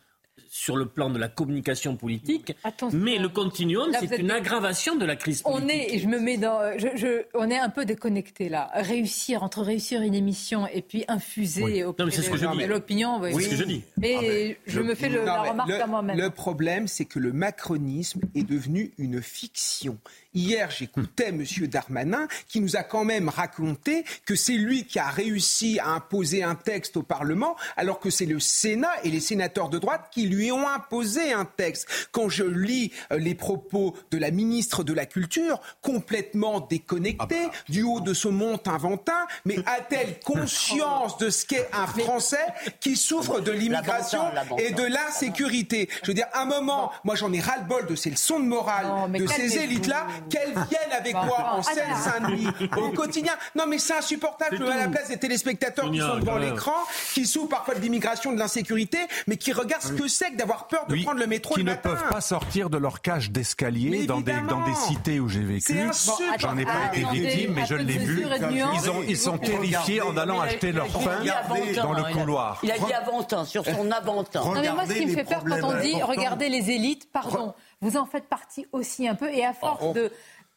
sur le plan de la communication politique, mais le continuum, c'est une aggravation de la crise politique. On est, je me mets dans, je, on est un peu déconnecté là. Réussir entre réussir une émission et puis infuser au de l'opinion, oui. c'est ce que je dis. Et ah, je me fais le, la remarque à moi-même. Le problème, c'est que le macronisme est devenu une fiction. Hier, j'écoutais M. Darmanin qui nous a quand même raconté que c'est lui qui a réussi à imposer un texte au Parlement, alors que c'est le Sénat et les sénateurs de droite qui lui ont imposé un texte. Quand je lis euh, les propos de la ministre de la Culture, complètement déconnectée, ah bah. du haut de son monte inventin, mais a-t-elle [LAUGHS] conscience de ce qu'est un Français qui souffre de l'immigration et de l'insécurité? Je veux dire, un moment, moi j'en ai ras-le-bol de ces leçons de morale, de ces élites-là qu'elles viennent avec moi en Seine-Saint-Denis au quotidien. Non, mais c'est insupportable. À la place des téléspectateurs qui sont devant l'écran, qui souffrent parfois de l'immigration, de l'insécurité, mais qui regardent ce que c'est que d'avoir peur de prendre le métro qui ne peuvent pas sortir de leur cage d'escalier dans des, dans des cités où j'ai vécu. J'en ai pas été victime, mais je l'ai vu. Ils, ont, ils sont terrifiés en allant acheter leur pain dans le couloir. Il a dit avant-temps, sur son avant-temps. Non, mais moi, ce qui me fait peur quand on dit regardez les élites, pardon vous en faites partie aussi un peu. Et à force oh. de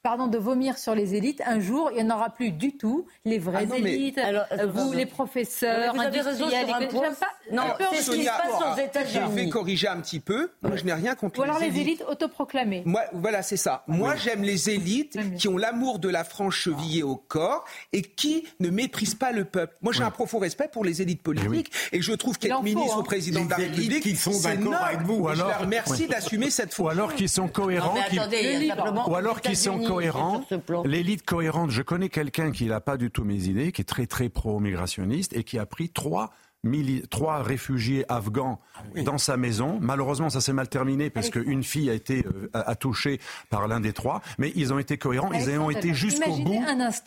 pardon, de vomir sur les élites, un jour, il n'y en aura plus du tout. Les vraies ah élites, euh, vous, les professeurs, vous avez raison sur un point. Non, c'est ce qui se passe aux États-Unis. Je vais corriger un petit peu. Moi, je n'ai rien contre Ou alors les élites, autoproclamées. Moi, voilà, c'est ça. Moi, j'aime les élites qui ont l'amour de la France chevillée au corps et qui ne méprisent pas le peuple. Moi, j'ai un profond respect pour les élites politiques et je trouve qu'être ministre ou hein. président de la République, qui sont d'accord avec vous. Je leur remercie d'assumer cette fois. Ou alors qu'ils sont cohérents. Ou alors qu'ils sont cohérent, l'élite cohérente. Je connais quelqu'un qui n'a pas du tout mes idées, qui est très très pro-migrationniste et qui a pris trois trois réfugiés afghans ah dans sa maison. Malheureusement, ça s'est mal terminé parce qu'une fille a été euh, touchée par l'un des trois. Mais ils ont été cohérents, ils ont été jusqu'au bout.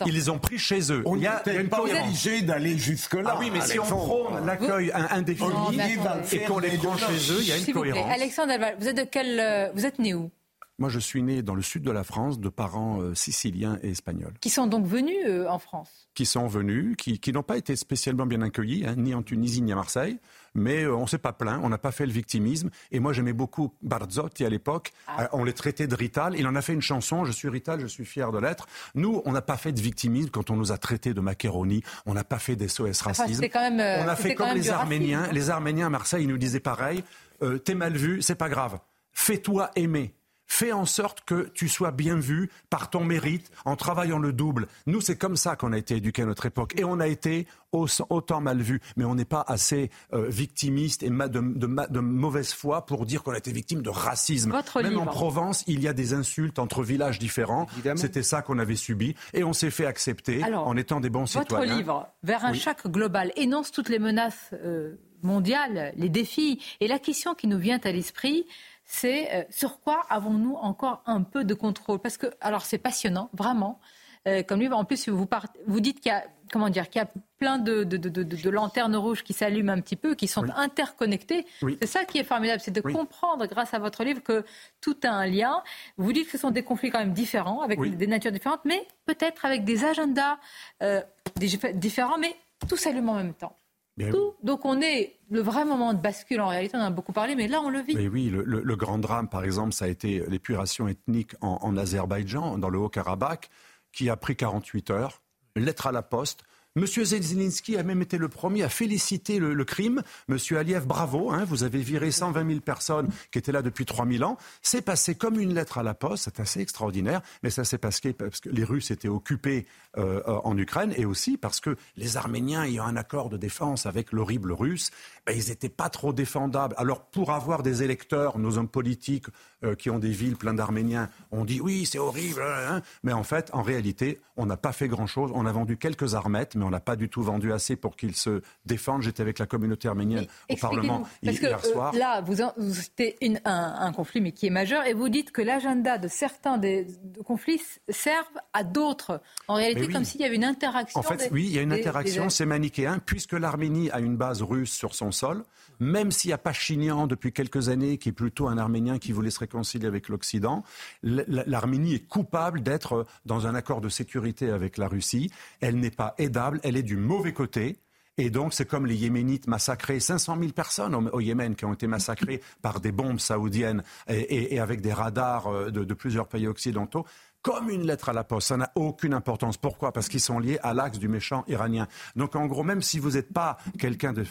Ils les ont pris chez eux. On n'est pas obligé d'aller jusque-là. Ah oui, mais si on prône l'accueil indéfini et qu'on les prend chez eux, il y a une cohérence. Alexandre vous êtes de quel, euh, vous êtes né où? Moi, je suis né dans le sud de la France de parents euh, siciliens et espagnols. Qui sont donc venus euh, en France Qui sont venus, qui, n'ont pas été spécialement bien accueillis, hein, ni en Tunisie ni à Marseille. Mais euh, on ne s'est pas plaint, on n'a pas fait le victimisme. Et moi, j'aimais beaucoup Barzotti à l'époque. Ah. on les traitait de Rital. Il en a fait une chanson, Je suis Rital, je suis fier de l'être. Nous, on n'a pas fait de victimisme quand on nous a traités de macaroni. On n'a pas fait des SOS racisme. on a fait comme les Arméniens. Les Arméniens à Marseille, ils nous disaient pareil. T'es mal vu, c'est pas grave. Fais-toi aimer. Fais en sorte que tu sois bien vu par ton mérite en travaillant le double. Nous, c'est comme ça qu'on a été éduqués à notre époque. Et on a été autant mal vu. Mais on n'est pas assez euh, victimiste et de, mauvaise foi pour dire qu'on a été victime de racisme. Même en Provence, il y a des insultes entre villages différents. C'était ça qu'on avait subi. Et on s'est fait accepter en étant des bons citoyens. Votre livre, Vers un choc global, énonce toutes les menaces euh, mondiales, les défis. Et la question qui nous vient à l'esprit, c'est euh, sur quoi avons-nous encore un peu de contrôle? Parce que, alors c'est passionnant, vraiment. Euh, comme lui, en plus, vous, vous dites qu'il y a, comment dire, qu'il y a plein de, de, lanternes rouges qui s'allument un petit peu, qui sont interconnectées. C'est ça qui est formidable, c'est de comprendre, grâce à votre livre, que tout a un lien. Vous dites que ce sont des conflits quand même différents, avec des natures différentes, mais peut-être avec des agendas euh, différents, mais tout s'allume en même temps. Donc on est le vrai moment de bascule en réalité, on en a beaucoup parlé, mais là on le vit. Mais oui, le, grand drame par exemple, ça a été l'épuration ethnique en, en Azerbaïdjan, dans le Haut-Karabakh, qui a pris 48 heures, lettre à la poste, Monsieur Zelensky a même été le premier à féliciter le, crime. Monsieur Aliyev, bravo, hein, vous avez viré 120 000 personnes qui étaient là depuis 3000 ans. C'est passé comme une lettre à la poste, c'est assez extraordinaire, mais ça s'est passé parce que les Russes étaient occupés euh, en Ukraine et aussi parce que les Arméniens ayant un accord de défense avec l'horrible russe, ben, ils n'étaient pas trop défendables. Alors pour avoir des électeurs, nos hommes politiques euh, qui ont des villes pleines d'Arméniens, on dit oui, c'est horrible, hein, hein. mais en fait, en réalité, on n'a pas fait grand-chose. On a vendu quelques armettes, mais on n'a pas du tout vendu assez pour qu'ils se défendent. J'étais avec la communauté arménienne au Parlement hier euh, soir. là, vous, c'était un, conflit, mais qui est majeur, et vous dites que l'agenda de certains des conflits servent à d'autres. En réalité, comme s'il y avait une interaction. En fait, oui, il y a une interaction, c'est manichéen, puisque l'Arménie a une base russe sur son même s'il n'y a pas Chignan depuis quelques années, qui est plutôt un Arménien qui voulait se réconcilier avec l'Occident, l'Arménie est coupable d'être dans un accord de sécurité avec la Russie. Elle n'est pas aidable, elle est du mauvais côté. Et donc, c'est comme les Yéménites massacrés, 500 000 personnes au, Yémen qui ont été massacrées par des bombes saoudiennes et, avec des radars euh, de plusieurs pays occidentaux comme une lettre à la poste. Ça n'a aucune importance. Pourquoi? Parce qu'ils sont liés à l'axe du méchant iranien. Donc en gros, même si vous n'êtes pas quelqu'un de,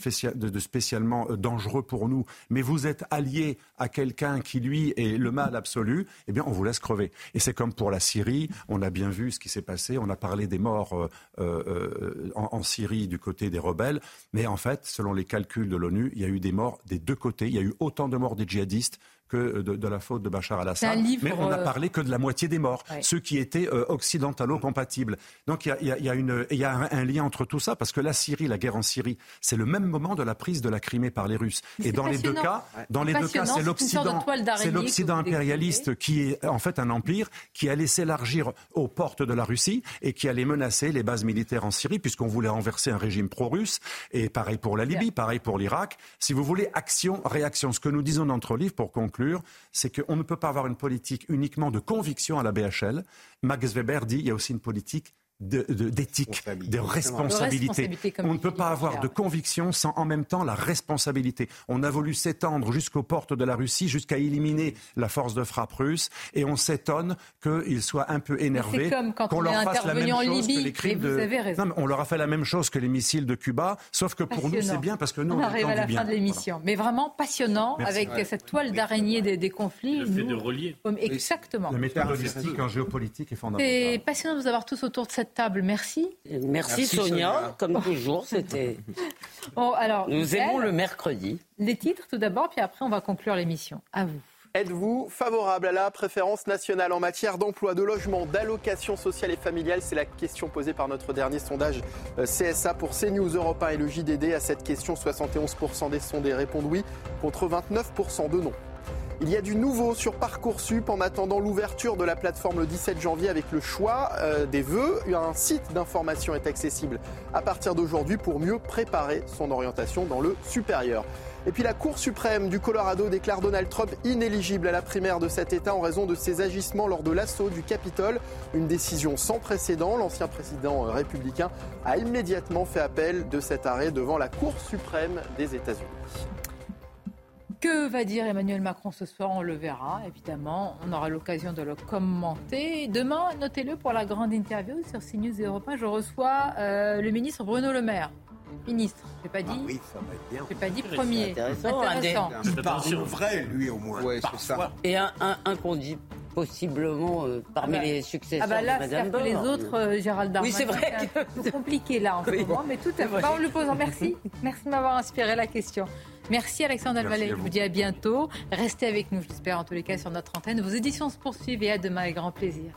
spécialement euh, dangereux pour nous, mais vous êtes allié à quelqu'un qui, lui, est le mal absolu, eh bien on vous laisse crever. Et c'est comme pour la Syrie. On a bien vu ce qui s'est passé. On a parlé des morts euh, euh, en, en, Syrie du côté des rebelles. Mais en fait, selon les calculs de l'ONU, il y a eu des morts des deux côtés. Il y a eu autant de morts des djihadistes que de, la faute de Bachar al-Assad. Mais on n'a euh, parlé que de la moitié des morts, ceux qui étaient euh, occidentalo-compatibles. Donc il y a, y a, un, lien entre tout ça, parce que la Syrie, la guerre en Syrie, c'est le même moment de la prise de la Crimée par les Russes. Et dans les deux cas, dans les deux cas, c'est l'Occident, c'est l'Occident impérialiste qui est en fait un empire qui allait s'élargir aux portes de la Russie et qui allait menacer les bases militaires en Syrie, puisqu'on voulait renverser un régime pro-russe. Et pareil pour la Libye, pareil pour l'Irak. Si vous voulez, action, réaction. Ce que nous disons dans notre livre, pour conclure, c'est qu'on ne peut pas avoir une politique uniquement de conviction à la BHL. Max Weber dit qu'il y a aussi une politique d'éthique, de, de, responsabilité. On ne peut pas avoir de conviction sans en même temps la responsabilité. On a voulu s'étendre jusqu'aux portes de la Russie, jusqu'à éliminer la force de frappe russe, et on s'étonne qu'ils soient un peu énervés, qu'on leur fasse la même chose que les crimes de... Non, mais on leur a fait la même chose que les missiles de Cuba, sauf que pour nous c'est bien parce que nous on, on arrive à la fin de l'émission. Mais vraiment passionnant avec cette toile d'araignée des, conflits. Le fait de relier. Exactement. La méthode logistique en géopolitique est fondamentale. C'est passionnant de vous avoir tous autour de cette table. Merci. Merci, Sonia. Comme toujours, c'était. [LAUGHS] Bon, alors, Nous aimons le mercredi. Les titres tout d'abord, puis après on va conclure l'émission. À vous. Êtes-vous favorable à la préférence nationale en matière d'emploi, de logement, d'allocation sociale et familiale? C'est la question posée par notre dernier sondage euh, CSA pour CNews Europe 1 et le JDD. À cette question, 71% des sondés répondent oui contre 29% de non. Il y a du nouveau sur Parcoursup en attendant l'ouverture de la plateforme le 17 janvier avec le choix euh, des vœux. Un site d'information est accessible à partir d'aujourd'hui pour mieux préparer son orientation dans le supérieur. Et puis la Cour suprême du Colorado déclare Donald Trump inéligible à la primaire de cet État en raison de ses agissements lors de l'assaut du Capitole. Une décision sans précédent. L'ancien président euh, républicain a immédiatement fait appel de cet arrêt devant la Cour suprême des États-Unis. Que va dire Emmanuel Macron ce soir On le verra, évidemment. On aura l'occasion de le commenter. Demain, notez-le pour la grande interview sur CNews et Europe 1, je reçois euh, le ministre Bruno Le Maire. Ministre, je n'ai pas dit. Ah oui, ça va être bien. Je pas dit premier. Intéressant. intéressant. Il parle vrai, lui, au moins. Ouais, ça. Et un, un, un qu'on dit possiblement euh, parmi ah bah, les successeurs ah bah là, de Madame que les autres, euh, Gérald Darmanin, oui, c'est vrai c'est compliqué là en ce moment, mais tout à fait. en le posant, merci. Merci de m'avoir inspiré la question. Merci Alexandre Alvalet. Je vous dis à bientôt. Restez avec nous, j'espère en tous les cas sur notre antenne. Vos éditions se poursuivent et à demain avec grand plaisir.